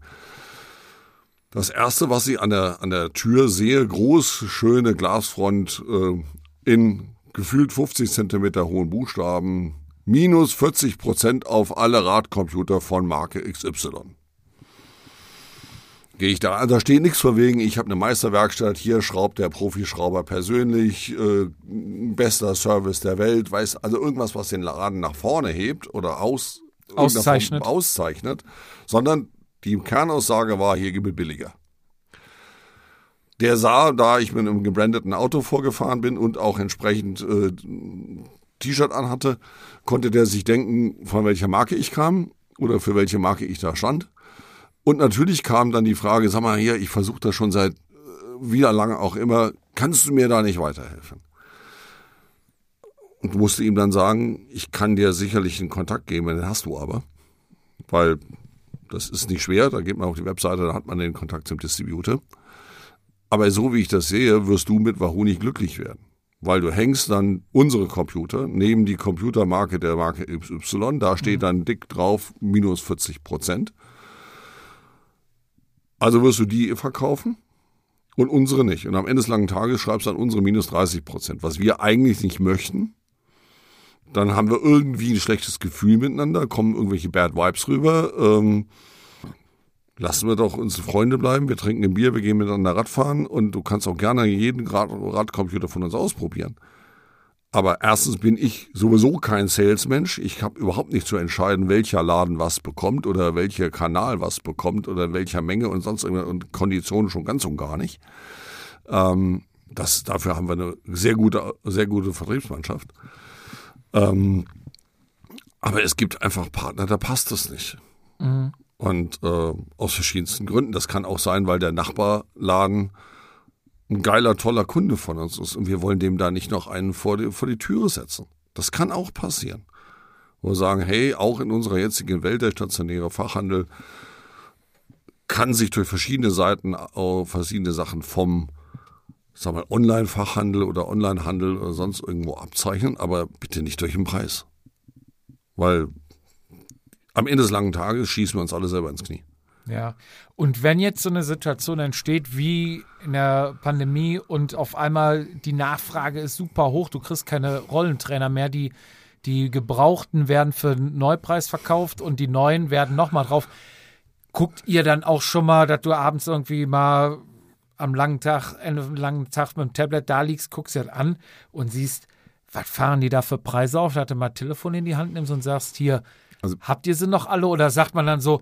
Das erste, was ich an der, an der Tür sehe, groß, schöne Glasfront äh, in gefühlt 50 Zentimeter hohen Buchstaben, minus 40 Prozent auf alle Radcomputer von Marke XY gehe ich da an. Da steht nichts von wegen, ich habe eine Meisterwerkstatt, hier schraubt der Profischrauber persönlich, äh, bester Service der Welt, weiß also irgendwas, was den Laden nach vorne hebt oder aus, auszeichnet. auszeichnet, sondern die Kernaussage war, hier gibt es billiger. Der sah, da ich mit einem gebrandeten Auto vorgefahren bin und auch entsprechend äh, T-Shirt anhatte, konnte der sich denken, von welcher Marke ich kam oder für welche Marke ich da stand und natürlich kam dann die Frage, sag mal hier, ich versuche das schon seit äh, wie lange auch immer, kannst du mir da nicht weiterhelfen? Und musste ihm dann sagen, ich kann dir sicherlich einen Kontakt geben, den hast du aber. Weil das ist nicht schwer, da geht man auf die Webseite, da hat man den Kontakt zum Distributor. Aber so wie ich das sehe, wirst du mit Wahoo nicht glücklich werden. Weil du hängst dann unsere Computer neben die Computermarke der Marke Y, da steht mhm. dann dick drauf minus 40 Prozent. Also wirst du die verkaufen und unsere nicht. Und am Ende des langen Tages schreibst du dann unsere minus 30 Prozent, was wir eigentlich nicht möchten. Dann haben wir irgendwie ein schlechtes Gefühl miteinander, kommen irgendwelche Bad Vibes rüber. Ähm, lassen wir doch unsere Freunde bleiben. Wir trinken ein Bier, wir gehen miteinander Radfahren und du kannst auch gerne jeden Rad Radcomputer von uns ausprobieren. Aber erstens bin ich sowieso kein Salesmensch. Ich habe überhaupt nicht zu entscheiden, welcher Laden was bekommt oder welcher Kanal was bekommt oder in welcher Menge und sonst und Konditionen schon ganz und gar nicht. Ähm, das, dafür haben wir eine sehr gute, sehr gute Vertriebsmannschaft. Ähm, aber es gibt einfach Partner, da passt es nicht. Und äh, aus verschiedensten Gründen. Das kann auch sein, weil der Nachbarladen ein geiler, toller Kunde von uns ist und wir wollen dem da nicht noch einen vor die, vor die Türe setzen. Das kann auch passieren. Wo wir sagen, hey, auch in unserer jetzigen Welt der stationäre Fachhandel kann sich durch verschiedene Seiten, auch verschiedene Sachen vom sag mal, Online-Fachhandel oder Online-Handel oder sonst irgendwo abzeichnen, aber bitte nicht durch den Preis. Weil am Ende des langen Tages schießen wir uns alle selber ins Knie. Ja. Und wenn jetzt so eine Situation entsteht wie in der Pandemie und auf einmal die Nachfrage ist super hoch, du kriegst keine Rollentrainer mehr, die, die Gebrauchten werden für Neupreis verkauft und die Neuen werden nochmal drauf. Guckt ihr dann auch schon mal, dass du abends irgendwie mal am langen Tag, einen langen Tag mit dem Tablet da liegst, guckst dir das an und siehst, was fahren die da für Preise auf? Dass du mal Telefon in die Hand nimmst und sagst, hier, Also- habt ihr sie noch alle? Oder sagt man dann so,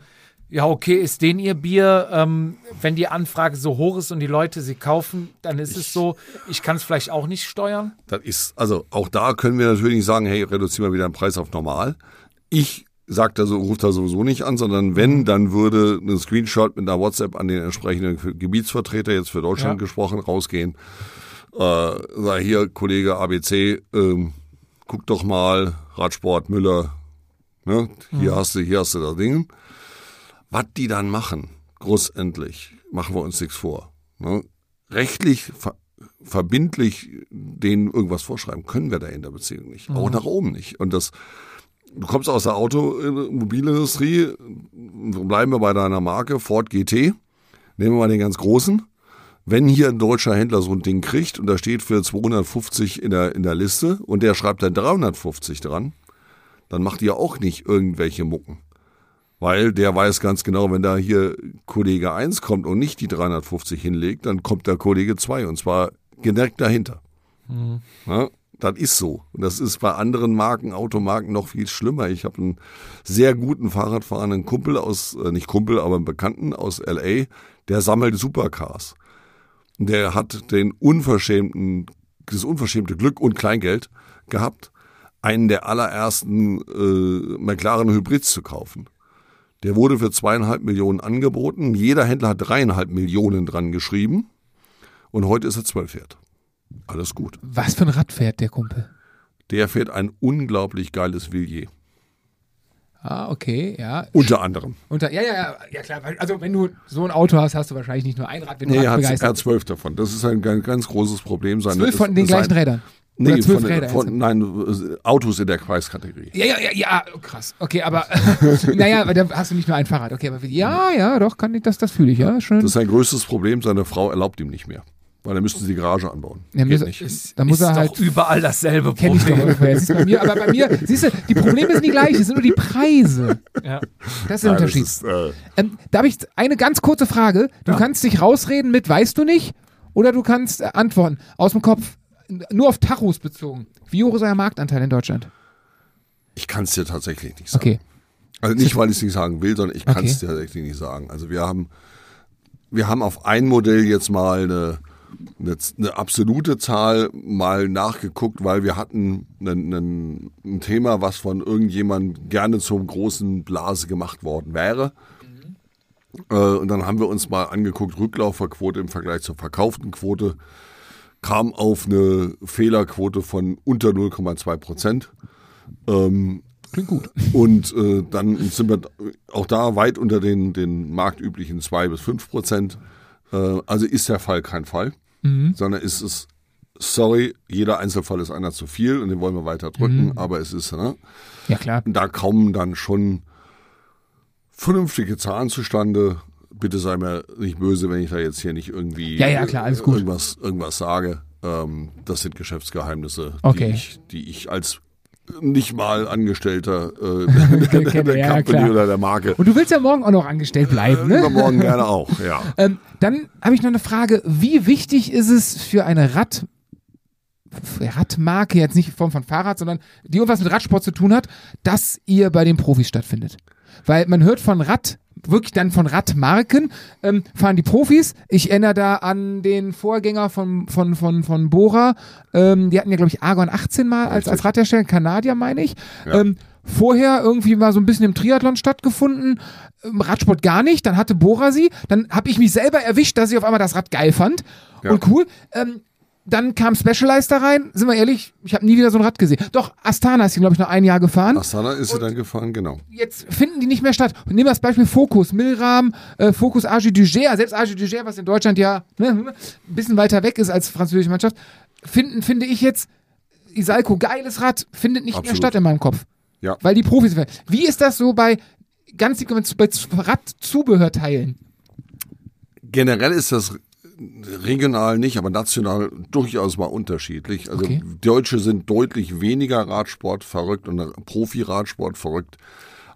ja, okay, ist den ihr Bier, ähm, wenn die Anfrage so hoch ist und die Leute sie kaufen, dann ist es so, ich kann es vielleicht auch nicht steuern. Das ist, also auch da können wir natürlich nicht sagen, hey, reduzieren wir wieder den Preis auf normal. Ich sag da so, ruft da sowieso nicht an, sondern wenn, dann würde ein Screenshot mit einer WhatsApp an den entsprechenden Gebietsvertreter, jetzt für Deutschland Ja. gesprochen, rausgehen. Äh, sag hier, Kollege ABC, ähm, guck doch mal, Radsport, Müller, ne? hier hast du, hier hast du das Ding. Was die dann machen, großendlich, machen wir uns nichts vor. Ne? Rechtlich ver verbindlich denen irgendwas vorschreiben, können wir da in der Beziehung nicht. Auch nach oben nicht. Und das, du kommst aus der Automobilindustrie, bleiben wir bei deiner Marke, Ford GT, nehmen wir mal den ganz großen. Wenn hier ein deutscher Händler so ein Ding kriegt und da steht für 250 in der, in der Liste und der schreibt dann 350 dran, dann macht ihr auch nicht irgendwelche Mucken. Weil der weiß ganz genau, wenn da hier Kollege 1 kommt und nicht die 350 hinlegt, dann kommt der Kollege 2 und zwar direkt dahinter. Ja, das ist so. Und das ist bei anderen Marken, Automarken noch viel schlimmer. Ich habe einen sehr guten Fahrradfahrenden Kumpel aus, äh, nicht Kumpel, aber einen Bekannten aus LA, der sammelt Supercars. Der hat den unverschämten, das unverschämte Glück und Kleingeld gehabt, einen der allerersten äh, McLaren Hybrids zu kaufen. Der wurde für zweieinhalb Millionen angeboten. Jeder Händler hat dreieinhalb Millionen dran geschrieben. Und heute ist er zwölf wert. Alles gut. Was für ein Rad fährt der Kumpel? Der fährt ein unglaublich geiles Villiers. Ah, okay, ja. Unter anderem. Unter, ja, ja, ja, ja, klar. Also, wenn du so ein Auto hast, hast du wahrscheinlich nicht nur ein Rad, wenn du Nee, er hat, er zwölf davon. Das ist ein ganz, ganz großes Problem. Seine, Zwölf von den sein- gleichen Rädern. Nee, Oder zwölf von, Räder. von, nein, äh, Autos in der Preiskategorie. Ja, ja, ja, ja, oh, krass. Okay, aber naja, aber da hast du nicht nur ein Fahrrad. Okay, aber ja, ja, doch, kann ich, das, das fühle ich, ja. Schön. Das ist sein größtes Problem. Seine Frau erlaubt ihm nicht mehr. Weil dann müssten sie die Garage anbauen. Ja, Geht muss- nicht. Ist, Da muss ist er halt- doch überall dasselbe Kenn ich doch Problem. ungefähr. Siehst bei mir, aber bei mir, siehst du, die Probleme sind die gleichen, es sind nur die Preise. Ja. Das ist der Unterschied. ist, äh, Ähm, da habe ich eine ganz kurze Frage. Du Ja. kannst dich rausreden mit weißt du nicht oder du kannst äh, antworten aus dem Kopf, nur auf Tachos bezogen. Wie hoch ist euer Marktanteil in Deutschland? ich kann es dir tatsächlich nicht sagen. Okay. Also nicht, weil ich es nicht sagen will, sondern ich kann es dir tatsächlich nicht sagen. Also wir haben, wir haben auf ein Modell jetzt mal eine, eine, eine absolute Zahl mal nachgeguckt, weil wir hatten ein, ein, ein Thema, was von irgendjemandem gerne zum großen Blase gemacht worden wäre. Äh, und dann haben wir uns mal angeguckt, Rücklauferquote im Vergleich zur verkauften Quote kam auf eine Fehlerquote von unter 0,2 Prozent. Ähm, Klingt gut. und äh, dann sind wir auch da weit unter den, den marktüblichen zwei bis fünf Prozent. Äh, also ist der Fall kein Fall, sondern ist es, sorry, jeder Einzelfall ist einer zu viel und den wollen wir weiter drücken, aber es ist, ne, Ja, klar. da kommen dann schon vernünftige Zahlen zustande. Bitte sei mir nicht böse, wenn ich da jetzt hier nicht irgendwie Ja, ja, klar, gut. irgendwas, irgendwas sage. Ähm, das sind Geschäftsgeheimnisse, Okay. die, ich, die ich als nicht mal Angestellter äh, der, der, der Ja, Company klar. oder der Marke. Und du willst ja morgen auch noch angestellt bleiben, ne? Übermorgen gerne auch, ja. Ähm, dann habe ich noch eine Frage. Wie wichtig ist es für eine Radmarke, jetzt nicht in Form von Fahrrad, sondern die irgendwas mit Radsport zu tun hat, dass ihr bei den Profis stattfindet. Weil man hört von Rad, wirklich dann von Radmarken, ähm, fahren die Profis. Ich erinnere da an den Vorgänger von, von, von, von Bora. Ähm, die hatten ja, glaube ich, Argon 18 mal als, als Radhersteller, Kanadier, meine ich. Ja. Ähm, vorher irgendwie mal so ein bisschen im Triathlon stattgefunden. Ähm, Radsport gar nicht. Dann hatte Bora sie. Dann habe ich mich selber erwischt, dass ich auf einmal das Rad geil fand. Ja. Und cool. Ähm, dann kam Specialized da rein. Sind wir ehrlich, ich habe nie wieder so ein Rad gesehen. Doch, Astana ist hier, glaube ich, noch ein Jahr gefahren Astana ist sie dann gefahren, genau. jetzt finden die nicht mehr statt. Und nehmen wir das Beispiel Focus, Milram, äh, Focus Agi Duger, selbst Agi Duger, was in Deutschland ja ne, ein bisschen weiter weg ist als französische Mannschaft, finden, finde ich jetzt, Isalco, geiles Rad, findet nicht mehr Absolut. statt in meinem Kopf. Ja. Weil die Profis werden. Wie ist das so bei ganz bei Radzubehörteilen? Generell ist das regional nicht, aber national durchaus mal unterschiedlich. Also Okay. Deutsche sind deutlich weniger Radsport verrückt und Profi-Radsport verrückt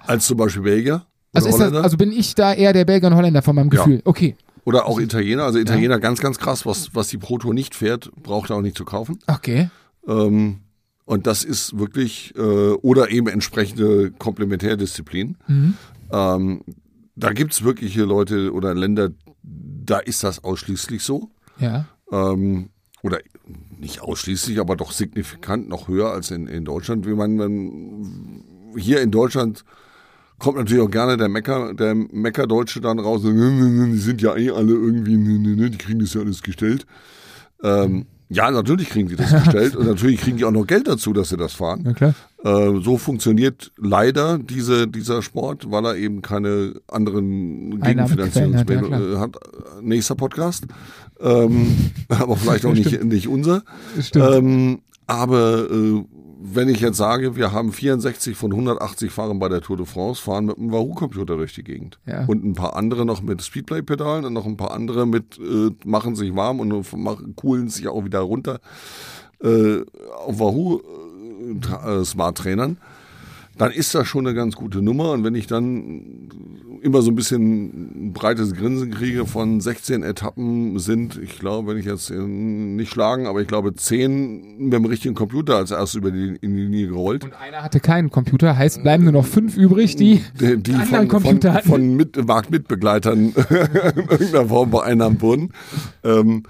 als zum Beispiel Belgier Also, ist das, also bin ich da eher der Belgier und Holländer von meinem Ja. Gefühl. Okay. oder auch Italiener. Also Italiener ganz, ganz krass, was, was die Pro Tour nicht fährt, braucht er auch nicht zu kaufen. Okay. Ähm, und das ist wirklich, äh, oder eben entsprechende Komplementärdisziplin. Mhm. Ähm, da gibt's wirkliche Leute oder Länder, da ist das ausschließlich so. Ja. ähm, oder nicht ausschließlich, aber doch signifikant noch höher als in, in Deutschland. Wie man, man hier in Deutschland kommt natürlich auch gerne der Mecker, der Meckerdeutsche dann raus, und, "Nö, nö, nö, die sind ja eh alle irgendwie, nö, nö, nö, die kriegen das ja alles gestellt. Ähm, ja, natürlich kriegen die das gestellt und natürlich kriegen die auch noch Geld dazu, dass sie das fahren. Ja, klar. Äh, so funktioniert leider diese, dieser Sport, weil er eben keine anderen Einnahmequellen hat, ja, Gegenfinanzierungsmittel äh, hat. Nächster Podcast. Ähm, aber vielleicht auch nicht, nicht unser. Stimmt. Ähm, aber äh, wenn ich jetzt sage, wir haben 64 von 180 Fahrern bei der Tour de France, fahren mit einem Wahoo-Computer durch die Gegend. Ja. Und ein paar andere noch mit Speedplay-Pedalen und noch ein paar andere mit äh, machen sich warm und machen, coolen sich auch wieder runter äh, auf Wahoo äh, äh, dann ist das schon eine ganz gute Nummer. Und wenn ich dann immer so ein bisschen ein breites Grinsen kriege von 16 Etappen sind, ich glaube, wenn ich jetzt nicht schlagen, aber ich glaube 10 mit dem richtigen Computer als erstes über die, in die Linie gerollt. Und einer hatte keinen Computer, heißt bleiben nur noch fünf übrig, die, die, die anderen von, Computer von, hatten. von mit, Marktmitbegleitern in irgendeiner Form vereinnahmt wurden, ähm,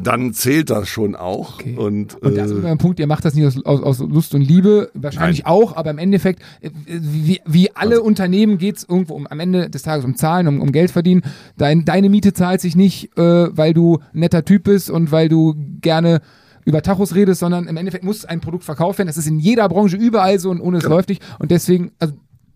dann zählt das schon auch. Okay. Und, Und da sind wir äh, beim Punkt, ihr macht das nicht aus, aus, aus Lust und Liebe, wahrscheinlich auch, aber im Endeffekt, äh, wie, wie alle Also Unternehmen geht's irgendwo um, am Ende des Tages um Zahlen, um, um Geld verdienen. Dein, deine Miete zahlt sich nicht, äh, weil du ein netter Typ bist und weil du gerne über Tachos redest, sondern im Endeffekt muss ein Produkt verkauft werden. Das ist in jeder Branche überall so und ohne es Genau. läuft nicht. Und deswegen, also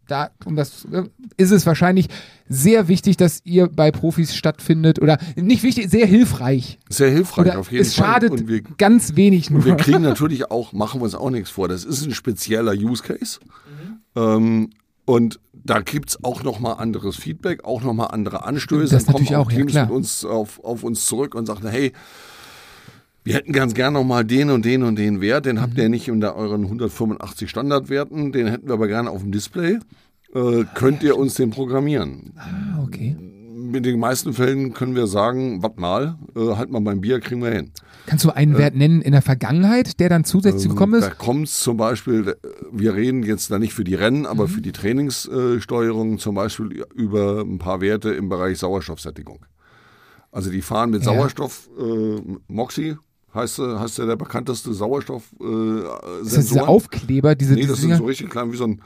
da, um das äh, ist es wahrscheinlich sehr wichtig, dass ihr bei Profis stattfindet oder nicht wichtig, sehr hilfreich. sehr hilfreich Oder auf jeden es Fall. schadet Und wir, ganz wenig nur. und wir kriegen natürlich auch, machen wir uns auch nichts vor, das ist ein spezieller Use Case. Ähm, und da gibt's auch nochmal anderes Feedback, auch nochmal andere Anstöße. Das Dann kommen natürlich auch, ja, Teams klar. mit uns auf, auf uns zurück und sagen, hey, wir hätten ganz gern nochmal den und den und den Wert, den Mhm. habt ihr nicht unter euren 185 Standardwerten, den hätten wir aber gerne auf dem Display. Äh, könnt ihr uns den programmieren? Ah, okay. Mit den meisten Fällen können wir sagen, wart mal, äh, halt mal beim Bier, kriegen wir hin. Kannst du einen Wert nennen in der Vergangenheit, der dann zusätzlich gekommen Da ist? kommt es zum Beispiel, äh, wir reden jetzt da nicht für die Rennen, aber für die Trainingssteuerung zum Beispiel über ein paar Werte im Bereich Sauerstoffsättigung. Also die fahren mit Ja. Sauerstoff, äh, Moxie heißt, äh, heißt ja der bekannteste Sauerstoff äh, das diese. Aufkleber, diese, Nee, das sind so richtig klein wie so ein.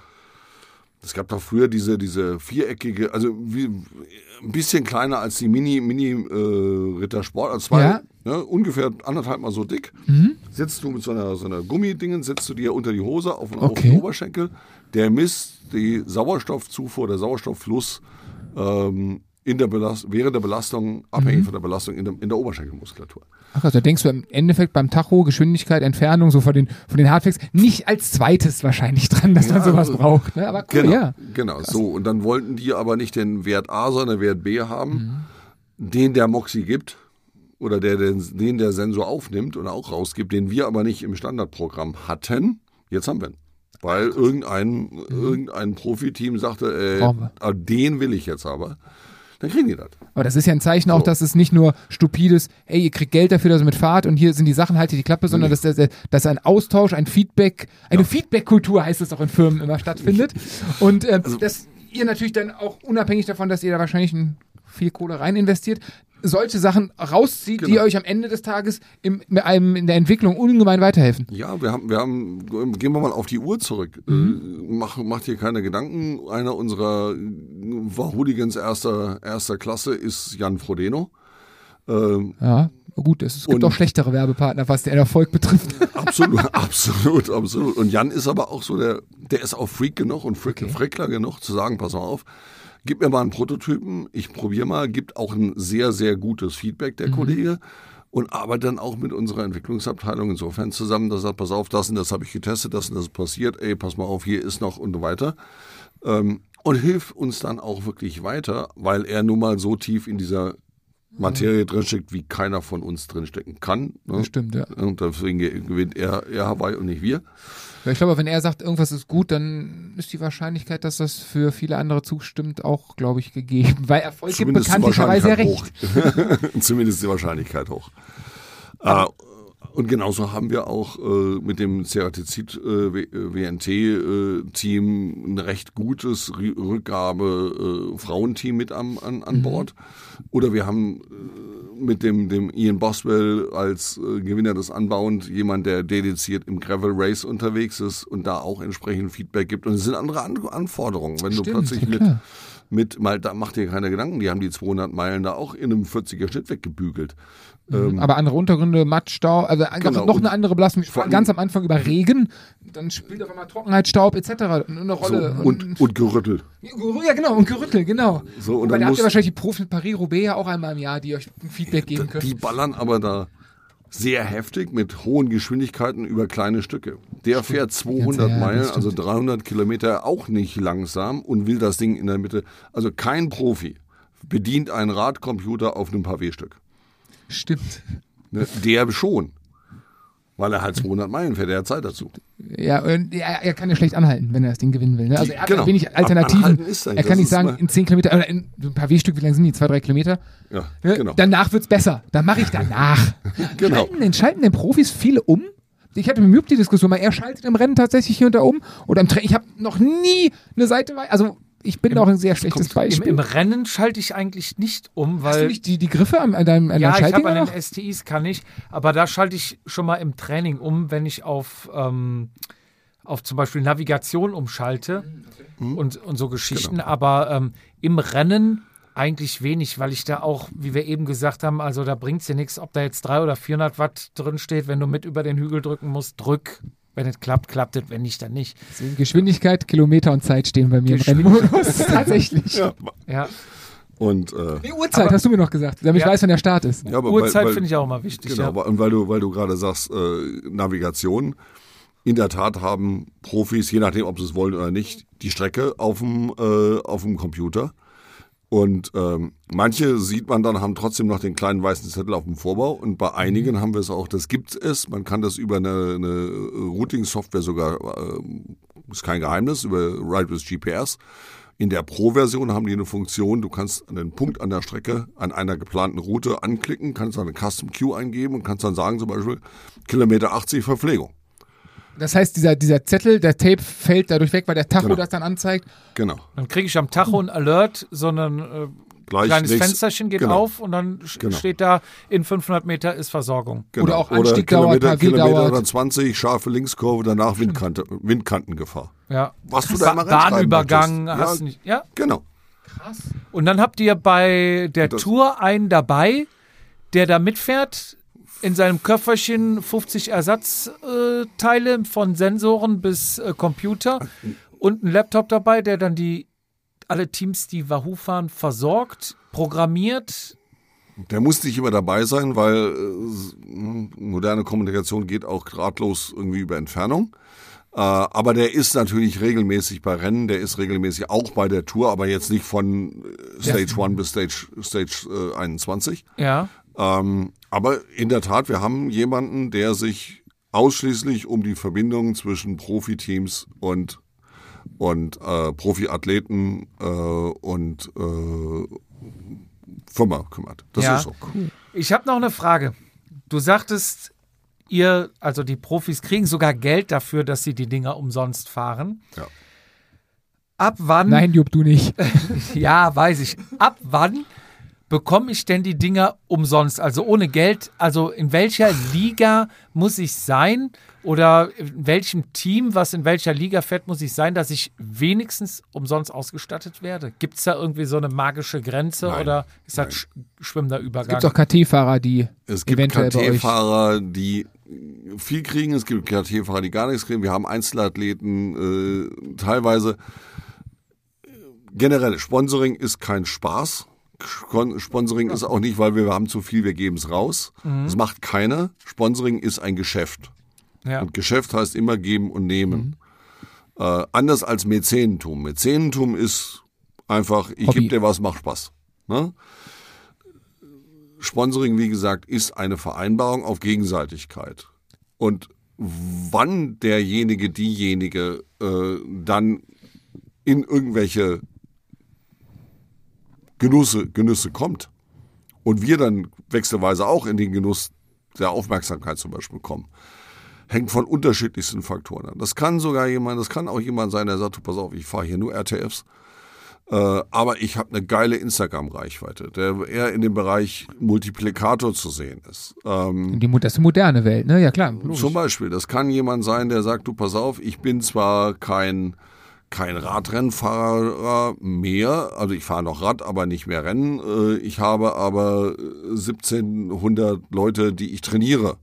Es gab doch früher diese, diese viereckige, also wie, ein bisschen kleiner als die Mini, Mini äh, Ritter Sport, also zwei, Ja. ne, ungefähr anderthalb mal so dick. Mhm. Sitzt du mit so einer, so einer Gummidingen, setzt du dir unter die Hose auf, auf Okay. den Oberschenkel. Der misst die Sauerstoffzufuhr, der Sauerstofffluss ähm, in der Belast während der Belastung, abhängig Mhm. von der Belastung in der, in der Oberschenkelmuskulatur. Ach, also da denkst du im Endeffekt beim Tacho, Geschwindigkeit, Entfernung, so von den, von den Hardfacts, nicht als zweites wahrscheinlich dran, dass man Ja, sowas also- braucht. Ne? Aber cool, Genau, ja. genau. So, und dann wollten die aber nicht den Wert A, sondern Wert B haben, Mhm. den der Moxie gibt oder der, den, den der Sensor aufnimmt und auch rausgibt, den wir aber nicht im Standardprogramm hatten. Jetzt haben wir ihn. Weil irgendein, irgendein Profiteam sagte, äh, ah, den will ich jetzt aber. Dann kriegen die das. Aber das ist ja ein Zeichen auch, So. dass es nicht nur stupides, ey, ihr kriegt Geld dafür, dass ihr mit fahrt und hier sind die Sachen, haltet die Klappe, sondern dass, dass, dass ein Austausch, ein Feedback, eine Feedback-Kultur heißt es auch in Firmen immer stattfindet. Und äh, Also dass ihr natürlich dann auch unabhängig davon, dass ihr da wahrscheinlich ein, viel Kohle rein investiert, solche Sachen rauszieht, die Genau. euch am Ende des Tages im, mit einem, in der Entwicklung ungemein weiterhelfen. Ja, wir haben, wir haben, gehen wir mal auf die Uhr zurück. Äh, mach, macht hier keine Gedanken. Einer unserer Hooligans erster, erster Klasse ist Jan Frodeno. Ähm, Ja, gut, es, gibt Und- auch schlechtere Werbepartner, was den Erfolg betrifft. absolut, absolut, absolut. Und Jan ist aber auch so der, der ist auch Freak genug und Frick, Okay. Frickler genug zu sagen, pass mal auf, gib mir mal einen Prototypen, ich probiere mal, gibt auch ein sehr, sehr gutes Feedback, der Kollege. Und arbeitet dann auch mit unserer Entwicklungsabteilung insofern zusammen, dass er sagt, pass auf, das und das habe ich getestet, das und das passiert, ey, pass mal auf, hier ist noch und so weiter. Ähm, und hilft uns dann auch wirklich weiter, weil er nun mal so tief in dieser Materie drinsteckt, wie keiner von uns drinstecken kann. Ne? Das stimmt, ja. Und deswegen gewinnt er, er Hawaii und nicht wir. Ja, ich glaube, wenn er sagt, irgendwas ist gut, dann ist die Wahrscheinlichkeit, dass das für viele andere zustimmt, auch, glaube ich, gegeben. Weil Erfolg gibt Zumindest die bekanntlicherweise recht. Zumindest die Wahrscheinlichkeit hoch. Äh, und genauso haben wir auch äh, mit dem Ceratizid äh, WNT-Team ein recht gutes Rü- Rückgabe äh, Frauenteam mit am, an, Mhm. an Bord. Oder wir haben äh, mit dem, dem Ian Boswell als äh, Gewinner des Anbauend jemand, der dediziert im Gravel Race unterwegs ist und da auch entsprechend Feedback gibt. Und es sind andere An Anforderungen. Wenn Stimmt, du plötzlich mit, mit, mal, da macht dir keine Gedanken, die haben die 200 Meilen da auch in einem 40er Schnitt weggebügelt. Ähm, Aber andere Untergründe, Matschstaub, also Genau. noch eine andere Belastung. Ganz am Anfang über Regen, dann spielt auf einmal Trockenheit, Staub etc. eine so, Rolle. und, und Gerüttel. ja, genau, und Gerüttel, genau. So, und dann da habt ihr wahrscheinlich die Profis mit Paris-Roubaix ja auch einmal im Jahr, die euch ein Feedback geben können. Die ballern aber da sehr heftig mit hohen Geschwindigkeiten über kleine Stücke. Der fährt 200 Ja, Meilen, stimmt. also 300 Kilometer, auch nicht langsam und will das Ding in der Mitte. Also kein Profi bedient einen Radcomputer auf einem Pavé-Stück. Stimmt. Ne? Der schon. Weil er halt 200 Meilen fährt, der hat Zeit dazu. Ja, er, er kann ja schlecht anhalten, wenn er das Ding gewinnen will. Ne? Also er hat Genau. wenig Alternativen. Er kann nicht sagen, in 10 Kilometer, oder in ein paar W-Stück, wie lang sind die? Zwei, drei Kilometer? Ja, Ne? genau. Danach wird's besser. Dann mache ich danach. Genau. Schalten, den, schalten den Profis viele um? Ich hatte mit Müb die Diskussion mal, er schaltet im Rennen tatsächlich hier und da um. Oder im Tra Ich habe noch nie eine Seite Also ich bin auch ein sehr schlechtes Im, Beispiel. Im Rennen schalte ich eigentlich nicht um, Hast du weil nicht die, die Griffe an, an deinem an ja, ich habe an den STIs kann ich, aber da schalte ich schon mal im Training um, wenn ich auf ähm, auf zum Beispiel Navigation umschalte Mhm. und, und so Geschichten. Genau. Aber ähm, im Rennen eigentlich wenig, weil ich da auch, wie wir eben gesagt haben, also da bringt es dir nichts, ob da jetzt 300 oder 400 Watt drin steht, wenn du mit über den Hügel drücken musst, drück. Wenn es klappt, klappt es, wenn nicht, dann nicht. Geschwindigkeit, Kilometer und Zeit stehen bei mir im Rennmodus. Tatsächlich. Ja. Ja, Und äh, Die Uhrzeit hast du mir noch gesagt, damit ich Ja. weiß, wann der Start ist. ja, aber Uhrzeit finde ich auch immer wichtig. Genau, ja. aber- und weil du, weil du gerade sagst, äh, Navigation, in der Tat haben Profis, je nachdem, ob sie es wollen oder nicht, die Strecke auf dem, äh, auf dem Computer. Und ähm, manche sieht man dann, haben trotzdem noch den kleinen weißen Zettel auf dem Vorbau. Und bei einigen haben wir es auch, das gibt es. Man kann das über eine, eine Routing-Software sogar, äh, ist kein Geheimnis, über Ride with GPS. In der Pro-Version haben die eine Funktion, du kannst einen Punkt an der Strecke an einer geplanten Route anklicken, kannst dann eine Custom Queue eingeben und kannst dann sagen, zum Beispiel Kilometer 80 Verpflegung. Das heißt, dieser, dieser Zettel, der Tape fällt dadurch weg, weil der Tacho Genau. das dann anzeigt. Genau. Dann kriege ich am Tacho ein Alert, so ein äh, Gleich kleines nächst- Fensterchen geht genau. auf und dann Genau. steht da, in 500 Meter ist Versorgung. Genau. Oder auch Anstieg dauert, Kilometer, KW Kilometer dauert. oder 20, scharfe Linkskurve, danach Windkante, Windkantengefahr. Ja. Was du da immer Bahnübergang möchtest. hast Ja, du nicht. Ja. Genau. Und dann habt ihr bei der Das- Tour einen dabei, der da mitfährt, in seinem Köfferchen 50 Ersatzteile von Sensoren bis äh, Computer und ein Laptop dabei, der dann die alle Teams, die Wahoo fahren, versorgt, programmiert. Der muss nicht immer dabei sein, weil äh, moderne Kommunikation geht auch drahtlos irgendwie über Entfernung. Äh, aber der ist natürlich regelmäßig bei Rennen, der ist regelmäßig auch bei der Tour, aber jetzt nicht von äh, Stage 1 bis Stage, Stage äh, 21. Ja. Ähm, aber in der Tat, wir haben jemanden, der sich ausschließlich um die Verbindung zwischen Profiteams und und äh, Profiathleten äh, und äh, Firma kümmert. Das Ja. ist so. Ich habe noch eine Frage. Du sagtest, ihr, also die Profis kriegen sogar Geld dafür, dass sie die Dinger umsonst fahren. Ja. Ab wann? Nein, Jupp, du nicht. Ja, weiß ich. Ab wann bekomme ich denn die Dinger umsonst? Also ohne Geld? Also in welcher Liga muss ich sein? Oder in welchem Team, was in welcher Liga fährt, muss ich sein, dass ich wenigstens umsonst ausgestattet werde? Gibt es da irgendwie so eine magische Grenze Nein. oder ist das sch schwimmender Übergang? Gibt auch KT-Fahrer, die Es gibt eventuell bei euch. KT-Fahrer, die viel kriegen, es gibt KT-Fahrer, die gar nichts kriegen. Wir haben Einzelathleten, äh, teilweise. Generell, Sponsoring ist kein Spaß. Spon- Sponsoring ist auch nicht, weil wir haben zu viel, wir geben es raus. Das macht keiner. Sponsoring ist ein Geschäft. ja. Und Geschäft heißt immer geben und nehmen. Äh, anders als Mäzenentum. Mäzenentum ist einfach, ich gebe dir was, macht Spaß. Ne? Sponsoring, wie gesagt, ist eine Vereinbarung auf Gegenseitigkeit. Und wann derjenige, diejenige äh, dann in irgendwelche Genusse, Genüsse kommt und wir dann wechselweise auch in den Genuss der Aufmerksamkeit zum Beispiel kommen, hängt von unterschiedlichsten Faktoren an. Das kann sogar jemand, das kann auch jemand sein, der sagt, du, pass auf, ich fahre hier nur RTFs, äh, aber ich habe eine geile Instagram-Reichweite, der eher in dem Bereich Multiplikator zu sehen ist. Ähm, Die, das ist die moderne Welt, ne? Ja, klar. logisch. zum Beispiel, das kann jemand sein, der sagt, du pass auf, ich bin zwar kein, kein Radrennfahrer mehr, also ich fahre noch Rad, aber nicht mehr Rennen. Äh, Ich habe aber äh, 1700 Leute, die ich trainiere,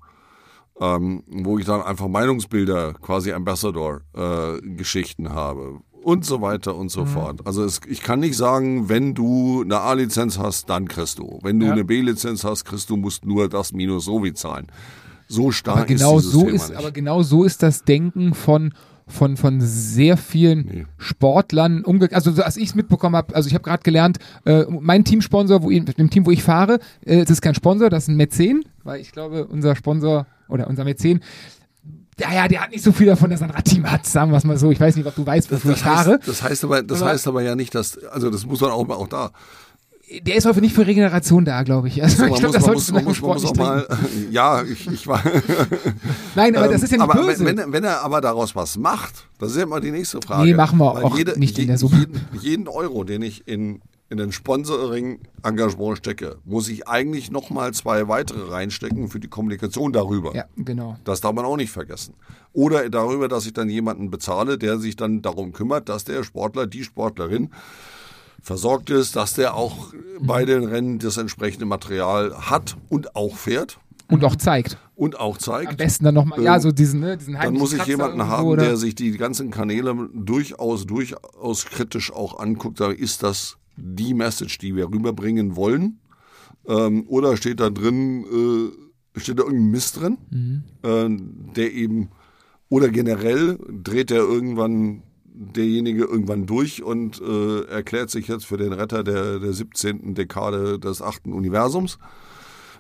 ähm, wo ich dann einfach Meinungsbilder, quasi Ambassador-Geschichten habe und so weiter und so fort. Also es, ich kann nicht sagen, wenn du eine A-Lizenz hast, dann kriegst du. Wenn du Ja. eine B-Lizenz hast, kriegst du, musst nur das minus so wie zahlen. So stark aber genau ist dieses so Thema ist, nicht. aber genau so ist das Denken von von von sehr vielen Nee. Sportlern umge also so, als ich es mitbekommen habe, also ich habe gerade gelernt, äh, mein Teamsponsor, wo ich, dem Team, wo ich fahre, äh, es ist kein Sponsor, das ist ein Mäzen, weil ich glaube, unser Sponsor oder unser Mäzen ja, ja, der hat nicht so viel davon, dass er ein Radteam hat, sagen wir es mal so. Ich weiß nicht, ob du weißt, wofür ich das, fahre. heißt, das heißt aber, das Aber- heißt aber ja nicht, dass, also das muss man auch mal auch da. Der ist heute nicht für Regeneration da, glaube ich. Also, So, ich glaube, das man, solltest muss, du man, muss, man muss auch nicht mal, trinken. ja, ich, ich war. Nein, aber das ist ja nicht aber böse. Wenn, wenn, wenn er aber daraus was macht, das ist ja immer die nächste Frage. Nee, machen wir Weil auch nicht in der Summe. Jeden, jeden Euro, den ich in, in den Sponsoring-Engagement stecke, muss ich eigentlich nochmal zwei weitere reinstecken für die Kommunikation darüber. ja, genau. Das darf man auch nicht vergessen. Oder darüber, dass ich dann jemanden bezahle, der sich dann darum kümmert, dass der Sportler, die Sportlerin versorgt ist, dass der auch bei den Rennen das entsprechende Material hat und auch fährt Und auch zeigt. und auch Am zeigt. besten dann nochmal, ja, so diesen, ne, diesen Dann muss ich Kratzer jemanden haben, oder- der sich die ganzen Kanäle durchaus, durchaus kritisch auch anguckt. Sagt, ist das die Message, die wir rüberbringen wollen? Ähm, oder steht da drin, äh, steht da irgendein Mist drin, Mhm. äh, der eben, oder generell dreht der irgendwann derjenige irgendwann durch und äh, erklärt sich jetzt für den Retter der, der 17. Dekade des 8. Universums.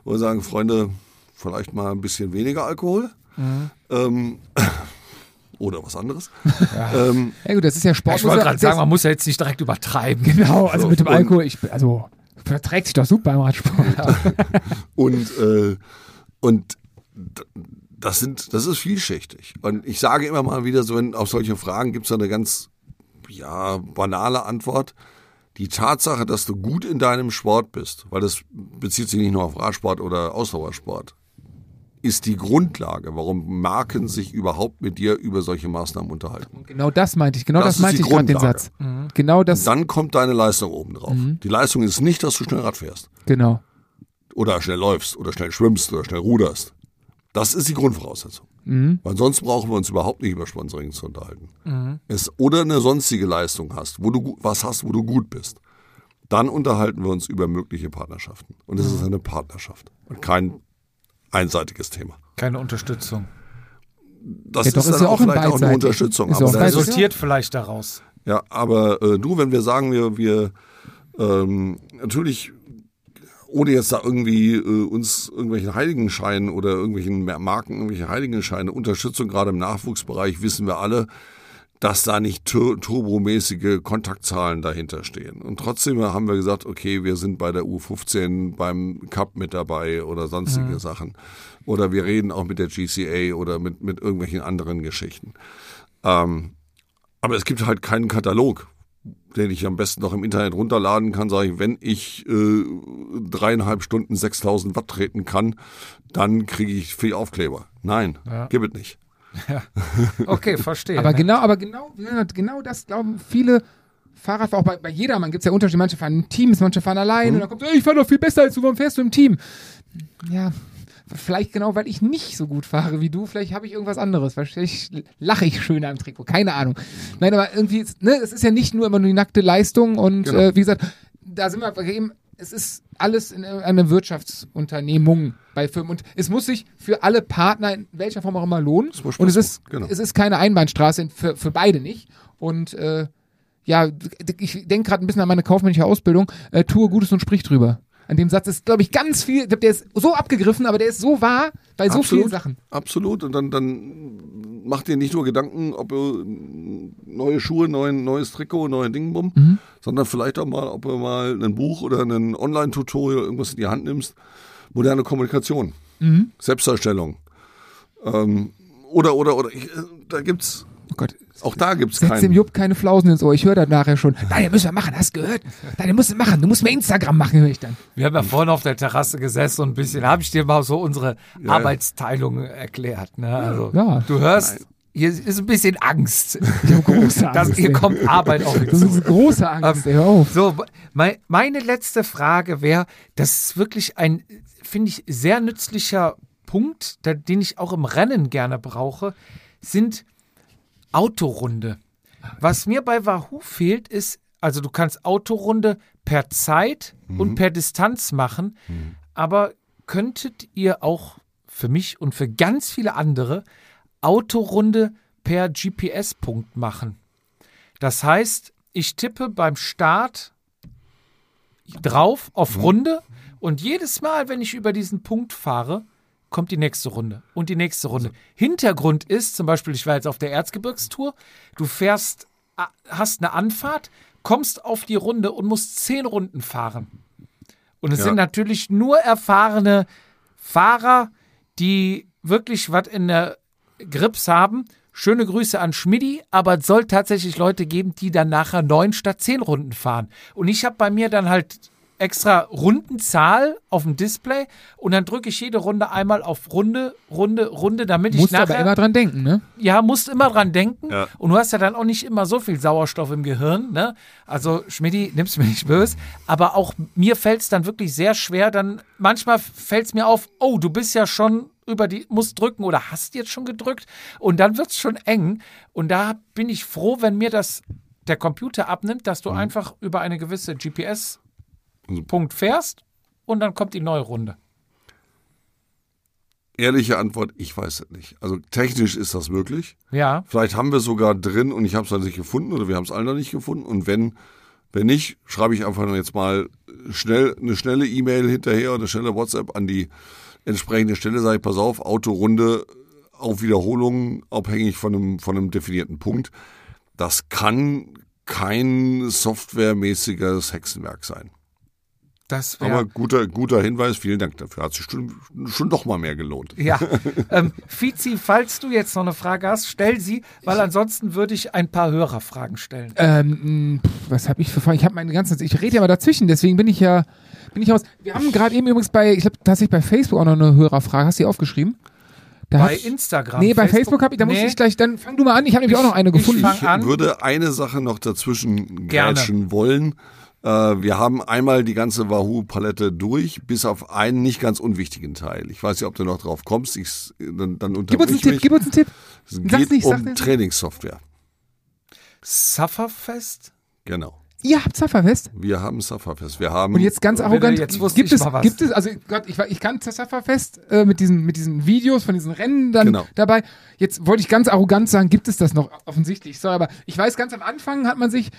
Und sagen, Freunde, vielleicht mal ein bisschen weniger Alkohol. Mhm. Ähm, oder was anderes. Ähm, Ja gut, das ist ja Sport. Ich wollte muss ja- gerade sagen, man muss ja jetzt nicht direkt übertreiben. Genau, also So, mit dem Alkohol, ich, also verträgt sich doch super im Radsport. und äh, und das sind das ist vielschichtig und ich sage immer mal wieder so wenn auf solche Fragen gibt es eine ganz ja banale Antwort die Tatsache dass du gut in deinem Sport bist weil das bezieht sich nicht nur auf Radsport oder Ausdauersport ist die Grundlage warum Marken sich überhaupt mit dir über solche Maßnahmen unterhalten genau das meinte ich, genau Das das, meinte ich gerade den. Satz. Genau das, dann kommt deine Leistung oben drauf die Leistung ist nicht dass du schnell Rad fährst genau. oder schnell läufst oder schnell schwimmst oder schnell ruderst. Das ist die Grundvoraussetzung. Weil sonst brauchen wir uns überhaupt nicht über Sponsoring zu unterhalten. Es, oder eine sonstige Leistung hast, wo du was hast, wo du gut bist. Dann unterhalten wir uns über mögliche Partnerschaften. Und es ist eine Partnerschaft und kein einseitiges Thema. Keine Unterstützung. Das Ja, doch, ist ist dann ja auch auch vielleicht auch eine. Unterstützung. Ist aber das ist, Resultiert vielleicht daraus. ja, aber äh, du, wenn wir sagen, wir, wir ähm, natürlich, ohne jetzt da irgendwie äh, uns irgendwelchen Heiligenscheinen oder irgendwelchen Marken irgendwelche Heiligenscheine, Unterstützung gerade im Nachwuchsbereich, wissen wir alle, dass da nicht tur turbomäßige Kontaktzahlen dahinter stehen. Und trotzdem haben wir gesagt, okay, wir sind bei der U15 beim Cup mit dabei oder sonstige Sachen. Oder wir reden auch mit der GCA oder mit, mit irgendwelchen anderen Geschichten. Ähm, aber es gibt halt keinen Katalog, den ich am besten noch im Internet runterladen kann, sage ich, wenn ich äh, dreieinhalb Stunden 6000 Watt treten kann, dann kriege ich viel Aufkleber. Nein, Ja. gib es nicht. Okay, verstehe. Aber ne? genau, aber genau, ja, genau das glauben viele Fahrradfahrer, auch bei, bei jedermann gibt es ja Unterschiede. Manche fahren in Teams, manche fahren allein Mhm. und dann kommt, "Ey, ich fahre doch viel besser als du, warum fährst du im Team? Ja, vielleicht genau, weil ich nicht so gut fahre wie du, vielleicht habe ich irgendwas anderes. Vielleicht lache ich schöner im Trikot, keine Ahnung. Nein, aber irgendwie, ist- ne, es ist ja nicht nur immer nur die nackte Leistung und Genau. äh, wie gesagt, da sind wir eben, es ist alles in einer Wirtschaftsunternehmung bei Firmen und es muss sich für alle Partner in welcher Form auch immer lohnen und es ist, genau. es ist keine Einbahnstraße für, für beide nicht und äh, ja, ich denke gerade ein bisschen an meine kaufmännische Ausbildung, äh, tue Gutes und sprich drüber. An dem Satz ist, glaube ich, ganz viel, der ist so abgegriffen, aber der ist so wahr bei so vielen Sachen. Absolut. Und dann, dann macht ihr nicht nur Gedanken, ob ihr neue Schuhe, neuen, neues Trikot, neue Dingenbum, Mhm. sondern vielleicht auch mal, ob du mal ein Buch oder ein Online-Tutorial irgendwas in die Hand nimmst. Moderne Kommunikation, Mhm. Selbstdarstellung. Ähm, oder, oder, oder, ich, äh, da gibt's, Oh Gott, auch da gibt's setz dem keinen. Jupp keine Flausen ins Ohr, ich höre das nachher schon. Daniel, müssen wir machen, hast du gehört? Daniel, musst du machen, du musst mir Instagram machen, höre ich dann. Wir haben ja vorhin auf der Terrasse gesessen und ein bisschen, habe ich dir mal so unsere Arbeitsteilung erklärt. Ne? Also, Ja. Du hörst, hier ist ein bisschen Angst. Ich habe große dass Angst. hier ey. kommt Arbeit auf mich Das zu. ist große Angst, ey, hör auf. So, mei- meine letzte Frage wäre, das ist wirklich ein, finde ich, sehr nützlicher Punkt, der, den ich auch im Rennen gerne brauche, sind Autorunde. Was mir bei Wahoo fehlt, ist, also du kannst Autorunde per Zeit und per Distanz machen, aber könntet ihr auch für mich und für ganz viele andere Autorunde per GPS-Punkt machen? Das heißt, ich tippe beim Start drauf auf Runde und jedes Mal, wenn ich über diesen Punkt fahre, kommt die nächste Runde und die nächste Runde. Hintergrund ist zum Beispiel, ich war jetzt auf der Erzgebirgstour, du fährst, hast eine Anfahrt, kommst auf die Runde und musst zehn Runden fahren. Und es Ja. sind natürlich nur erfahrene Fahrer, die wirklich was in der Grips haben. Schöne Grüße an Schmidti, aber es soll tatsächlich Leute geben, die dann nachher neun statt zehn Runden fahren. Und ich habe bei mir dann halt extra Rundenzahl auf dem Display und dann drücke ich jede Runde einmal auf Runde, Runde, Runde, damit ich Musst nachher aber immer dran denken, ne? ja, musst immer dran denken. Ja. Und du hast ja dann auch nicht immer so viel Sauerstoff im Gehirn. Ne? Also, Schmidti, nimm's mir nicht böse. Aber auch mir fällt es dann wirklich sehr schwer. Dann manchmal fällt es mir auf, oh, du bist ja schon über die, musst drücken oder hast jetzt schon gedrückt. Und dann wird es schon eng. Und da bin ich froh, wenn mir das der Computer abnimmt, dass du einfach über eine gewisse GPS-Punkt fährst und dann kommt die neue Runde. Ehrliche Antwort, ich weiß es nicht. Also technisch ist das möglich. Ja. Vielleicht haben wir sogar drin und ich habe es noch nicht gefunden oder wir haben es alle noch nicht gefunden. Und wenn, wenn nicht, schreibe ich einfach jetzt mal schnell eine schnelle E-Mail hinterher oder eine schnelle WhatsApp an die entsprechende Stelle, sage ich, pass auf, Autorunde auf Wiederholung, abhängig von einem, von einem definierten Punkt. Das kann kein softwaremäßiges Hexenwerk sein. Das wäre. Aber guter, guter Hinweis, vielen Dank dafür. Hat sich schon, schon doch mal mehr gelohnt. Ja, ähm, Fizi, falls du jetzt noch eine Frage hast, stell sie, weil ansonsten würde ich ein paar Hörerfragen stellen. Ähm, pff, was habe ich für Fragen? Ich habe meine ganze ich rede ja mal dazwischen, deswegen bin ich ja bin ich aus. Wir haben gerade eben übrigens bei ich glaube tatsächlich bei Facebook auch noch eine Hörerfrage. Hast du die aufgeschrieben? Da Bei Instagram. Nee, bei Facebook habe ich, da muss Nee. ich gleich, dann fang du mal an, ich habe nämlich auch noch eine ich gefunden. Ich an. würde eine Sache noch dazwischen Gerne. grätschen wollen. Äh, wir haben einmal die ganze Wahoo-Palette durch, bis auf einen nicht ganz unwichtigen Teil. Ich weiß nicht, ob du noch drauf kommst. Ich, dann, dann Gib uns einen unterbrich Tipp, mich. gib uns einen Tipp. Es sag's geht nicht, um nicht. Trainingssoftware. Sufferfest? Genau. Ihr habt Sufferfest? Wir haben Sufferfest. Wir haben Und jetzt ganz arrogant, jetzt gibt ich es, gibt es, also Gott, ich, ich kann Sufferfest äh, mit, diesen, mit diesen Videos von diesen Rennen dann Genau. dabei. Jetzt wollte ich ganz arrogant sagen, gibt es das noch offensichtlich. Sorry, aber ich weiß, ganz am Anfang hat man sich,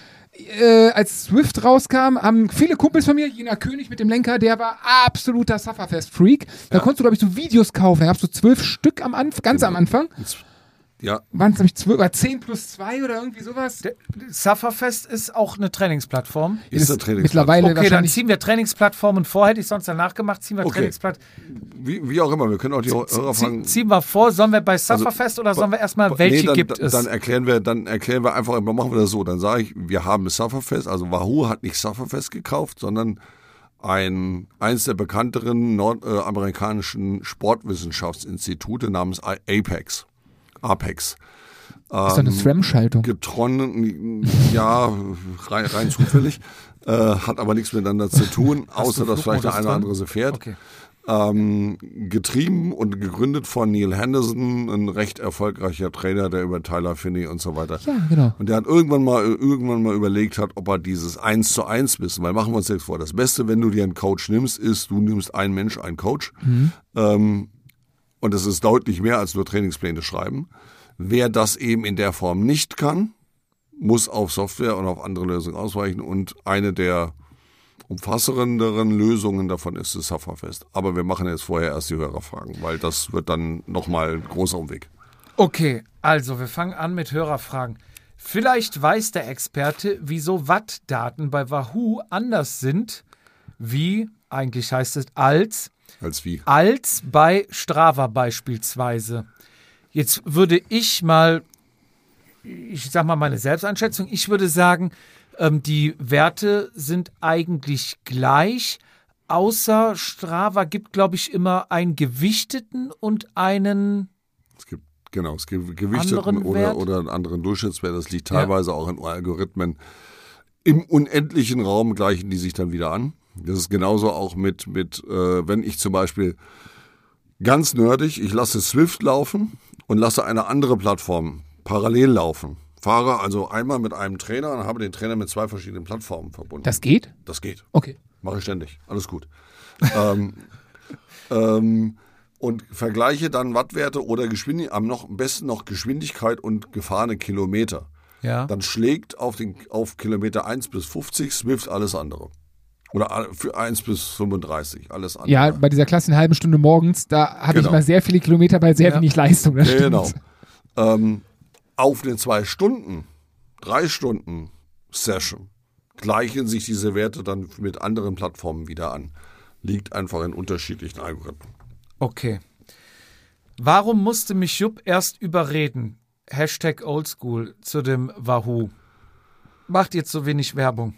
äh, als Swift rauskam, haben viele Kumpels von mir, Jena König mit dem Lenker, der war absoluter Sufferfest-Freak. Da konntest du, glaube ich, so Videos kaufen. Da gab's so zwölf Stück am Anfang, ganz Genau. am Anfang. Ja, waren es, glaube ich, 12, oder 10 plus 2 oder irgendwie sowas? Der Sufferfest ist auch eine Trainingsplattform. ist eine Trainingsplattform. mittlerweile Okay, dann ziehen wir Trainingsplattformen vor. Hätte ich sonst danach gemacht, ziehen wir Okay. Trainingsplattformen. Wie, wie auch immer, wir können auch die Hörer fragen. ziehen wir vor. Sollen wir bei Sufferfest oder sollen wir erstmal, welche nee, dann, gibt dann, es? Dann erklären wir, dann erklären wir einfach, machen wir das so. Dann sage ich, wir haben Sufferfest, also Wahoo hat nicht Sufferfest gekauft, sondern ein, eins der bekannteren nordamerikanischen Sportwissenschaftsinstitute namens I- Apex. Apex. ist eine SRAM-Schaltung. Getronnen, ja, rein, rein zufällig, äh, hat aber nichts miteinander zu tun, außer dass vielleicht der eine oder andere sie fährt. Okay. Ähm, getrieben und gegründet von Neil Henderson, ein recht erfolgreicher Trainer, der über Tyler Finney und so weiter. Ja, genau. Und der hat irgendwann mal, irgendwann mal überlegt hat, ob er dieses Eins zu eins wissen, weil machen wir uns jetzt vor, das Beste, wenn du dir einen Coach nimmst, ist, du nimmst einen Mensch, einen Coach. Ähm, und es ist deutlich mehr als nur Trainingspläne schreiben. Wer das eben in der Form nicht kann, muss auf Software und auf andere Lösungen ausweichen. Und eine der umfassenderen Lösungen davon ist das Sufferfest. Aber wir machen jetzt vorher erst die Hörerfragen, weil das wird dann nochmal ein großer Umweg. Okay, also wir fangen an mit Hörerfragen. Vielleicht weiß der Experte, wieso Wattdaten bei Wahoo anders sind, wie, eigentlich heißt es als, Als wie? als bei Strava beispielsweise. Jetzt würde ich mal, ich sag mal meine Selbsteinschätzung, ich würde sagen, ähm, die Werte sind eigentlich gleich, außer Strava gibt, glaube ich, immer einen gewichteten und einen Es gibt, genau, es gibt gewichteten oder, oder einen anderen Durchschnittswert. Das liegt teilweise auch in Algorithmen. Im unendlichen Raum gleichen die sich dann wieder an. Das ist genauso auch mit, mit äh, wenn ich zum Beispiel ganz nerdig, ich lasse Swift laufen und lasse eine andere Plattform parallel laufen. Fahre also einmal mit einem Trainer und habe den Trainer mit zwei verschiedenen Plattformen verbunden. Das geht? das geht. Okay. Mache ich ständig. Alles gut. ähm, ähm, und vergleiche dann Wattwerte oder Geschwindigkeit, am noch, am besten noch Geschwindigkeit und gefahrene Kilometer. ja. Dann schlägt auf, den, auf Kilometer 1 bis 50 Swift alles andere. Oder für 1 bis 35, alles andere. Ja, bei dieser Klasse in halben Stunde morgens, da habe ich Genau. immer sehr viele Kilometer bei sehr Ja. wenig Leistung. Das Genau. Ähm, auf den zwei Stunden, drei Stunden Session gleichen sich diese Werte dann mit anderen Plattformen wieder an. Liegt einfach in unterschiedlichen Algorithmen. Okay. Warum musste mich Jupp erst überreden? Hashtag Oldschool zu dem Wahoo. Macht jetzt so wenig Werbung.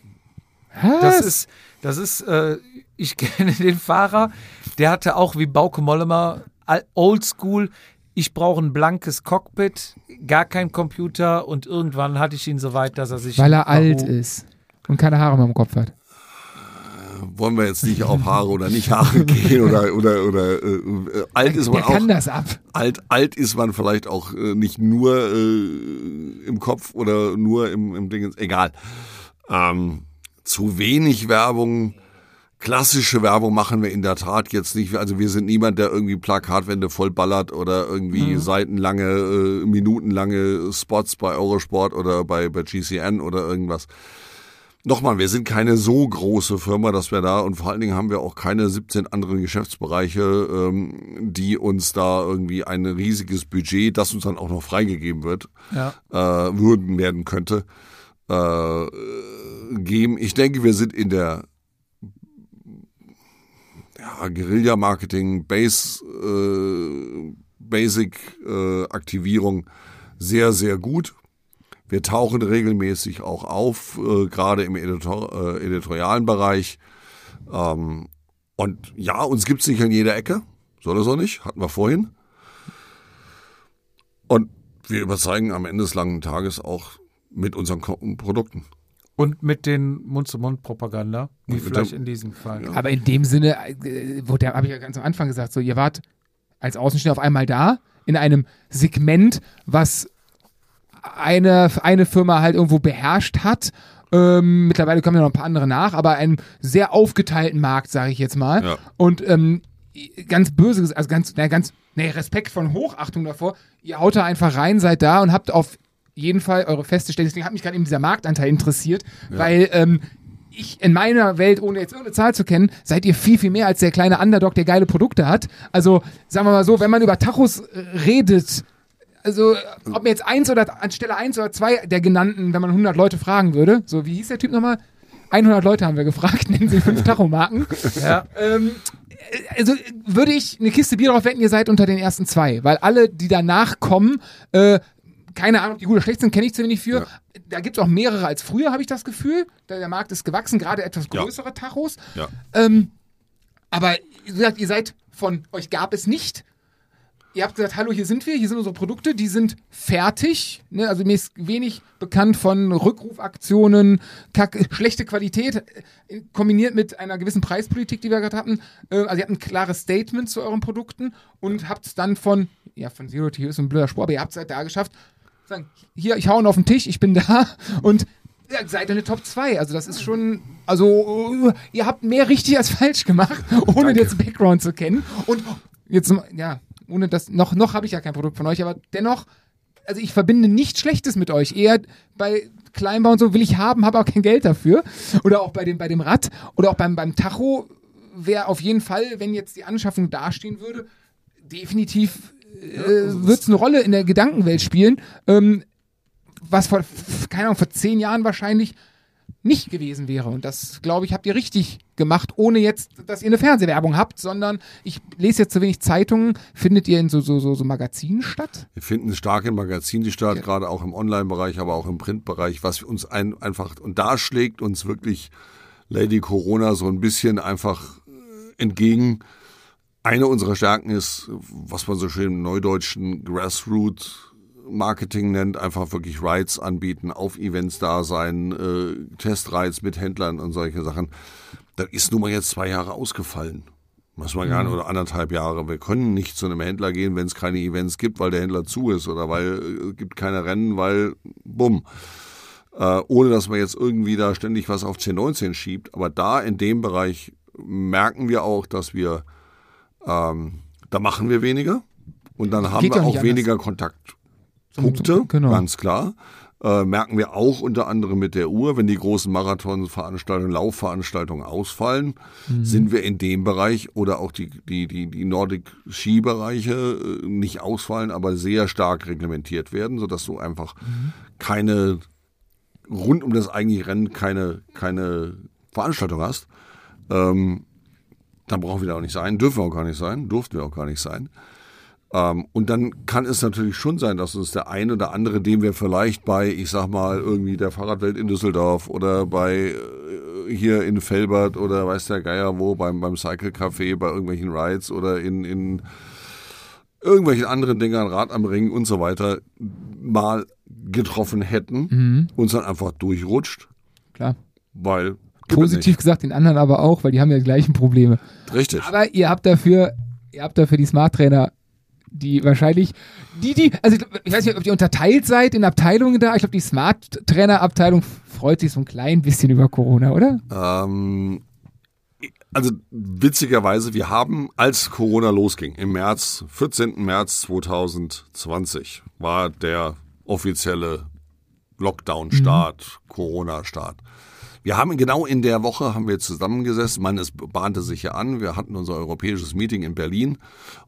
Was? Das ist, das ist, äh, ich kenne den Fahrer, der hatte auch wie Bauke Mollema al- Oldschool. Ich brauche ein blankes Cockpit, gar kein Computer und irgendwann hatte ich ihn so weit, dass er sich. Weil er alt ist und keine Haare mehr im Kopf hat. wollen wir jetzt nicht auf Haare oder nicht Haare gehen oder oder oder äh, äh, alt ist man Der kann auch das ab. alt alt ist man vielleicht auch äh, nicht nur äh, im Kopf oder nur im im Ding egal ähm, zu wenig Werbung. Klassische Werbung machen wir in der Tat jetzt nicht. Also wir sind niemand der irgendwie Plakatwände vollballert oder irgendwie seitenlange äh, minutenlange Spots bei Eurosport oder bei bei GCN oder irgendwas. Nochmal, wir sind keine so große Firma, dass wir da und vor allen Dingen haben wir auch keine 17 anderen Geschäftsbereiche, ähm, die uns da irgendwie ein riesiges Budget, das uns dann auch noch freigegeben wird, Ja. äh, würden werden könnte, äh, geben. Ich denke, wir sind in der ja, Guerilla-Marketing, Base, äh, Basic-Aktivierung sehr, sehr gut. Wir tauchen regelmäßig auch auf, äh, gerade im Editor, äh, editorialen Bereich. Ähm, und ja, uns gibt's nicht an jeder Ecke. Soll es auch nicht, hatten wir vorhin. Und wir überzeugen am Ende des langen Tages auch mit unseren Produkten. Und mit den Mund-zu-Mund-Propaganda, wie vielleicht dem- in diesem Fall. Aber in dem Sinne, äh, wo der habe ich ja ganz am Anfang gesagt, so ihr wart als Außenstehender auf einmal da in einem Segment, was eine, eine Firma halt irgendwo beherrscht hat. Ähm, mittlerweile kommen ja noch ein paar andere nach, aber einen sehr aufgeteilten Markt, sage ich jetzt mal. Ja. Und ähm, ganz böse, also ganz, na, ganz, nee, Respekt von Hochachtung davor. Ihr haut da einfach rein, seid da und habt auf jeden Fall eure feste Stelle. Deswegen hat mich gerade eben dieser Marktanteil interessiert, weil ähm, ich in meiner Welt, ohne jetzt irgendeine Zahl zu kennen, seid ihr viel, viel mehr als der kleine Underdog, der geile Produkte hat. Also sagen wir mal so, wenn man über Tachos äh, redet, Also, ob mir jetzt eins oder anstelle eins oder zwei der genannten, wenn man 100 Leute fragen würde, so wie hieß der Typ nochmal? 100 Leute haben wir gefragt, nennen Sie fünf Tachomarken. Ja. Ähm, also würde ich eine Kiste Bier drauf wetten, ihr seid unter den ersten zwei, weil alle, die danach kommen, äh, keine Ahnung, ob die gut oder schlecht sind, kenne ich zu wenig für. Da gibt es auch mehrere als früher, habe ich das Gefühl. Der, der Markt ist gewachsen, gerade etwas Ja. größere Tachos. Ja. Ähm, aber wie gesagt, ihr seid von euch gab es nicht. Ihr habt gesagt, hallo, hier sind wir, hier sind unsere Produkte, die sind fertig. Ne? Also mir ist wenig bekannt von Rückrufaktionen, kack, schlechte Qualität, äh, kombiniert mit einer gewissen Preispolitik, die wir gerade hatten. Äh, also ihr habt ein klares Statement zu euren Produkten und habt es dann von, ja, von Zero to Hero ist ein blöder Spruch, aber ihr habt es halt da geschafft, sagen, hier, ich hau ihn auf den Tisch, ich bin da und ja, seid eine Top 2. Also das ist schon, also ihr habt mehr richtig als falsch gemacht, ohne jetzt Background zu kennen. Und jetzt, ja, ohne das, noch, noch habe ich ja kein Produkt von euch, aber dennoch, also ich verbinde nichts Schlechtes mit euch. Eher bei Kleinbau und so will ich haben, habe auch kein Geld dafür. Oder auch bei dem, bei dem Rad oder auch beim, beim Tacho wäre auf jeden Fall, wenn jetzt die Anschaffung dastehen würde, definitiv äh, wird es eine Rolle in der Gedankenwelt spielen. Ähm, was vor, keine Ahnung, vor zehn Jahren wahrscheinlich nicht gewesen wäre. Und das, glaube ich, habt ihr richtig gemacht, ohne jetzt, dass ihr eine Fernsehwerbung habt, sondern ich lese jetzt zu wenig Zeitungen. Findet ihr in so, so, so, so Magazinen statt? Wir finden stark in Magazinen statt, gerade auch im Online-Bereich, aber auch im Printbereich, was uns ein, einfach, und da schlägt uns wirklich Lady Corona so ein bisschen einfach äh, entgegen. Eine unserer Stärken ist, was man so schön im neudeutschen Grassroot Marketing nennt, einfach wirklich Rides anbieten, auf Events da sein, äh, Testrides mit Händlern und solche Sachen. Das ist nun mal jetzt zwei Jahre ausgefallen. Muss man gar nicht, oder anderthalb Jahre. Wir können nicht zu einem Händler gehen, wenn es keine Events gibt, weil der Händler zu ist oder weil äh, gibt keine Rennen, weil bumm. Äh, ohne dass man jetzt irgendwie da ständig was auf 1019 schiebt. Aber da in dem Bereich merken wir auch, dass wir ähm, da machen wir weniger und dann haben Geht wir auch weniger Kontaktpunkte, Genau. ganz klar. Äh, merken wir auch unter anderem mit der Uhr, wenn die großen Marathonveranstaltungen, Laufveranstaltungen ausfallen, sind wir in dem Bereich oder auch die, die, die, die Nordic-Skibereiche äh, nicht ausfallen, aber sehr stark reglementiert werden, sodass du einfach keine, rund um das eigentliche Rennen keine, keine Veranstaltung hast. Ähm, dann brauchen wir da auch nicht sein, dürfen wir auch gar nicht sein, durften wir auch gar nicht sein. Ähm, und dann kann es natürlich schon sein, dass uns der eine oder andere, den wir vielleicht bei, ich sag mal, irgendwie der Fahrradwelt in Düsseldorf oder bei äh, hier in Felbert oder weiß der Geier wo, beim, beim Cycle Café, bei irgendwelchen Rides oder in, in irgendwelchen anderen Dingern, Rad am Ring und so weiter, mal getroffen hätten, uns dann einfach durchrutscht, Klar. weil Positiv gesagt, den anderen aber auch, weil die haben ja die gleichen Probleme. Richtig. Aber ihr habt dafür, ihr habt dafür die Smart Trainer, die wahrscheinlich, die, die, also ich, weiß nicht, ob ihr unterteilt seid in Abteilungen da. Ich glaube, die Smart Trainer Abteilung freut sich so ein klein bisschen über Corona, oder? Ähm, also witzigerweise, wir haben, als Corona losging, im März, 14. März 2020, war der offizielle Lockdown-Start, Corona-Start. Wir haben genau in der Woche haben wir zusammengesessen, man, es bahnte sich ja an, wir hatten unser europäisches Meeting in Berlin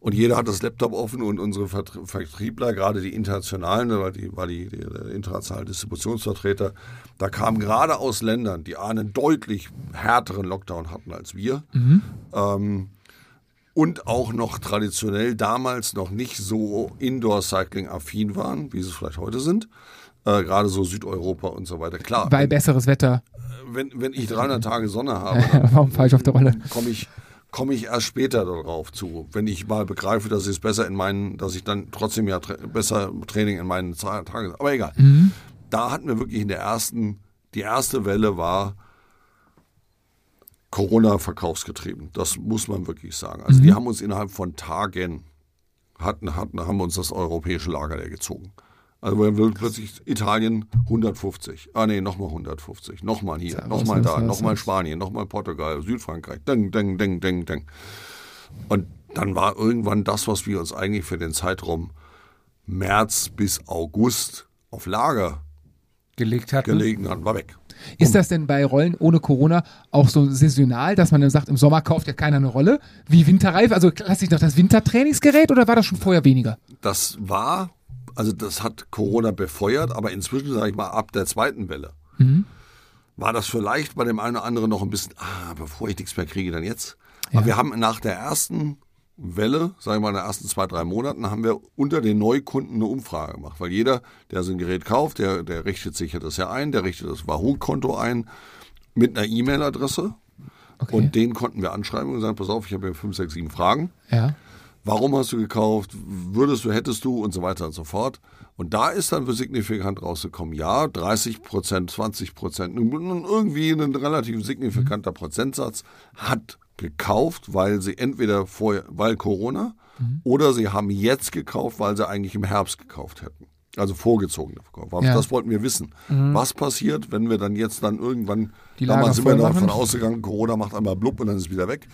und jeder hat das Laptop offen und unsere Vertr- Vertriebler, gerade die internationalen, da war die, war die, die internationale Distributionsvertreter, da kamen gerade aus Ländern, die einen deutlich härteren Lockdown hatten als wir. Ähm, und auch noch traditionell damals noch nicht so Indoor-Cycling-affin waren, wie sie es vielleicht heute sind. Äh, gerade so Südeuropa und so weiter. Klar, Weil besseres Wetter. Wenn, wenn ich 300 Tage Sonne habe, Warum falsch auf der Rolle? komme ich, komme ich erst später darauf zu. Wenn ich mal begreife, dass ich es besser in meinen, dass ich dann trotzdem ja tra besser Training in meinen Tagen, aber egal. Da hatten wir wirklich in der ersten, die erste Welle war Corona verkaufsgetrieben. Das muss man wirklich sagen. Also die haben uns innerhalb von Tagen hatten, hatten, haben uns das europäische Lager leer gezogen. Also wir haben plötzlich Italien 150. Ah nee, nochmal 150. Nochmal hier, nochmal da, nochmal. Spanien, nochmal Portugal, Südfrankreich. Deng, deng, deng, deng, deng. Und dann war irgendwann das, was wir uns eigentlich für den Zeitraum März bis August auf Lager gelegt hatten. gelegen hatten, war weg. Ist das denn bei Rollen ohne Corona auch so saisonal, dass man dann sagt, im Sommer kauft ja keiner eine Rolle? Wie Winterreife? Also klassisch noch das Wintertrainingsgerät oder war das schon vorher weniger? Das war Also das hat Corona befeuert, aber inzwischen, sage ich mal, ab der zweiten Welle war das vielleicht bei dem einen oder anderen noch ein bisschen, ah, bevor ich nichts mehr kriege, dann jetzt. Aber wir haben nach der ersten Welle, sagen wir mal in den ersten zwei, drei Monaten, haben wir unter den Neukunden eine Umfrage gemacht. Weil jeder, der so ein Gerät kauft, der, der richtet sich ja das ja ein, der richtet das Wahoo-Konto ein mit einer E-Mail-Adresse. Okay. Und den konnten wir anschreiben und sagen, pass auf, ich habe hier fünf, sechs, sieben Fragen. Ja. Warum hast du gekauft? Würdest du, hättest du und so weiter und so fort. Und da ist dann signifikant rausgekommen, ja, 30 Prozent, 20 Prozent, irgendwie ein relativ signifikanter Prozentsatz hat gekauft, weil sie entweder vorher, weil Corona, oder sie haben jetzt gekauft, weil sie eigentlich im Herbst gekauft hätten. Also vorgezogene Verkauf. Aber Ja. Das wollten wir wissen. Was passiert, wenn wir dann jetzt dann irgendwann, Die Lager damals sind wir voll davon ausgegangen, Corona macht einmal blub und dann ist es wieder weg.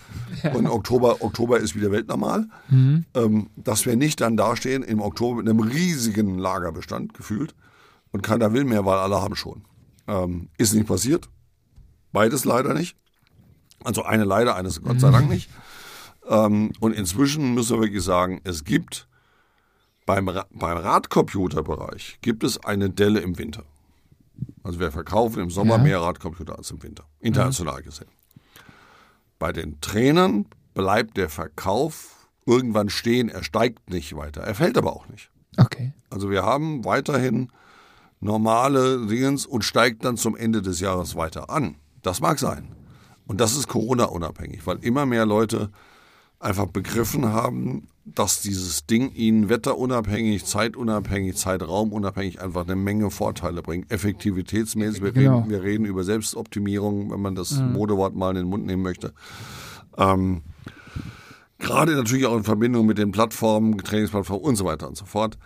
Und Oktober, Oktober ist wieder weltnormal. Ähm, dass wir nicht dann dastehen im Oktober mit einem riesigen Lagerbestand gefühlt und keiner will mehr, weil alle haben schon. Ähm, ist nicht passiert. Beides leider nicht. Also eine leider, eines Gott sei Dank nicht. Ähm, und inzwischen müssen wir wirklich sagen, es gibt beim, Ra beim Radcomputerbereich gibt es eine Delle im Winter. Also wir verkaufen im Sommer Ja. mehr Radcomputer als im Winter, international gesehen. Bei den Trainern bleibt der Verkauf irgendwann stehen, er steigt nicht weiter, er fällt aber auch nicht. Okay. Also wir haben weiterhin normale Dingens und steigt dann zum Ende des Jahres weiter an. Das mag sein. Und das ist Corona-unabhängig, weil immer mehr Leute einfach begriffen haben, dass dieses Ding ihnen wetterunabhängig, zeitunabhängig, zeitraumunabhängig einfach eine Menge Vorteile bringt. Effektivitätsmäßig, wir, Genau. reden, wir reden über Selbstoptimierung, wenn man das Modewort mal in den Mund nehmen möchte. Ähm, Gerade natürlich auch in Verbindung mit den Plattformen, Trainingsplattformen und so weiter und so fort.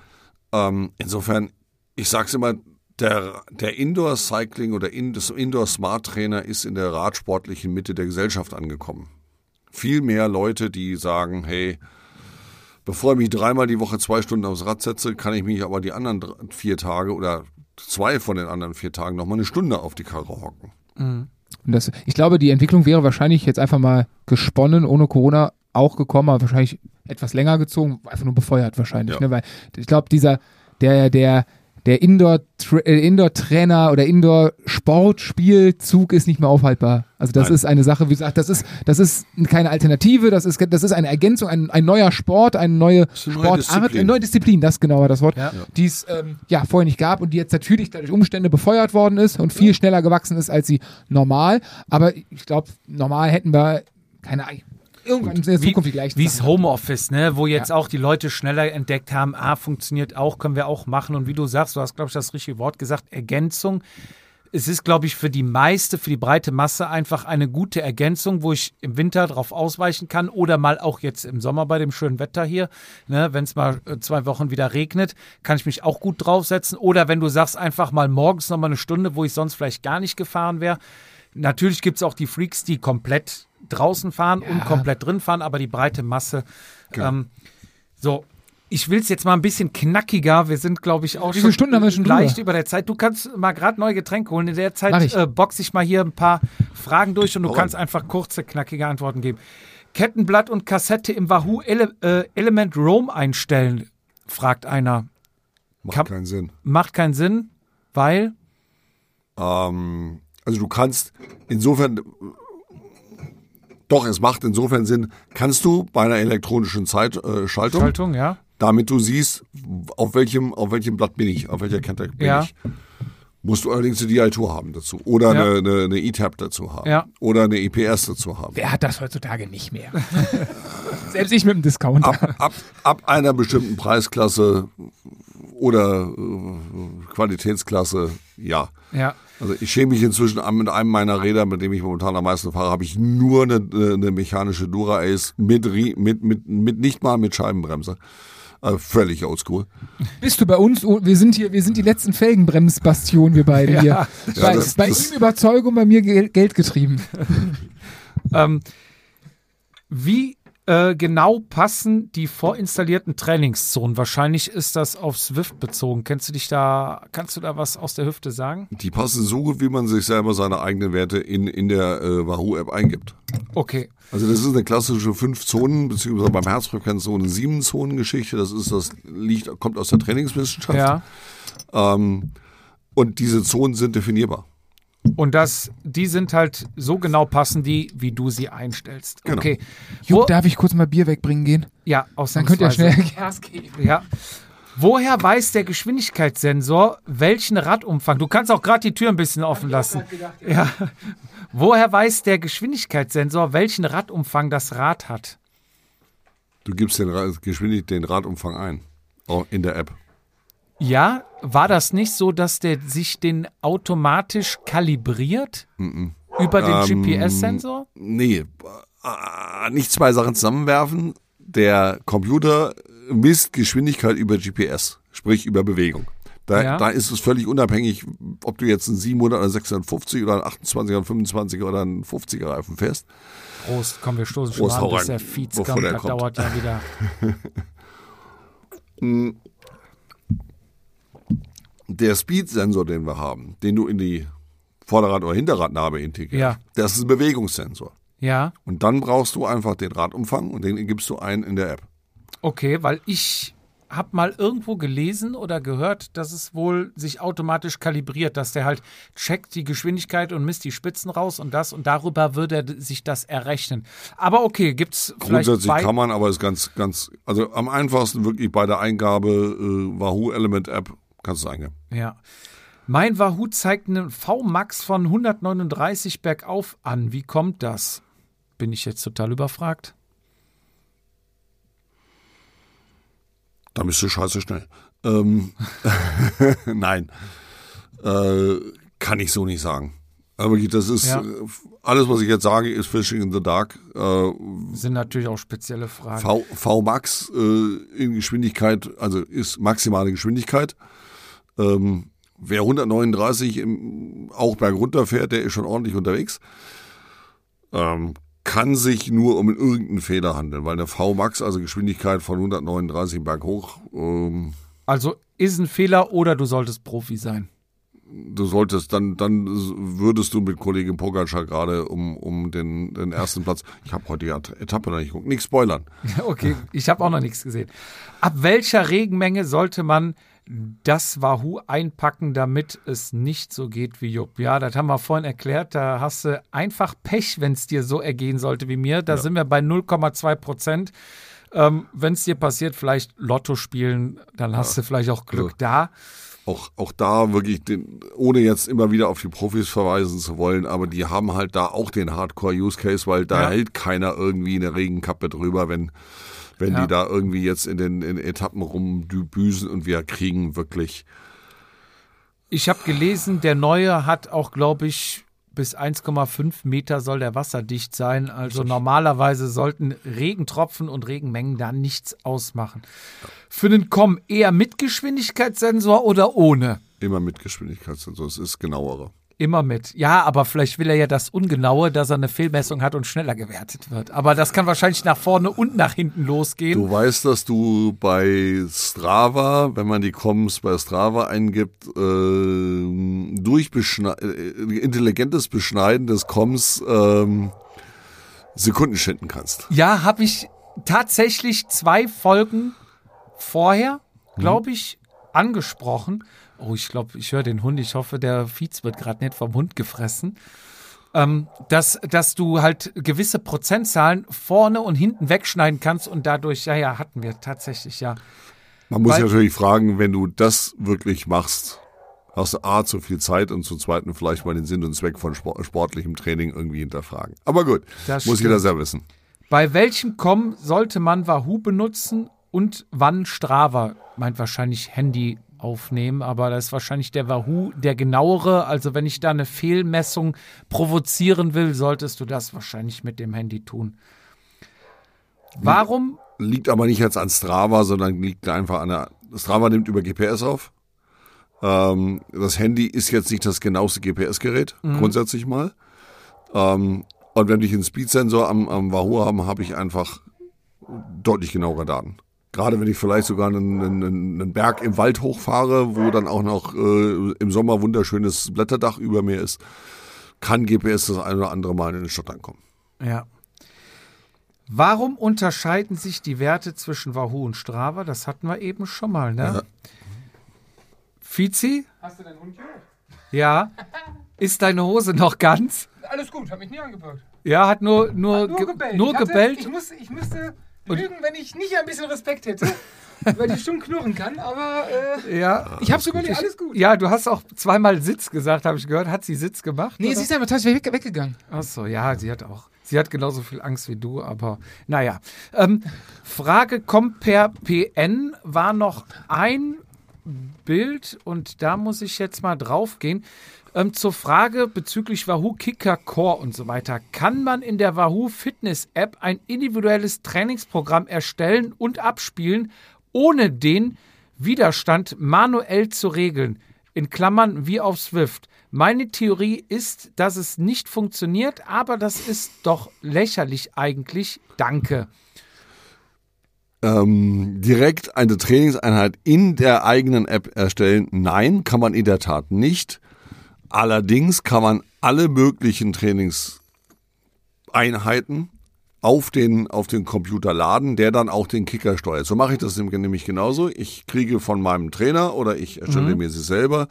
Ähm, insofern, ich sag's immer, der, der Indoor Cycling oder in, das Indoor Smart Trainer ist in der radsportlichen Mitte der Gesellschaft angekommen. Viel mehr Leute, die sagen, hey, bevor ich mich dreimal die Woche zwei Stunden aufs Rad setze, kann ich mich aber die anderen vier Tage oder zwei von den anderen vier Tagen noch mal eine Stunde auf die Karre hocken. Und das, ich glaube, die Entwicklung wäre wahrscheinlich jetzt einfach mal gesponnen, ohne Corona auch gekommen, aber wahrscheinlich etwas länger gezogen, einfach nur befeuert wahrscheinlich. Ja. Ne? Weil ich glaube, dieser, der, der, der Indoor, äh, Indoor Trainer oder Indoor Sportspielzug ist nicht mehr aufhaltbar. Also das Nein. ist eine Sache, wie gesagt, das ist, das ist keine Alternative, das ist, das ist eine Ergänzung, ein, ein neuer Sport, eine neue ist eine neue Sportart, Disziplin. eine neue Disziplin, das genau war das Wort, Ja. die es ähm, ja vorher nicht gab und die jetzt natürlich dadurch Umstände befeuert worden ist und viel schneller gewachsen ist als sie normal. Aber ich glaube, normal hätten wir keine. Irgendwann in der Zukunft die gleichen Wie es Sachen. Homeoffice, ne, wo jetzt Ja. auch die Leute schneller entdeckt haben, ah, funktioniert auch, können wir auch machen. Und wie du sagst, du hast, glaube ich, das richtige Wort gesagt, Ergänzung. Es ist, glaube ich, für die meiste, für die breite Masse einfach eine gute Ergänzung, wo ich im Winter drauf ausweichen kann oder mal auch jetzt im Sommer bei dem schönen Wetter hier, ne, wenn es mal äh, zwei Wochen wieder regnet, kann ich mich auch gut draufsetzen. Oder wenn du sagst, einfach mal morgens noch mal eine Stunde, wo ich sonst vielleicht gar nicht gefahren wäre. Natürlich gibt es auch die Freaks, die komplett draußen fahren und komplett drin fahren, aber die breite Masse. Ähm, so, ich will es jetzt mal ein bisschen knackiger. Wir sind, glaube ich, auch Wie schon Stunden haben wir schon drüber? leicht über der Zeit. Du kannst mal gerade neue Getränke holen. In der Zeit ich. äh, boxe ich mal hier ein paar Fragen durch und du Hau kannst einfach kurze, knackige Antworten geben. Kettenblatt und Kassette im Wahoo Ele äh, Element Roam einstellen, fragt einer. Macht Kann- keinen Sinn. Macht keinen Sinn, weil Ähm, also du kannst insofern, doch, es macht insofern Sinn, kannst du bei einer elektronischen Zeit, äh, Schaltung, Schaltung, ja. damit du siehst, auf welchem, auf welchem Blatt bin ich, auf welcher Kette bin Ja. ich. Musst du allerdings eine DI-Tour haben dazu. Oder Ja. eine, eine, eine E-Tab dazu haben. Ja. Oder eine EPS dazu haben. Wer hat das heutzutage nicht mehr? Selbst ich mit dem Discounter. Ab, ab, ab einer bestimmten Preisklasse oder äh, Qualitätsklasse, ja. Ja. Also ich schäme mich inzwischen an mit einem meiner Räder, mit dem ich momentan am meisten fahre, habe ich nur eine, eine mechanische Dura Ace mit, mit, mit, mit nicht mal mit Scheibenbremse. Also völlig oldschool. Bist du bei uns? Oh, Wir sind hier, wir sind die letzten Felgenbremsbastion, wir beide Ja. hier. Ja, bei das- bei das- ihm Überzeugung, bei mir Gel Geld getrieben. Ähm, wie äh, genau passen die vorinstallierten Trainingszonen? Wahrscheinlich ist das auf Swift bezogen. Kennst du dich da, kannst du da was aus der Hüfte sagen? Die passen so gut, wie man sich selber seine eigenen Werte in, in der äh, Wahoo-App eingibt. Okay. Also das ist eine klassische fünf Zonen, beziehungsweise beim Herzfrequenzzone sieben Zonen Geschichte. Das ist das liegt, kommt aus der Trainingswissenschaft. Ja. Ähm, und diese Zonen sind definierbar. Und das, die sind halt so genau passen die, wie du sie einstellst. Genau. Okay. Jupp, Wo, darf ich kurz mal Bier wegbringen gehen? ja, Dann könnt ihr ausnahmsweise. schnell Gas geben. Ja. Woher weiß der Geschwindigkeitssensor, welchen Radumfang? Du kannst auch gerade die Tür ein bisschen offen lassen. Ja. Woher weiß der Geschwindigkeitssensor, welchen Radumfang das Rad hat? Du gibst den, Ra- Geschwindig den Radumfang ein. In der App. Ja, war das nicht so, dass der sich den automatisch kalibriert über den Ähm, GPS-Sensor? Nee, äh, nicht zwei Sachen zusammenwerfen. Der Computer misst Geschwindigkeit über GPS, sprich über Bewegung. Da, Ja. da ist es völlig unabhängig, ob du jetzt einen 700 oder 650 oder einen 28er, einen 25er oder einen 50er Reifen fährst. Prost, komm, wir stoßen schon Prost, mal hau an, bis der Feeds kommt. Das dauert ja wieder. Der Speed-Sensor, den wir haben, den du in die Vorderrad- oder Hinterradnabe integrierst, Ja. das ist ein Bewegungssensor. Ja, Und dann brauchst du einfach den Radumfang und den gibst du ein in der App. okay, weil ich habe mal irgendwo gelesen oder gehört, dass es wohl sich automatisch kalibriert, dass der halt checkt die Geschwindigkeit und misst die Spitzen raus und das und darüber würde er sich das errechnen. Aber okay, gibt's vielleicht Grundsätzlich kann man, aber ist ganz, ganz, also am einfachsten wirklich bei der Eingabe äh, Wahoo Element App kannst du es eingeben. Ja. Mein Wahoo zeigt einen V-Max von 139 bergauf an. Wie kommt das? Bin ich jetzt total überfragt? Da bist du scheiße schnell. Ähm, Nein, äh, kann ich so nicht sagen. Aber das ist Ja. äh, alles, was ich jetzt sage, ist Fishing in the Dark. Äh, Sind natürlich auch spezielle Fragen. V, V Max äh, in Geschwindigkeit, also ist maximale Geschwindigkeit. Ähm, wer 139 im, auch bergunter fährt, der ist schon ordentlich unterwegs. Ähm, kann sich nur um irgendeinen Fehler handeln, weil eine V Max, also Geschwindigkeit von 139 berghoch, ähm, Also ist ein Fehler oder du solltest Profi sein. du solltest, dann, dann würdest du mit Kollegin Pogacar gerade um, um den, den ersten Platz. Ich habe heute die Etappe noch nicht geguckt. Nicht spoilern. Okay, ich habe auch noch nichts gesehen. Ab welcher Regenmenge sollte man das Wahoo einpacken, damit es nicht so geht wie Jupp? Ja, das haben wir vorhin erklärt. Da hast du einfach Pech, wenn es dir so ergehen sollte wie mir. Da sind wir bei 0,2 Prozent. Ähm, wenn es dir passiert, vielleicht Lotto spielen, dann hast du vielleicht auch Glück Ja. da. auch, auch da wirklich, den, ohne jetzt immer wieder auf die Profis verweisen zu wollen, aber die haben halt da auch den Hardcore-Use-Case, weil da Ja. hält keiner irgendwie eine Regenkappe drüber, wenn, wenn Ja. die da irgendwie jetzt in den in Etappen rumdübüsen und wir kriegen wirklich, Ich habe gelesen, der neue hat auch, glaube ich, bis 1,5 Meter soll der wasserdicht sein. Also normalerweise sollten Regentropfen und Regenmengen da nichts ausmachen. Für den Com eher mit Geschwindigkeitssensor oder ohne? immer mit Geschwindigkeitssensor, es ist genauere. Immer mit. Ja, aber vielleicht will er ja das Ungenaue, dass er eine Fehlmessung hat und schneller gewertet wird. Aber das kann wahrscheinlich nach vorne und nach hinten losgehen. Du weißt, dass du bei Strava, wenn man die Comms bei Strava eingibt, äh, durch Beschne äh, intelligentes Beschneiden des Comms ähm, Sekunden schinden kannst. Ja, habe ich tatsächlich zwei Folgen vorher, Mhm. glaube ich, angesprochen. Oh, ich glaube, ich höre den Hund. Ich hoffe, der Fietz wird gerade nicht vom Hund gefressen. Ähm, dass, dass du halt gewisse Prozentzahlen vorne und hinten wegschneiden kannst und dadurch, ja, ja, hatten wir tatsächlich, ja. Man muss Weil- natürlich fragen, wenn du das wirklich machst, hast du A, zu viel Zeit und zum Zweiten vielleicht mal den Sinn und Zweck von Sport, sportlichem Training irgendwie hinterfragen. Aber gut, Das muss stimmt. jeder selber wissen. Bei welchem Com sollte man Wahoo benutzen und wann Strava? Meint wahrscheinlich Handy aufnehmen, aber das ist wahrscheinlich der Wahoo der genauere. Also wenn ich da eine Fehlmessung provozieren will, solltest du das wahrscheinlich mit dem Handy tun. Warum? Liegt aber nicht jetzt an Strava, sondern liegt einfach an der. Strava nimmt über GPS auf. Ähm, das Handy ist jetzt nicht das genaueste GPS-Gerät, grundsätzlich mal. Ähm, und wenn ich einen Speedsensor am, am Wahoo habe, habe ich einfach deutlich genauere Daten. Gerade wenn ich vielleicht sogar einen, einen, einen Berg im Wald hochfahre, wo dann auch noch äh, im Sommer wunderschönes Blätterdach über mir ist, kann GPS das ein oder andere Mal in den Stadt ankommen. Ja. Warum unterscheiden sich die Werte zwischen Wahoo und Strava? Das hatten wir eben schon mal, ne? Ja. Fizi? Hast du deinen Hund gehört? Ja. Ist deine Hose noch ganz? Alles gut, hab mich nie angepackt. Ja, hat nur, nur, Nur ge- gebellt. Nur ich, hatte, gebellt. Ich, muss, ich müsste lügen, wenn ich nicht ein bisschen Respekt hätte, weil die stumm knurren kann, aber äh, ja. ich hab's überlebt, alles gut. Ja, du hast auch zweimal Sitz gesagt, habe ich gehört. Hat sie Sitz gemacht? Nee, oder? sie ist einfach tatsächlich weg, weggegangen. Ach so, ja, sie hat auch. Sie hat genauso viel Angst wie du, aber naja. Ähm, Frage kommt per PN. War noch ein Bild und da muss ich jetzt mal drauf gehen. Ähm, zur Frage bezüglich Wahoo Kicker Core und so weiter. Kann man in der Wahoo Fitness App ein individuelles Trainingsprogramm erstellen und abspielen, ohne den Widerstand manuell zu regeln? In Klammern wie auf Swift. Meine Theorie ist, dass es nicht funktioniert, aber das ist doch lächerlich eigentlich. Danke. Ähm, direkt eine Trainingseinheit in der eigenen App erstellen? Nein, kann man in der Tat nicht. Allerdings kann man alle möglichen Trainingseinheiten auf den, auf den Computer laden, der dann auch den Kicker steuert. So mache ich das nämlich genauso. Ich kriege von meinem Trainer oder ich erstelle mir sie selber,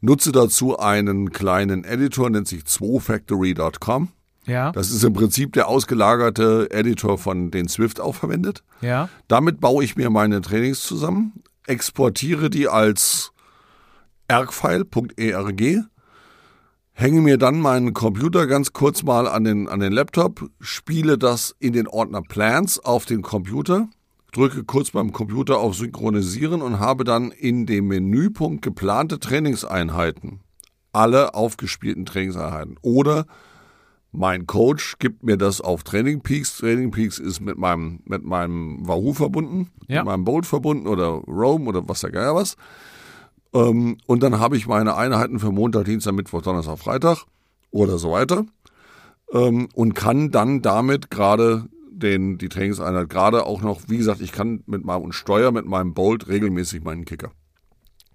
nutze dazu einen kleinen Editor, nennt sich 2factory.com. Ja, Das ist im Prinzip der ausgelagerte Editor von den Swift auch verwendet. ja, Damit baue ich mir meine Trainings zusammen, exportiere die als ergfile.erg, hänge mir dann meinen Computer ganz kurz mal an den, an den Laptop, spiele das in den Ordner Plans auf den Computer, drücke kurz beim Computer auf Synchronisieren und habe dann in dem Menüpunkt geplante Trainingseinheiten alle aufgespielten Trainingseinheiten. Oder mein Coach gibt mir das auf Training Peaks. Training Peaks ist mit meinem, mit meinem Wahoo verbunden, Ja. mit meinem Bolt verbunden oder Roam oder was der Geier was. Ähm, und dann habe ich meine Einheiten für Montag, Dienstag, Mittwoch, Donnerstag, Freitag oder so weiter. Ähm, und kann dann damit gerade den, die Trainingseinheit gerade auch noch, wie gesagt, ich kann mit meinem und steuere mit meinem Bolt regelmäßig meinen Kicker.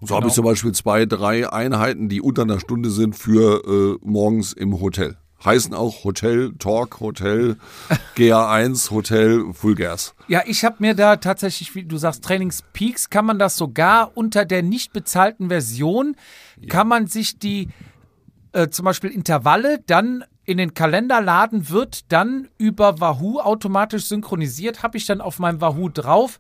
So habe ich zum Beispiel zwei, drei Einheiten, die unter einer Stunde sind für äh, morgens im Hotel. Heißen auch Hotel Talk, Hotel GA1, Hotel Full Gas. Ja, ich habe mir da tatsächlich, wie du sagst, Trainingspeaks, kann man das sogar unter der nicht bezahlten Version, kann man sich die äh, zum Beispiel Intervalle dann in den Kalender laden, wird dann über Wahoo automatisch synchronisiert, habe ich dann auf meinem Wahoo drauf.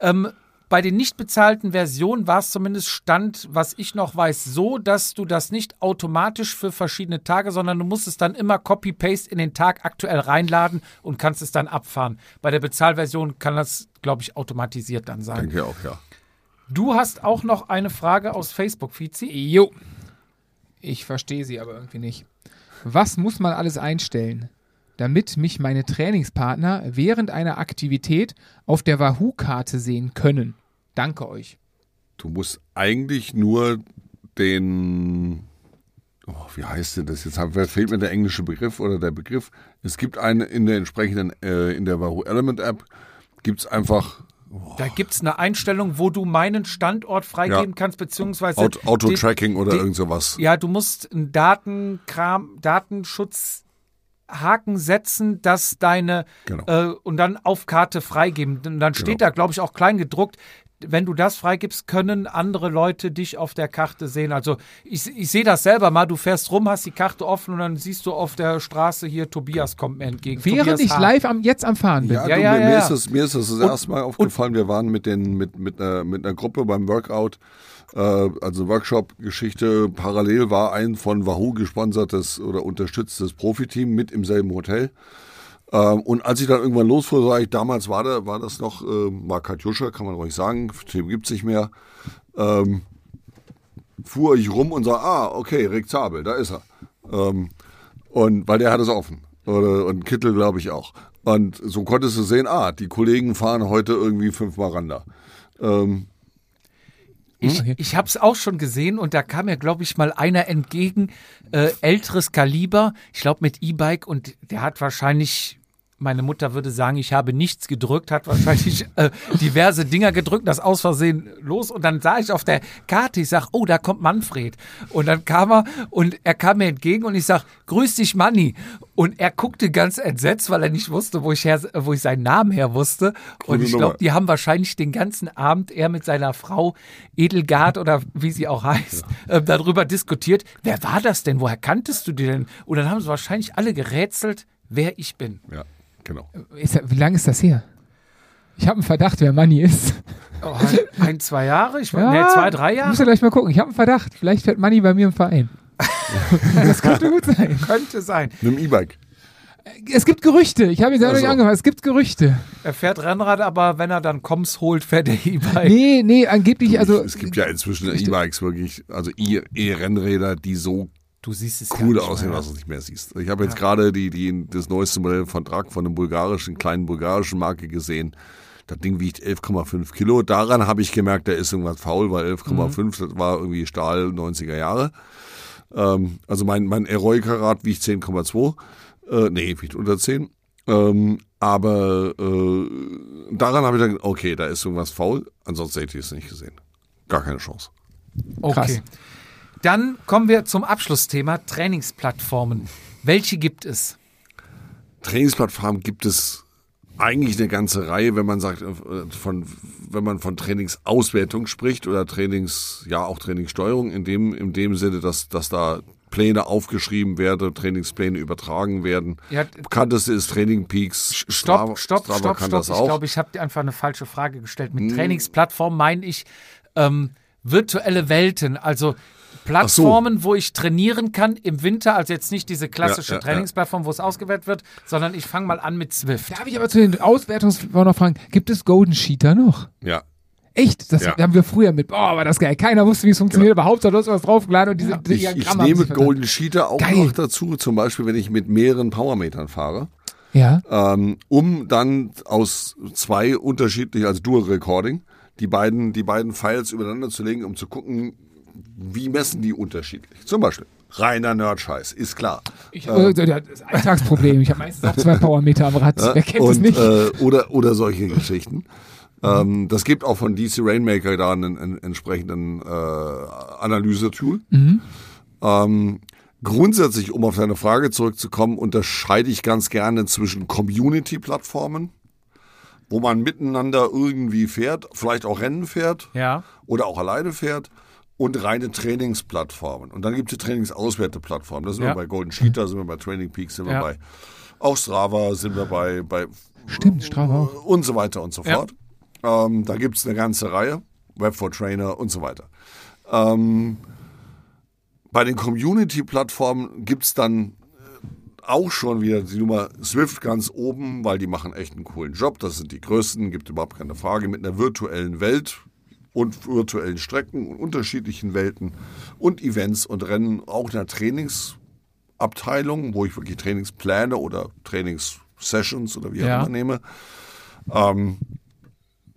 Ähm, bei den nicht bezahlten Versionen war es zumindest Stand, was ich noch weiß, so, dass du das nicht automatisch für verschiedene Tage, sondern du musst es dann immer Copy-Paste in den Tag aktuell reinladen und kannst es dann abfahren. Bei der Bezahlversion kann das, glaube ich, automatisiert dann sein. Denke auch, ja. Du hast auch noch eine Frage aus Facebook, Fizi. Jo. Ich verstehe sie aber irgendwie nicht. Was muss man alles einstellen, damit mich meine Trainingspartner während einer Aktivität auf der Wahoo-Karte sehen können? Danke euch. Du musst eigentlich nur den, oh, wie heißt denn das jetzt? Fehlt mir der englische Begriff oder der Begriff. Es gibt eine in der entsprechenden, äh, in der Wahoo Element App, gibt es einfach Da gibt es eine Einstellung, wo du meinen Standort freigeben Ja. kannst, beziehungsweise Auto-Tracking oder irgend sowas. Ja, du musst einen Datenkram, Datenschutzhaken setzen, dass deine Genau. äh, und dann auf Karte freigeben. Und dann steht Genau. da, glaube ich, auch klein gedruckt. Wenn du das freigibst, können andere Leute dich auf der Karte sehen. Also ich, ich sehe das selber mal. Du fährst rum, hast die Karte offen und dann siehst du auf der Straße hier, Tobias kommt mir entgegen. Während Tobias ich H. live am, jetzt am Fahren bin. Ja, Ja, du, ja, mir, ja, ist das, mir ist das das erste Mal aufgefallen. Wir waren mit, den, mit, mit, einer, mit einer Gruppe beim Workout, äh, also Workshop-Geschichte. Parallel war ein von Wahoo gesponsertes oder unterstütztes Profiteam mit im selben Hotel. Ähm, und als ich dann irgendwann losfuhr, sag ich, damals war, da, war das noch, äh, war Katjuscha, kann man ruhig sagen, Team gibt's nicht mehr. Ähm, fuhr ich rum und sah, ah, okay, Rick Zabel, da ist er. Ähm, und weil der hat es offen. Oder, und Kittel, glaube ich, auch. Und so konntest du sehen, ah, die Kollegen fahren heute irgendwie fünfmal Randa. Ähm, Ich, Okay. ich habe es auch schon gesehen und da kam mir, glaube ich, mal einer entgegen, äh, älteres Kaliber, ich glaube mit E-Bike und der hat wahrscheinlich meine Mutter würde sagen, ich habe nichts gedrückt, hat wahrscheinlich äh, diverse Dinger gedrückt, das aus Versehen los. Und dann sah ich auf der Karte, ich sag, oh, da kommt Manfred. Und dann kam er und er kam mir entgegen und ich sag, grüß dich, Manni. Und er guckte ganz entsetzt, weil er nicht wusste, wo ich, her, wo ich seinen Namen her wusste. Und ich glaube, die haben wahrscheinlich den ganzen Abend, er mit seiner Frau Edelgard oder wie sie auch heißt, äh, darüber diskutiert, wer war das denn? Woher kanntest du die denn? Und dann haben sie wahrscheinlich alle gerätselt, wer ich bin. Ja, genau. Ist, wie lange ist das her? Ich habe einen Verdacht, wer Manni ist. Oh, ein, zwei Jahre? Ich war, nee, zwei, drei Muss Jahre? ja gleich mal gucken. Ich habe einen Verdacht. Vielleicht fährt Manni bei mir im Verein. das könnte gut sein. Könnte sein. Mit dem E-Bike. Es gibt Gerüchte. Ich habe ihn selber Also. nicht angehört. Es gibt Gerüchte. Er fährt Rennrad, aber wenn er dann Koms holt, fährt er E-Bike. Nee, nee, angeblich, also. es gibt ja inzwischen E-Bikes wirklich, also E-Rennräder, die so Du siehst es cool aussehen, dass du es nicht mehr siehst. Ich habe jetzt gerade die, die, das neueste Modell von Drag von einem bulgarischen, kleinen bulgarischen Marke gesehen. Das Ding wiegt 11,5 Kilo. Daran habe ich gemerkt, da ist irgendwas faul, weil 11,5, das war irgendwie Stahl 90er Jahre. Ähm, also mein, mein Eroica-Rad wiegt 10,2. Äh, nee, wiegt unter 10. Ähm, aber äh, daran habe ich dann, gedacht, okay, da ist irgendwas faul. Ansonsten hätte ich es nicht gesehen. Gar keine Chance. Okay. Krass. Dann kommen wir zum Abschlussthema Trainingsplattformen. Welche gibt es? Trainingsplattformen gibt es eigentlich eine ganze Reihe, wenn man sagt, äh, von, wenn man von Trainingsauswertung spricht oder Trainings, ja auch Trainingssteuerung in dem, in dem Sinne, dass, dass da Pläne aufgeschrieben werden, Trainingspläne übertragen werden. Ja, Bekannteste ist Training Peaks. Stopp, Strava- stopp, Strava stopp, kann stopp. das Ich auch. glaube, ich habe dir einfach eine falsche Frage gestellt. Hm. Mit Trainingsplattform meine ich ähm, virtuelle Welten, also Plattformen, wo ich trainieren kann im Winter, also jetzt nicht diese klassische Ja, ja. Trainingsplattform, wo es ausgewertet wird, sondern ich fange mal an mit Swift. Darf ich aber zu den Auswertungsfragen noch fragen, gibt es Golden Sheeter noch? ja. Echt? Das Ja. haben wir früher mit, boah, war das geil. Keiner wusste, wie es funktioniert, aber Hauptsache, du hast was draufgeladen und diese Ich, ich haben nehme. Golden Sheeter auch Geil. noch dazu, zum Beispiel, wenn ich mit mehreren Powermetern fahre. Ja. ähm, um dann aus zwei unterschiedlichen, also Dual Recording, die beiden, die beiden Files übereinander zu legen, um zu gucken, wie messen die unterschiedlich. Zum Beispiel reiner Nerd-Scheiß, ist klar. Ich, äh, das Alltagsproblem. Ich habe meistens auch zwei Powermeter am Rad. Wer kennt es Und, nicht? Äh, oder, oder solche Geschichten. Ähm, das gibt auch von DC Rainmaker da einen, einen entsprechenden äh, Analyse-Tool. Ähm, grundsätzlich, um auf deine Frage zurückzukommen, unterscheide ich ganz gerne zwischen Community-Plattformen, wo man miteinander irgendwie fährt, vielleicht auch Rennen fährt Ja. oder auch alleine fährt und reine Trainingsplattformen. Und dann gibt es die Trainingsauswerteplattformen. Da sind Ja. wir bei Golden Sheeter, sind wir bei Training Peaks, sind wir Ja. bei auch Strava, sind wir bei, bei Stimmt, Strava auch. und so weiter und so Ja. fort. Ähm, da gibt es eine ganze Reihe, Web for Trainer und so weiter. Ähm, bei den Community-Plattformen gibt es dann äh, auch schon wieder die Nummer Swift ganz oben, weil die machen echt einen coolen Job. Das sind die größten, gibt überhaupt keine Frage, mit einer virtuellen Welt und virtuellen Strecken und unterschiedlichen Welten und Events und Rennen, auch einer Trainingsabteilung, wo ich wirklich Trainingspläne oder Trainingssessions oder wie auch Ja. immer nehme. Ähm,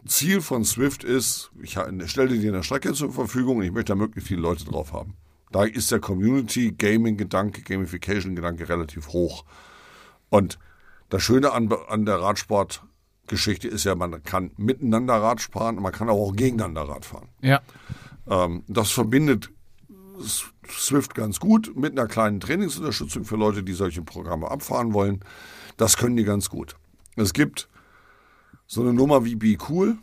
Ziel von Swift ist, ich stelle dir eine Strecke zur Verfügung und ich möchte da möglichst viele Leute drauf haben. Da ist der Community-Gaming-Gedanke, Gamification-Gedanke relativ hoch. Und das Schöne an, an der Radsportgeschichte ist ja, man kann miteinander Rad fahren, man kann aber auch gegeneinander Rad fahren. Ja. Ähm, das verbindet Swift ganz gut mit einer kleinen Trainingsunterstützung für Leute, die solche Programme abfahren wollen. Das können die ganz gut. Es gibt so eine Nummer wie Be Cool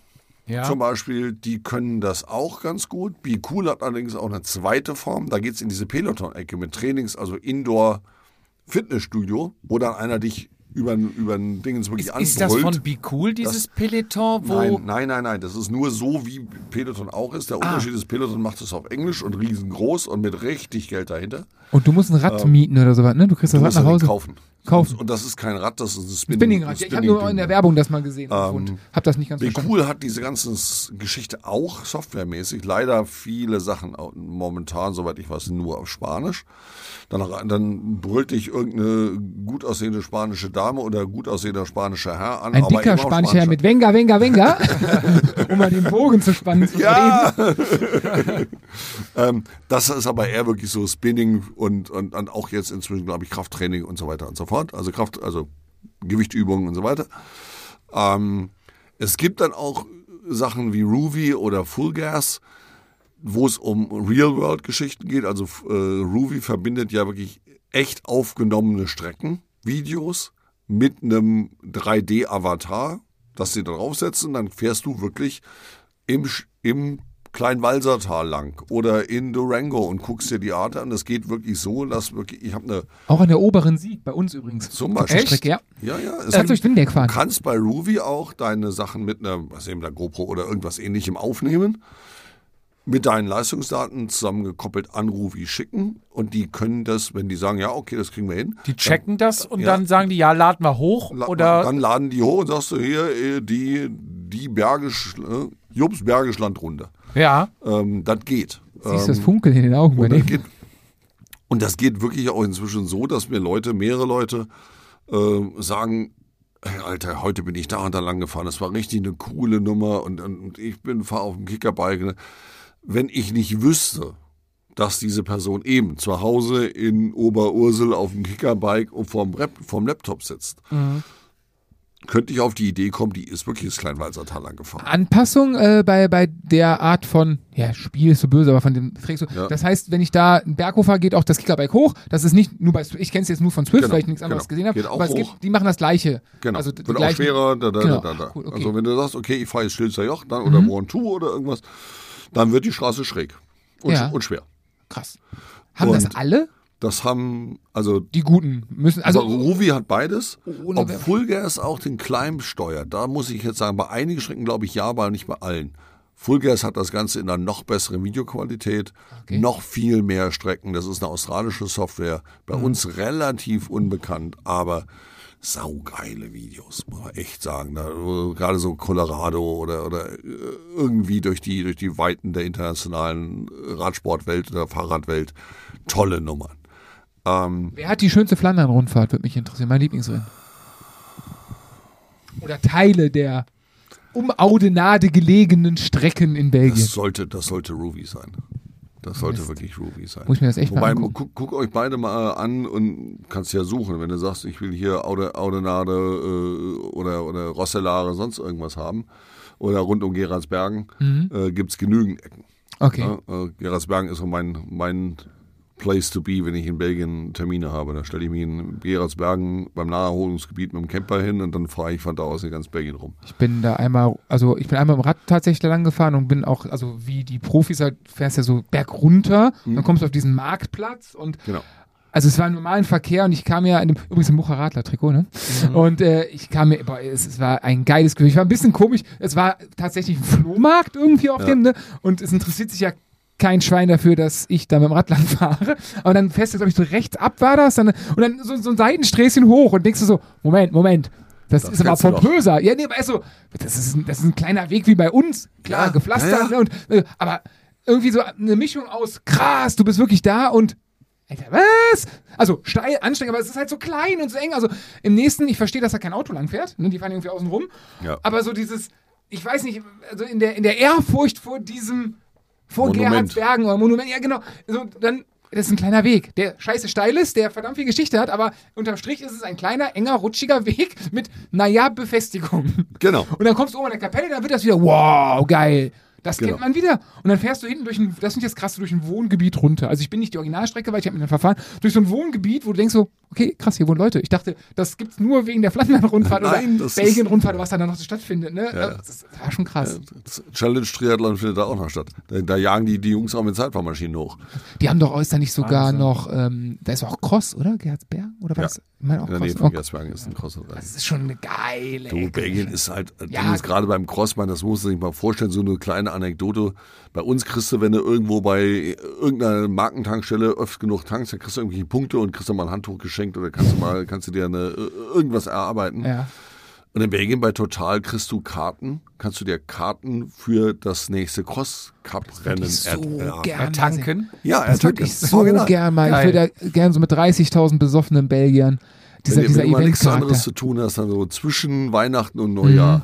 Ja. zum Beispiel, die können das auch ganz gut. Be Cool hat allerdings auch eine zweite Form. Da geht es in diese Peloton-Ecke mit Trainings, also Indoor-Fitnessstudio, wo dann einer dich über, ein- über ein Dingens wirklich Ist das anbrüllt. von Be Cool, dieses Peloton, wo. Nein, nein, nein, nein. Das ist nur so, wie Peloton auch ist. Der Ah. Unterschied ist, Peloton macht es auf Englisch und riesengroß und mit richtig Geld dahinter. Und du musst ein Rad mieten oder sowas, ne? Du kriegst das Rad nach das Hause. Ding kaufen. Kaufen. Und das ist kein Rad, das ist ein Spinning, Spinningrad. Ja, ich habe nur in der Werbung das mal gesehen Ähm, und hab das nicht ganz Be verstanden. Cool hat diese ganze Geschichte auch softwaremäßig. Leider viele Sachen momentan, soweit ich weiß, nur auf Spanisch. Dann, dann brüllt dich irgendeine gut aussehende spanische Dame oder gut aussehender spanischer Herr an. Ein dicker Spanischer Herr mit Venga, Venga, Venga, um mal den Bogen zu spannen. Zu Ja! ähm, das ist aber eher wirklich so Spinning und, und, und auch jetzt inzwischen, glaube ich, Krafttraining und so weiter und so fort. Also Kraft, also Gewichtübungen und so weiter. Ähm, es gibt dann auch Sachen wie Ruby oder Full Gas, wo es um Real-World-Geschichten geht. Also äh, Ruby verbindet ja wirklich echt aufgenommene Strecken, Videos mit einem 3D-Avatar, das sie da draufsetzen. Dann fährst du wirklich im, im Kleinwalsertal lang oder in Durango und guckst dir die Art an. Das geht wirklich so, dass wirklich, ich habe eine Auch an der oberen Sieg, bei uns übrigens. Zum Beispiel. Strecke, ja. Ja, ja. Es Also ich bin der Du kannst bei Ruby auch deine Sachen mit einer, was eben der GoPro oder irgendwas ähnlichem aufnehmen, mit deinen Leistungsdaten zusammengekoppelt an Ruby schicken und die können das, wenn die sagen, ja, okay, das kriegen wir hin. Die checken das und Ja. dann sagen die, ja, laden wir hoch La- oder Dann laden die hoch und sagst du hier, äh, die, die Bergisch, äh, Jobs Bergisch Landrunde. ja. Ähm, das geht. Siehst du das Ähm, Funkeln in den Augen bei und, das dem? geht, und das geht wirklich auch inzwischen so, dass mir Leute, mehrere Leute äh, sagen, hey, Alter, heute bin ich da und da lang gefahren. Das war richtig eine coole Nummer und, und, und ich bin fahre auf dem Kickerbike. Wenn ich nicht wüsste, dass diese Person eben zu Hause in Oberursel auf dem Kickerbike und vorm, Rap, vorm Laptop sitzt, könnte ich auf die Idee kommen, die ist wirklich das Kleinwalsertal lang gefahren. Anpassung äh, bei, bei der Art von, ja, Spiel ist so böse, aber von dem trägst du. Ja. Das heißt, wenn ich da einen Berg hochfahre, geht auch das Kickerbike hoch. Das ist nicht nur bei, ich kenne es jetzt nur von Swift, Genau, weil ich nichts anderes genau. gesehen habe. Geht auch Aber es hoch. gibt, die machen das Gleiche. Genau. Also Wird auch schwerer. Da, da, Genau. da, da. Cool, okay. Also wenn du sagst, okay, ich fahre jetzt Schlitzer Joch dann, oder One Two oder irgendwas, dann wird die Straße schräg und, Ja. sch- und schwer. Krass. Haben das Und- alle? Das haben, also, Die Guten müssen, also, Ruby hat beides. Ob Fullgas auch den Climb steuert, da muss ich jetzt sagen, bei einigen Strecken glaube ich ja, aber nicht bei allen. Fullgas hat das Ganze in einer noch besseren Videoqualität, Okay. noch viel mehr Strecken. Das ist eine australische Software, bei Mhm. uns relativ unbekannt, aber saugeile Videos, muss man echt sagen. Da, äh, gerade so Colorado oder, oder äh, irgendwie durch die, durch die Weiten der internationalen Radsportwelt oder Fahrradwelt. Tolle Nummern. Ähm, wer hat die schönste Flandern-Rundfahrt, würde mich interessieren. Mein Lieblingsrennen. Oder Teile der um Audenade gelegenen Strecken in Belgien. Das sollte, das sollte Ruby sein. Das sollte wirklich Ruby sein. Muss ich mir das echt mal Wobei, angucken. guck, guck euch beide mal an und kannst ja suchen. Wenn du sagst, ich will hier Aude, Audenade äh, oder, oder Rosselare, sonst irgendwas haben, oder rund um Gerardsbergen, äh, gibt's genügend Ecken. Okay. Ja, äh, Gerardsbergen ist so mein, mein Place to be, wenn ich in Belgien Termine habe. Da stelle ich mich in Gerardsbergen beim Naherholungsgebiet mit dem Camper hin und dann fahre ich von da aus in ganz Belgien rum. Ich bin da einmal, also ich bin einmal im Rad tatsächlich lang gefahren und bin auch, also wie die Profis halt, fährst ja so berg runter, dann kommst du auf diesen Marktplatz und Genau. also es war im normalen Verkehr und ich kam ja in dem, übrigens im Bucher Radler-Trikot, ne? Und äh, ich kam mir, boah, es, es war ein geiles Gefühl. Ich war ein bisschen komisch, es war tatsächlich ein Flohmarkt irgendwie auf dem, ne? Und es interessiert sich ja kein Schwein dafür, dass ich da mit dem Rad lang fahre. Aber dann fährst du, glaube ich, so rechts ab war das, dann, und dann so, so ein Seitensträßchen hoch und denkst du so, Moment, Moment, das, Das ist aber pompöser. Ja, nee, aber also, das ist, ein, das ist ein kleiner Weg wie bei uns. Klar, Ja, gepflastert, ja, ja. Ne, und, äh, aber irgendwie so eine Mischung aus krass, du bist wirklich da und Alter, was? Also steil, anstrengend, aber es ist halt so klein und so eng. Also im nächsten, ich verstehe, dass da kein Auto lang fährt, ne? die fahren irgendwie außen rum. Aber so dieses, ich weiß nicht, also in der, in der Ehrfurcht vor diesem, vor Monument. Gerhardsbergen oder Monument, ja genau, so, dann, das ist ein kleiner Weg, der scheiße steil ist, der verdammt viel Geschichte hat, aber unterm Strich ist es ein kleiner, enger, rutschiger Weg mit, naja, Befestigung. Genau. Und dann kommst du oben an der Kapelle, dann wird das wieder, wow, geil. Das Genau. kennt man wieder. Und dann fährst du hinten durch ein, das ist jetzt krass, durch ein Wohngebiet runter. Also ich bin nicht die Originalstrecke, weil ich habe mich dann verfahren, durch so ein Wohngebiet, wo du denkst so, okay, krass, hier wohnen Leute. Ich dachte, das gibt's nur wegen der Flandern-Rundfahrt Nein, oder Belgien-Rundfahrt, was da dann noch so stattfindet. Ne? Ja. Das war schon krass. Das Challenge Triathlon findet da auch noch statt. Da, da jagen die, die Jungs auch mit Zeitfahrmaschinen hoch. Die haben doch, da nicht sogar Wahnsinn. noch, ähm, da ist auch Cross, oder? Gerhardsberg? Oder Ja. was? Ich meine auch In der Nähe Cross. von Oh, Gersbergen ist ein Crosser dran. das ist schon eine geile. Du. Belgien ist halt, Ja. ja. ist gerade beim Crossman, das musst du sich mal vorstellen, so eine kleine Anekdote. Bei uns kriegst du, wenn du irgendwo bei irgendeiner Markentankstelle öfter genug tankst, dann kriegst du irgendwelche Punkte und kriegst du mal ein Handtuch geschenkt oder kannst du mal, kannst du dir eine, äh, irgendwas erarbeiten. Ja. Und in Belgien bei Total kriegst du Karten, kannst du dir Karten für das nächste Cross-Cup-Rennen Ich so er- gern ertanken. tanken. Ja, Das würde ertanken. ich so Original. gern mal. Ich Geil. würde da gern so mit 30.000 besoffenen Belgiern. Dieser, wenn, dieser wenn du mal nichts anderes zu tun hast, dann so zwischen Weihnachten und Neujahr, Mhm.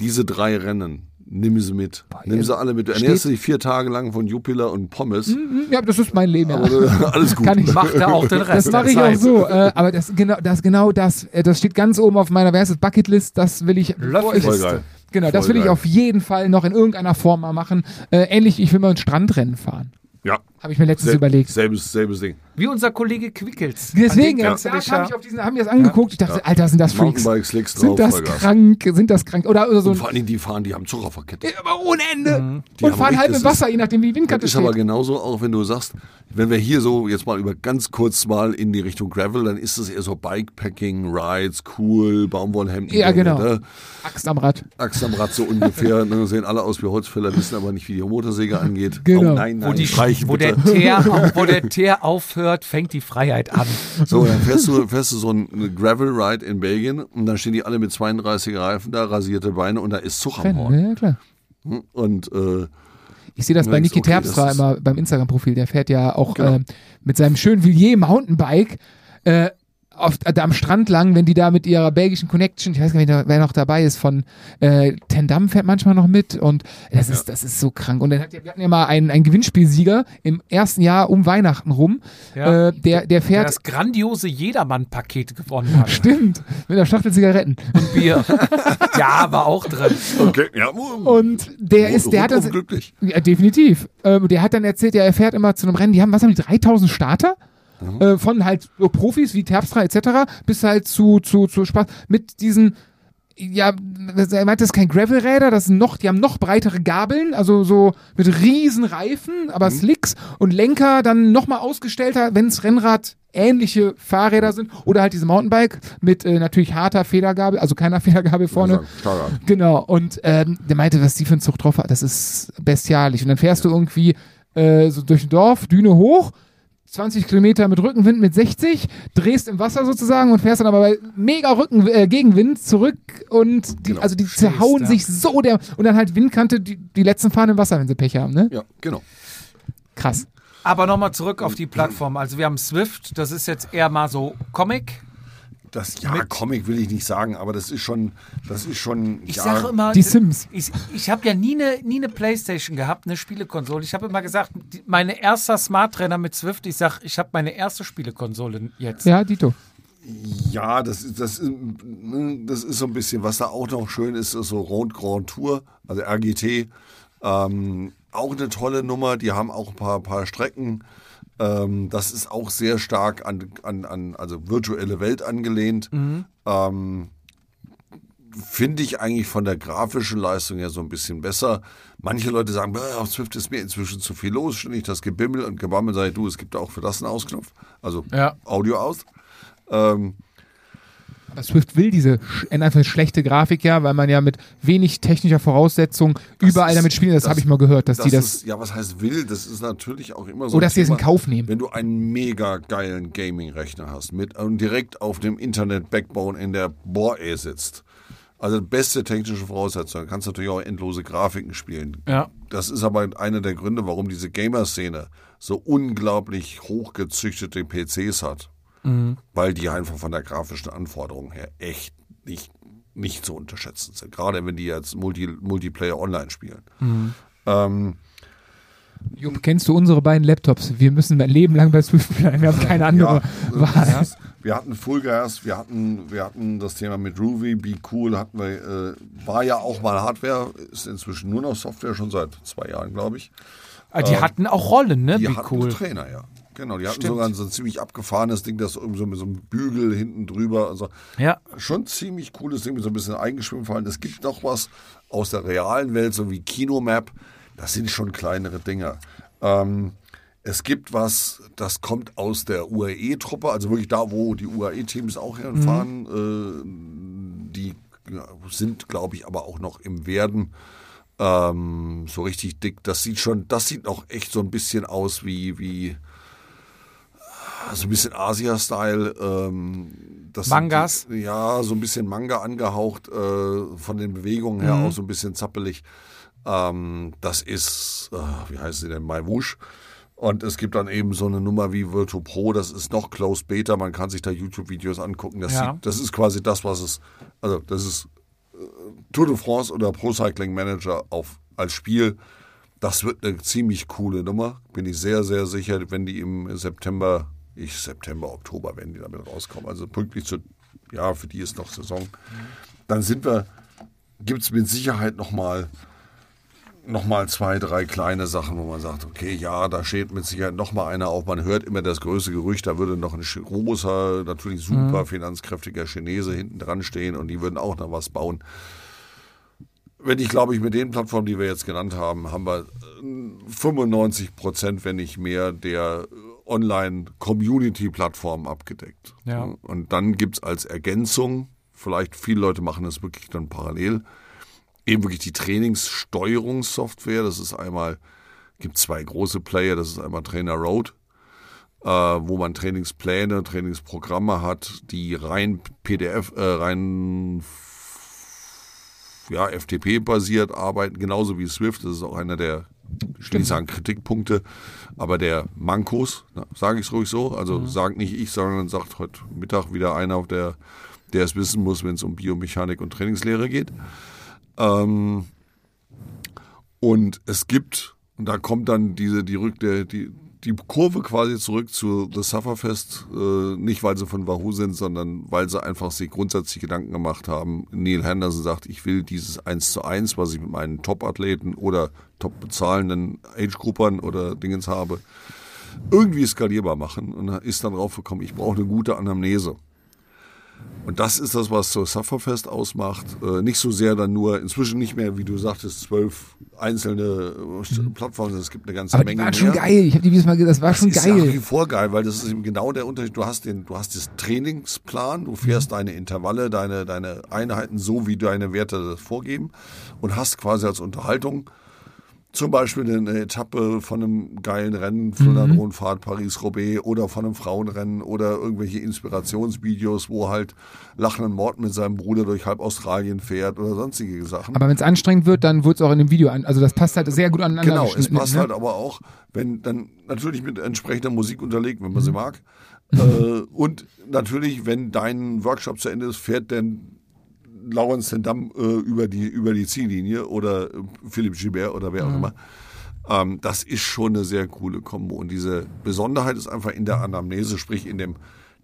diese drei Rennen, Nimm sie mit. Nimm sie alle mit. Du ernährst dich vier Tage lang von Jupiler und Pommes. Hm, Ja, das ist mein Leben, ja. Aber, äh, alles gut. Kann ich Macht er auch den Rest Das mache ich auch Zeit. so. Äh, aber das genau das genau das. Äh, das steht ganz oben auf meiner das, Bucketlist. Das will ich. ich- Voll geil. Genau, das Voll will ich geil. auf jeden Fall noch in irgendeiner Form mal machen. Äh, ähnlich, ich will mal ein Strandrennen fahren. Ja. Habe ich mir letztens Sel- überlegt. Selbes, selbes Ding. Wie unser Kollege Quickels. Deswegen, ja. da kam ja- ich auf diesen, haben wir das angeguckt. Ich dachte, Alter, sind das Freaks. Slicks drauf, Sind das Vollgas. krank? Sind das krank? Oder, oder so Und vor allen Dingen, die fahren, die haben Zug auf der Kette. Ja, aber ohne Ende. Die Und fahren halb das im Wasser, ist- je nachdem, wie die Das Windkante ist aber steht. genauso, auch wenn du sagst, wenn wir hier so jetzt mal über ganz kurz mal in die Richtung Gravel, dann ist es eher so Bikepacking, Rides, cool, Baumwollhemden. Ja, genau. ne? Axt am Rad. Axt am Rad so ungefähr. ne, sehen alle aus wie Holzfäller, wissen aber nicht, wie die Motorsäge angeht. Genau. Oh nein, nein, Wo, die, streichen wo, der bitte. Teer, auf- wo der Teer aufhört, fängt die Freiheit an. So, dann fährst du, fährst du so einen Gravel-Ride in Belgien und dann stehen die alle mit 32 Reifen da, rasierte Beine und da ist Zug am Horn. Ja, klar. Und äh, Ich sehe das bei Ja, Niki okay, Terpstra immer beim Instagram-Profil. Der fährt ja auch Genau. äh, mit seinem schönen Villiers Mountainbike äh, auf, äh, da am Strand lang, wenn die da mit ihrer belgischen Connection, ich weiß gar nicht, wer noch dabei ist, von äh, Tendam fährt manchmal noch mit und das ist, das ist so krank. Und dann hat, wir hatten ja mal einen, einen Gewinnspielsieger im ersten Jahr um Weihnachten rum. Ja. Äh, der, der Der fährt. das grandiose Jedermann-Paket gewonnen hat. Stimmt, mit der Schachtel Zigaretten. Bier. ja, war auch drin. okay, ja, Und der ist, der hat glücklich. Ja, definitiv. Ähm, der hat dann erzählt, ja, er fährt immer zu einem Rennen, die haben, was haben die, 3000 Starter? Äh, von halt so Profis wie Terpstra etc. bis halt zu, zu, zu Spaß mit diesen, ja, er meinte, das ist kein Gravelräder, das sind noch, die haben noch breitere Gabeln, also so mit riesen Reifen, aber Slicks und Lenker dann nochmal ausgestellter, wenn es Rennrad ähnliche Fahrräder sind oder halt diese Mountainbike mit äh, natürlich harter Federgabel, also keiner Federgabel vorne. Starker. Genau, und ähm, der meinte, was die für einen Zug drauf hat, das ist bestialisch. Und dann fährst du irgendwie äh, so durch ein Dorf, Düne hoch, 20 Kilometer mit Rückenwind mit 60, drehst im Wasser sozusagen und fährst dann aber bei mega Rücken, äh, Gegenwind zurück und die, Genau. also die Stehst zerhauen da. sich so der und dann halt Windkante, die, die letzten fahren im Wasser, wenn sie Pech haben, ne? Ja, genau. Krass. Aber nochmal zurück auf die Plattform. Also wir haben Swift, das ist jetzt eher mal so Comic. Das, ja, Comic will ich nicht sagen, aber das ist schon, das ist schon, Ich ja, sage immer, Die Sims. ich, ich habe ja nie eine nie eine Playstation gehabt, eine Spielekonsole. Ich habe immer gesagt, die, meine erster Smart Trainer mit Swift, ich sag, ich habe meine erste Spielekonsole jetzt. Ja, Dito. Ja, das ist, das, ist, ne, das ist so ein bisschen, was da auch noch schön ist, ist so Rond Grand Tour, also RGT. Ähm, auch eine tolle Nummer, die haben auch ein paar, paar Strecken. Ähm, das ist auch sehr stark an, an, an also virtuelle Welt angelehnt. Ähm, Finde ich eigentlich von der grafischen Leistung her so ein bisschen besser. Manche Leute sagen, "Bäh, auf Swift ist mir inzwischen zu viel los, ständig das Gebimmel und Gebammel. Sag ich, du, es gibt auch für das einen Ausknopf, also Ja. Audio aus. Ähm, Aber Swift will diese sch- in einfach schlechte Grafik ja, weil man ja mit wenig technischer Voraussetzung überall ist- damit spielen. Das, das- habe ich mal gehört, dass das die das. ist, ja, was heißt will? Das ist natürlich auch immer so. Oder ein dass sie es in Kauf nehmen. Wenn du einen mega geilen Gaming-Rechner hast, mit und direkt auf dem Internet-Backbone in der Bohr-E sitzt. Also beste technische Voraussetzungen. Kannst natürlich auch endlose Grafiken spielen. Ja. Das ist aber einer der Gründe, warum diese Gamer-Szene so unglaublich hochgezüchtete PCs hat. Weil die einfach von der grafischen Anforderung her echt nicht, nicht zu unterschätzen sind. Gerade wenn die jetzt Multi, Multiplayer online spielen. Ähm, Jupp, kennst du unsere beiden Laptops? Wir müssen ein Leben lang bei Swift bleiben. Wir haben keine andere Wahl. das ist, wir hatten Fullgas, wir hatten, wir hatten das Thema mit Ruby, Be Cool, hatten wir, äh, war ja auch mal Hardware, ist inzwischen nur noch Software, schon seit zwei Jahren, glaube ich. Ah, Die hatten auch Rollen, ne? Die Wie hatten cool. Trainer, ja. Genau, die hatten Stimmt. sogar so ein ziemlich abgefahrenes Ding, das irgendwie so mit so einem Bügel hinten drüber. Also Ja. schon ziemlich cooles Ding mit so ein bisschen eingeschwimmt fallen. Es gibt noch was aus der realen Welt, so wie Kinomap. Das sind schon kleinere Dinger. Ähm, es gibt was, das kommt aus der UAE-Truppe, also wirklich da, wo die UAE-Teams auch hinfahren. Äh, die sind, glaube ich, aber auch noch im Werden. Ähm, so richtig dick. Das sieht schon, das sieht noch echt so ein bisschen aus wie, wie so ein bisschen Asia-Style. Ähm, das Mangas? Die, ja, so ein bisschen Manga angehaucht, äh, von den Bewegungen her Mhm. auch so ein bisschen zappelig. Ähm, das ist, äh, wie heißt sie denn, MyWush. Und es gibt dann eben so eine Nummer wie Virtu Pro, das ist noch Closed Beta, man kann sich da YouTube-Videos angucken. Das, Ja. sieht, das ist quasi das, was es, also das ist äh, Tour de France oder Pro Cycling Manager auf, als Spiel, das wird eine ziemlich coole Nummer. Bin ich sehr, sehr sicher, wenn die im September, ich September, Oktober, wenn die damit rauskommen. Also pünktlich zu, ja, für die ist noch Saison. Dann sind wir, gibt es mit Sicherheit nochmal noch mal zwei, drei kleine Sachen, wo man sagt, okay, ja, da steht mit Sicherheit noch mal einer auf. Man hört immer das größte Gerücht, da würde noch ein großer, natürlich super finanzkräftiger Chinese hinten dran stehen und die würden auch noch was bauen. Wenn ich, glaube ich, mit den Plattformen, die wir jetzt genannt haben, haben wir 95 Prozent, wenn nicht mehr, der Online-Community-Plattformen abgedeckt. Ja. Und dann gibt es als Ergänzung, vielleicht viele Leute machen das wirklich dann parallel, eben wirklich die Trainingssteuerungssoftware. Das ist einmal, gibt zwei große Player, das ist einmal Trainer Road, äh, wo man Trainingspläne, Trainingsprogramme hat, die rein PDF, äh, rein ja, FTP-basiert arbeiten, genauso wie Swift. Das ist auch einer der, ich will nicht sagen Kritikpunkte, aber der Mankos, sage ich es ruhig so. Also mhm. sagt nicht ich, sondern sagt heute Mittag wieder einer, der, der es wissen muss, wenn es um Biomechanik und Trainingslehre geht. Ähm, und es gibt, und da kommt dann diese, die, Rück, der, die, die Kurve quasi zurück zu The Sufferfest, äh, nicht weil sie von Wahoo sind, sondern weil sie einfach sich grundsätzlich Gedanken gemacht haben. Neil Henderson sagt, ich will dieses 1 zu 1, was ich mit meinen Top-Athleten oder top-bezahlenden Age-Gruppern oder Dingens habe, irgendwie skalierbar machen. Und ist dann drauf gekommen, ich brauche eine gute Anamnese. Und das ist das, was so Sufferfest ausmacht. Äh, nicht so sehr dann nur, inzwischen nicht mehr, wie du sagtest, zwölf einzelne äh, Plattformen. Es gibt eine ganze Aber Menge waren mehr. schon geil. Ich habe die dieses Mal gesagt, das war Das schon ist nach wie geil. vor geil, weil das ist eben genau der Unterschied. Du hast den, du hast das Trainingsplan, du fährst Mhm. deine Intervalle, deine, deine Einheiten so, wie deine Werte das vorgeben und hast quasi als Unterhaltung zum Beispiel eine Etappe von einem geilen Rennen, Flandern-Rundfahrt, Paris-Roubaix oder von einem Frauenrennen oder irgendwelche Inspirationsvideos, wo halt lachenden Mord mit seinem Bruder durch halb Australien fährt oder sonstige Sachen. Aber wenn es anstrengend wird, dann wird es auch in dem Video an. Also das passt halt sehr gut aneinander. Genau, es passt ne? halt aber auch, wenn dann natürlich mit entsprechender Musik unterlegt, wenn man sie mag. Äh, und natürlich, wenn dein Workshop zu Ende ist, fährt dann Lawrence den Damm äh, über, die, über die Ziellinie oder äh, Philipp Gilbert oder wer auch immer. Ähm, das ist schon eine sehr coole Kombo. Und diese Besonderheit ist einfach in der Anamnese, sprich in dem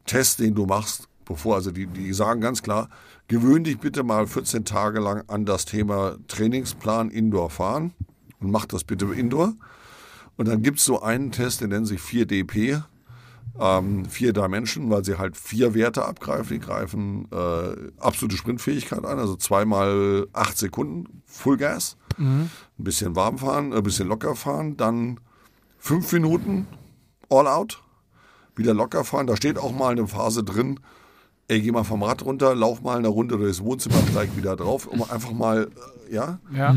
Test, den du machst, bevor, also die, die sagen ganz klar, gewöhn dich bitte mal 14 Tage lang an das Thema Trainingsplan Indoor fahren und mach das bitte Indoor. Und dann gibt's so einen Test, der nennt sich 4DP, ähm, vier Dimension, weil sie halt vier Werte abgreifen. Die greifen äh, absolute Sprintfähigkeit an, also zweimal acht Sekunden Fullgas, ein bisschen warm fahren, ein bisschen locker fahren, dann fünf Minuten All Out, wieder locker fahren. Da steht auch mal eine Phase drin, ey, geh mal vom Rad runter, lauf mal eine Runde durchs Wohnzimmer, steig wieder drauf, um einfach mal, äh, ja, Ja.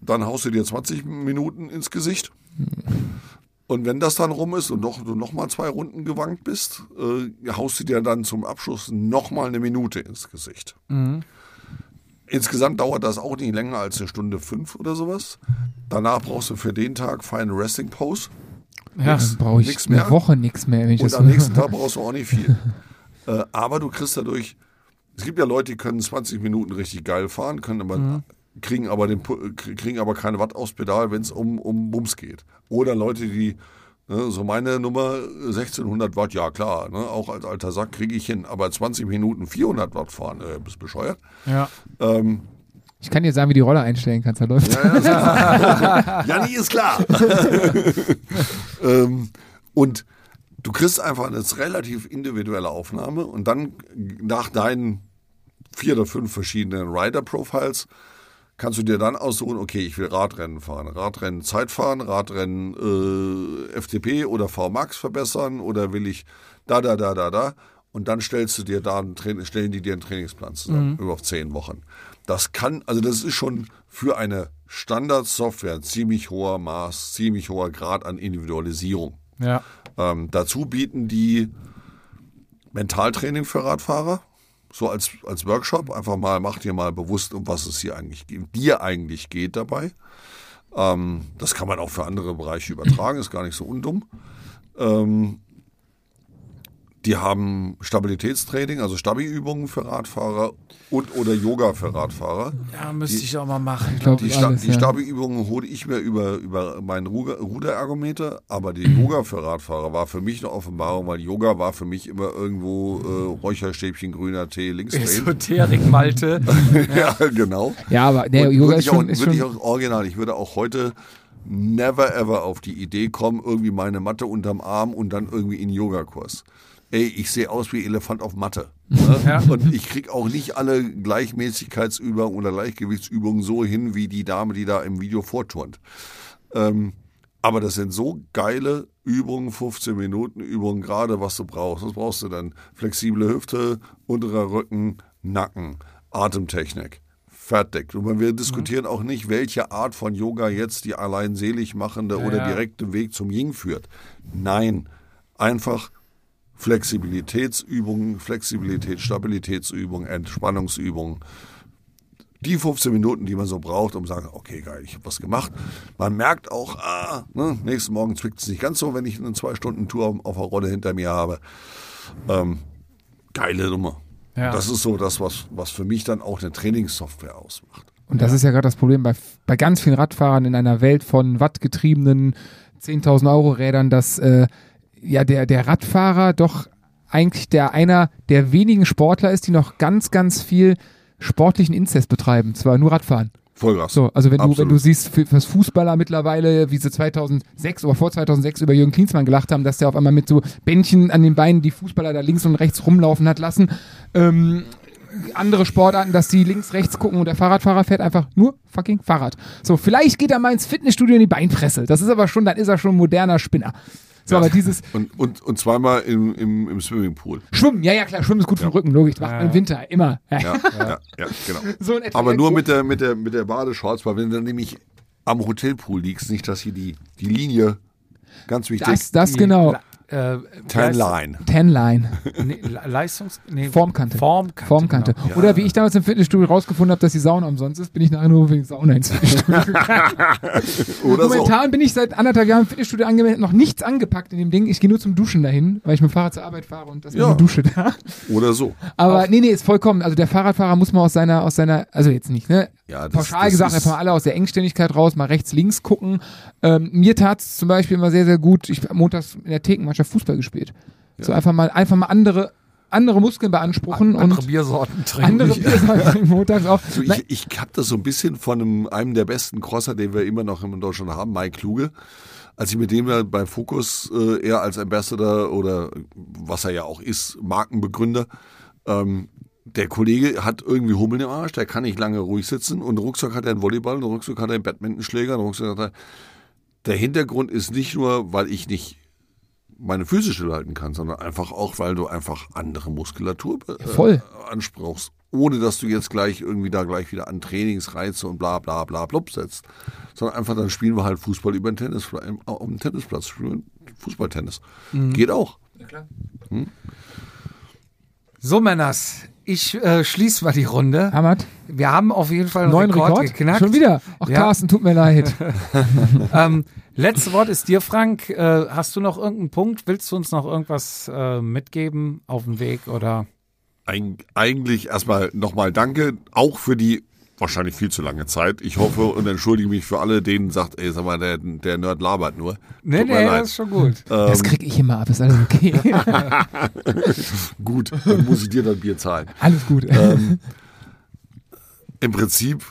dann haust du dir 20 Minuten ins Gesicht. Und wenn das dann rum ist und noch, du noch mal zwei Runden gewankt bist, äh, haust du dir dann zum Abschluss noch mal eine Minute ins Gesicht. Insgesamt dauert das auch nicht länger als eine Stunde fünf oder sowas. Danach brauchst du für den Tag Final Resting Pose. Ja. Dann brauche ich Nix eine mehr. Woche nichts mehr. Wenn ich Und am nächsten Tag brauchst du auch nicht viel. äh, aber du kriegst dadurch, es gibt ja Leute, die können 20 Minuten richtig geil fahren, können aber, kriegen, aber den, kriegen aber keine Watt aufs Pedal, wenn es um, um Bums geht. Oder Leute, die, ne, so meine Nummer 1600 Watt, ja klar, ne, auch als alter Sack kriege ich hin, aber 20 Minuten 400 Watt fahren, äh, bist bescheuert. Ja. Ähm, Ich kann dir sagen, wie die Rolle einstellen kannst. Da läuft. Janni ist klar. ähm, und du kriegst einfach eine relativ individuelle Aufnahme und dann nach deinen vier oder fünf verschiedenen Rider-Profiles kannst du dir dann aussuchen, okay, ich will Radrennen fahren, Radrennen Zeit fahren, Radrennen äh, FTP oder VMAX verbessern oder will ich da, da, da, da, da. Und dann stellst du dir da einen Train stellen die dir einen Trainingsplan zusammen über zehn Wochen. Das kann, also das ist schon für eine Standardsoftware ein ziemlich hoher Maß, ziemlich hoher Grad an Individualisierung. Ja. Ähm, dazu bieten die Mentaltraining für Radfahrer, so als, als Workshop. Einfach mal, mach dir mal bewusst, um was es hier eigentlich geht, dir eigentlich geht dabei. Ähm, das kann man auch für andere Bereiche übertragen, ist gar nicht so undumm. Ähm, Die haben Stabilitätstraining, also Stabi-Übungen für Radfahrer und oder Yoga für Radfahrer. Ja, müsste ich auch mal machen. glaub, Die, ich Sta alles, die ja. Stabi-Übungen hole ich mir über, über meinen Ruder- Ruderergometer, aber die Yoga für Radfahrer war für mich eine Offenbarung, weil Yoga war für mich immer irgendwo äh, Räucherstäbchen, grüner Tee, links. Esoterik, Malte. ja, genau. Ja, aber der Und Yoga ist ich, auch, schon, ist würde ich schon auch original, ich würde auch heute never ever auf die Idee kommen, irgendwie meine Matte unterm Arm und dann irgendwie in Yogakurs. Ey, ich sehe aus wie Elefant auf Matte. Ne? Ja. Und ich krieg auch nicht alle Gleichmäßigkeitsübungen oder Gleichgewichtsübungen so hin, wie die Dame, die da im Video vorturnt. Ähm, aber das sind so geile Übungen, 15 Minuten Übungen, gerade was du brauchst. Was brauchst du dann? Flexible Hüfte, unterer Rücken, Nacken, Atemtechnik. Fertig. Und wir diskutieren auch nicht, welche Art von Yoga jetzt die allein selig machende oder ja. direkte Weg zum Yin führt. Nein, einfach Flexibilitätsübungen, Flexibilität, Stabilitätsübungen, Entspannungsübungen. Die 15 Minuten, die man so braucht, um zu sagen, okay, geil, ich habe was gemacht. Man merkt auch, ah, ne, nächsten Morgen zwickt es nicht ganz so, wenn ich eine zwei Stunden Tour auf, der Rolle hinter mir habe. Ähm, geile Nummer. Ja. Das ist so das, was, was für mich dann auch eine Trainingssoftware ausmacht. Und das ist ja gerade das Problem bei, bei ganz vielen Radfahrern in einer Welt von wattgetriebenen 10.000 Euro Rädern, dass äh, ja der, der Radfahrer doch eigentlich der einer der wenigen Sportler ist, die noch ganz, ganz viel sportlichen Inzest betreiben. Zwar nur Radfahren. Vollgas. So, also wenn du, wenn du siehst, fürs Fußballer mittlerweile, wie sie 2006 oder vor 2006 über Jürgen Klinsmann gelacht haben, dass der auf einmal mit so Bändchen an den Beinen die Fußballer da links und rechts rumlaufen hat lassen. Ähm, andere Sportarten, dass die links, rechts gucken und der Fahrradfahrer fährt einfach nur fucking Fahrrad. So, vielleicht geht er mal ins Fitnessstudio in die Beinpresse. Das ist aber schon, dann ist er schon ein moderner Spinner. So, aber dieses Und, und, und zweimal im, im, im Swimmingpool. Schwimmen, ja, ja, klar, Schwimmen ist gut für den Rücken, logisch. Macht man im Winter, immer. Ja, ja, ja, genau. So in etwa. Aber nur mit der, mit der, mit der Badeshorts, weil wenn du nämlich am Hotelpool liegst, nicht, dass hier die, die Linie, ganz wichtig, Das, das genau. Äh, Tan Line. Tanline. Nee, Le- Leistungs... Nee, Formkante. Formkante. Formkante. Genau. Oder wie ich damals im Fitnessstudio rausgefunden habe, dass die Sauna umsonst ist, bin ich nachher nur wegen Sauna ins Fitnessstudio gegangen. Oder so. Momentan bin ich seit anderthalb Jahren im Fitnessstudio angemeldet, noch nichts angepackt in dem Ding. Ich gehe nur zum Duschen dahin, weil ich mit dem Fahrrad zur Arbeit fahre und das ist Ja. eine Dusche da. Oder so. Aber nee, nee, ist vollkommen. Also der Fahrradfahrer muss mal aus seiner, aus seiner, also jetzt nicht, ne? Ja, das- Pauschal das gesagt, ist- einfach mal alle aus der Engständigkeit raus, mal rechts, links gucken. Ähm, mir tat's zum Beispiel immer sehr, sehr gut. Ich montags in der Thekenmannschaft Fußball gespielt. So einfach mal, einfach mal andere, andere Muskeln beanspruchen Andere und Biersorten trinken. andere Biersorten montags auch. So, ich ich habe das so ein bisschen von einem, einem der besten Crosser, den wir immer noch in Deutschland haben, Mike Kluge. Als ich mit dem ja bei Focus äh, eher als Ambassador oder was er ja auch ist, Markenbegründer, ähm, der Kollege hat irgendwie Hummel im Arsch, der kann nicht lange ruhig sitzen und Rucksack hat er einen Volleyball, einen Rucksack hat er einen Badmintonschläger, einen Rucksack hat er. Der Hintergrund ist nicht nur, weil ich nicht meine Füße stillhalten kann, sondern einfach auch, weil du einfach andere Muskulatur äh, voll. ansprachst, ohne dass du jetzt gleich irgendwie da gleich wieder an Trainingsreize und bla bla bla blub setzt, sondern einfach dann spielen wir halt Fußball über den Tennis, auf dem Tennisplatz, spielen Fußballtennis. Geht auch. So, Männers, ich äh, schließe mal die Runde. Hamad, Wir haben auf jeden Fall einen neuen Rekord, Rekord. geknackt. Schon wieder. Ach, Ja. Carsten, tut mir leid. Ähm, letztes Wort ist dir, Frank. Äh, hast du noch irgendeinen Punkt? Willst du uns noch irgendwas äh, mitgeben auf dem Weg oder? Eig eigentlich erstmal nochmal Danke, auch für die wahrscheinlich viel zu lange Zeit. Ich hoffe und entschuldige mich für alle, denen sagt, ey, sag mal, der, der Nerd labert nur. Nee, Tut nee, das ist schon gut. Ähm. Das krieg ich immer ab, ist alles okay. Gut, dann muss ich dir das Bier zahlen. alles gut. Ähm, Im Prinzip,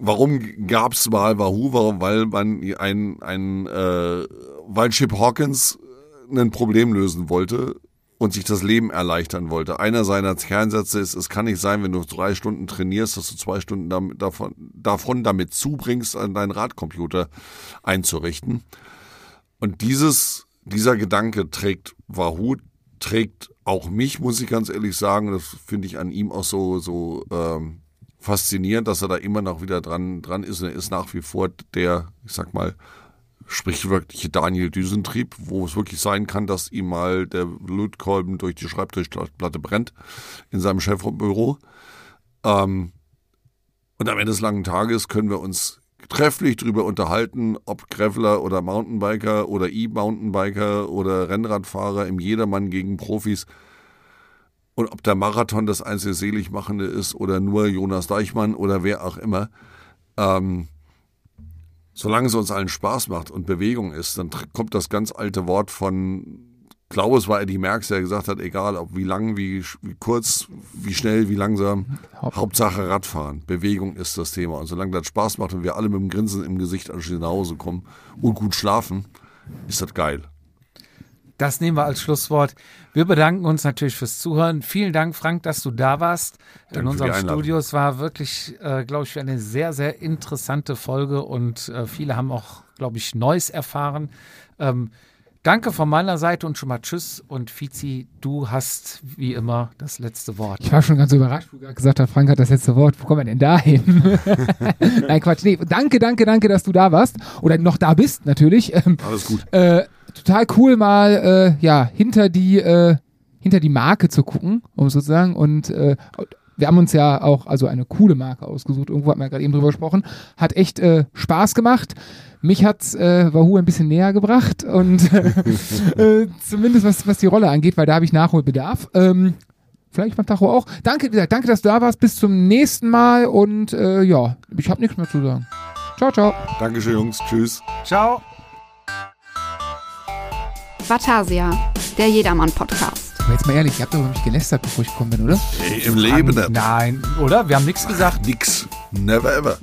warum gab's mal Wahoo? Warum? Weil man ein, ein äh, weil Chip Hawkins ein Problem lösen wollte und sich das Leben erleichtern wollte. Einer seiner Kernsätze ist, es kann nicht sein, wenn du drei Stunden trainierst, dass du zwei Stunden damit, davon, davon damit zubringst, an deinen Radcomputer einzurichten. Und dieses, dieser Gedanke trägt Wahoo, trägt auch mich, muss ich ganz ehrlich sagen. Das finde ich an ihm auch so, so ähm, faszinierend, dass er da immer noch wieder dran, dran ist. Und er ist nach wie vor der, ich sag mal, sprichwörtliche Daniel Düsentrieb, wo es wirklich sein kann, dass ihm mal der Lötkolben durch die Schreibtischplatte brennt in seinem Chefbüro. Ähm, und am Ende des langen Tages können wir uns, trefflich drüber unterhalten, ob Graveler oder Mountainbiker oder E-Mountainbiker oder Rennradfahrer im Jedermann gegen Profis und ob der Marathon das einzige Seligmachende ist oder nur Jonas Deichmann oder wer auch immer. Ähm, solange es uns allen Spaß macht und Bewegung ist, dann kommt das ganz alte Wort von glaube, es war Eddie Merckx, der gesagt hat, egal ob wie lang, wie, wie kurz, wie schnell, wie langsam, Haupt. Hauptsache Radfahren. Bewegung ist das Thema. Und solange das Spaß macht und wir alle mit dem Grinsen im Gesicht anschließend nach Hause kommen und gut schlafen, ist das geil. Das nehmen wir als Schlusswort. Wir bedanken uns natürlich fürs Zuhören. Vielen Dank, Frank, dass du da warst Danke in unserem Studio. Es war wirklich, äh, glaube ich, eine sehr, sehr interessante Folge und äh, viele haben auch, glaube ich, Neues erfahren. Ähm, Danke von meiner Seite und schon mal Tschüss. Und Fizi, du hast wie immer das letzte Wort. Ich war schon ganz überrascht, wo du gesagt hast, Frank hat das letzte Wort. Wo kommen wir denn da hin? Nein, Quatsch. Nee, danke, danke, danke, dass du da warst. Oder noch da bist, natürlich. Ähm, Alles gut. Äh, total cool, mal äh, ja, hinter die, äh, hinter die Marke zu gucken, um sozusagen. Und äh, wir haben uns ja auch also eine coole Marke ausgesucht. Irgendwo hat man ja gerade eben drüber gesprochen. Hat echt äh, Spaß gemacht. Mich hat's äh, Wahoo ein bisschen näher gebracht und äh, zumindest was, was die Rolle angeht, weil da habe ich Nachholbedarf. Ähm, vielleicht beim Tacho auch. Danke, danke, dass du da warst. Bis zum nächsten Mal und äh, ja, ich habe nichts mehr zu sagen. Ciao, ciao. Dankeschön, Jungs. Tschüss. Ciao. Vatasia, der Jedermann-Podcast. Aber jetzt mal ehrlich, ihr habt doch über mich gelästert, bevor ich gekommen bin, oder? Hey, Im Leben. Nein, oder? Wir haben nichts gesagt. Nix. Never ever.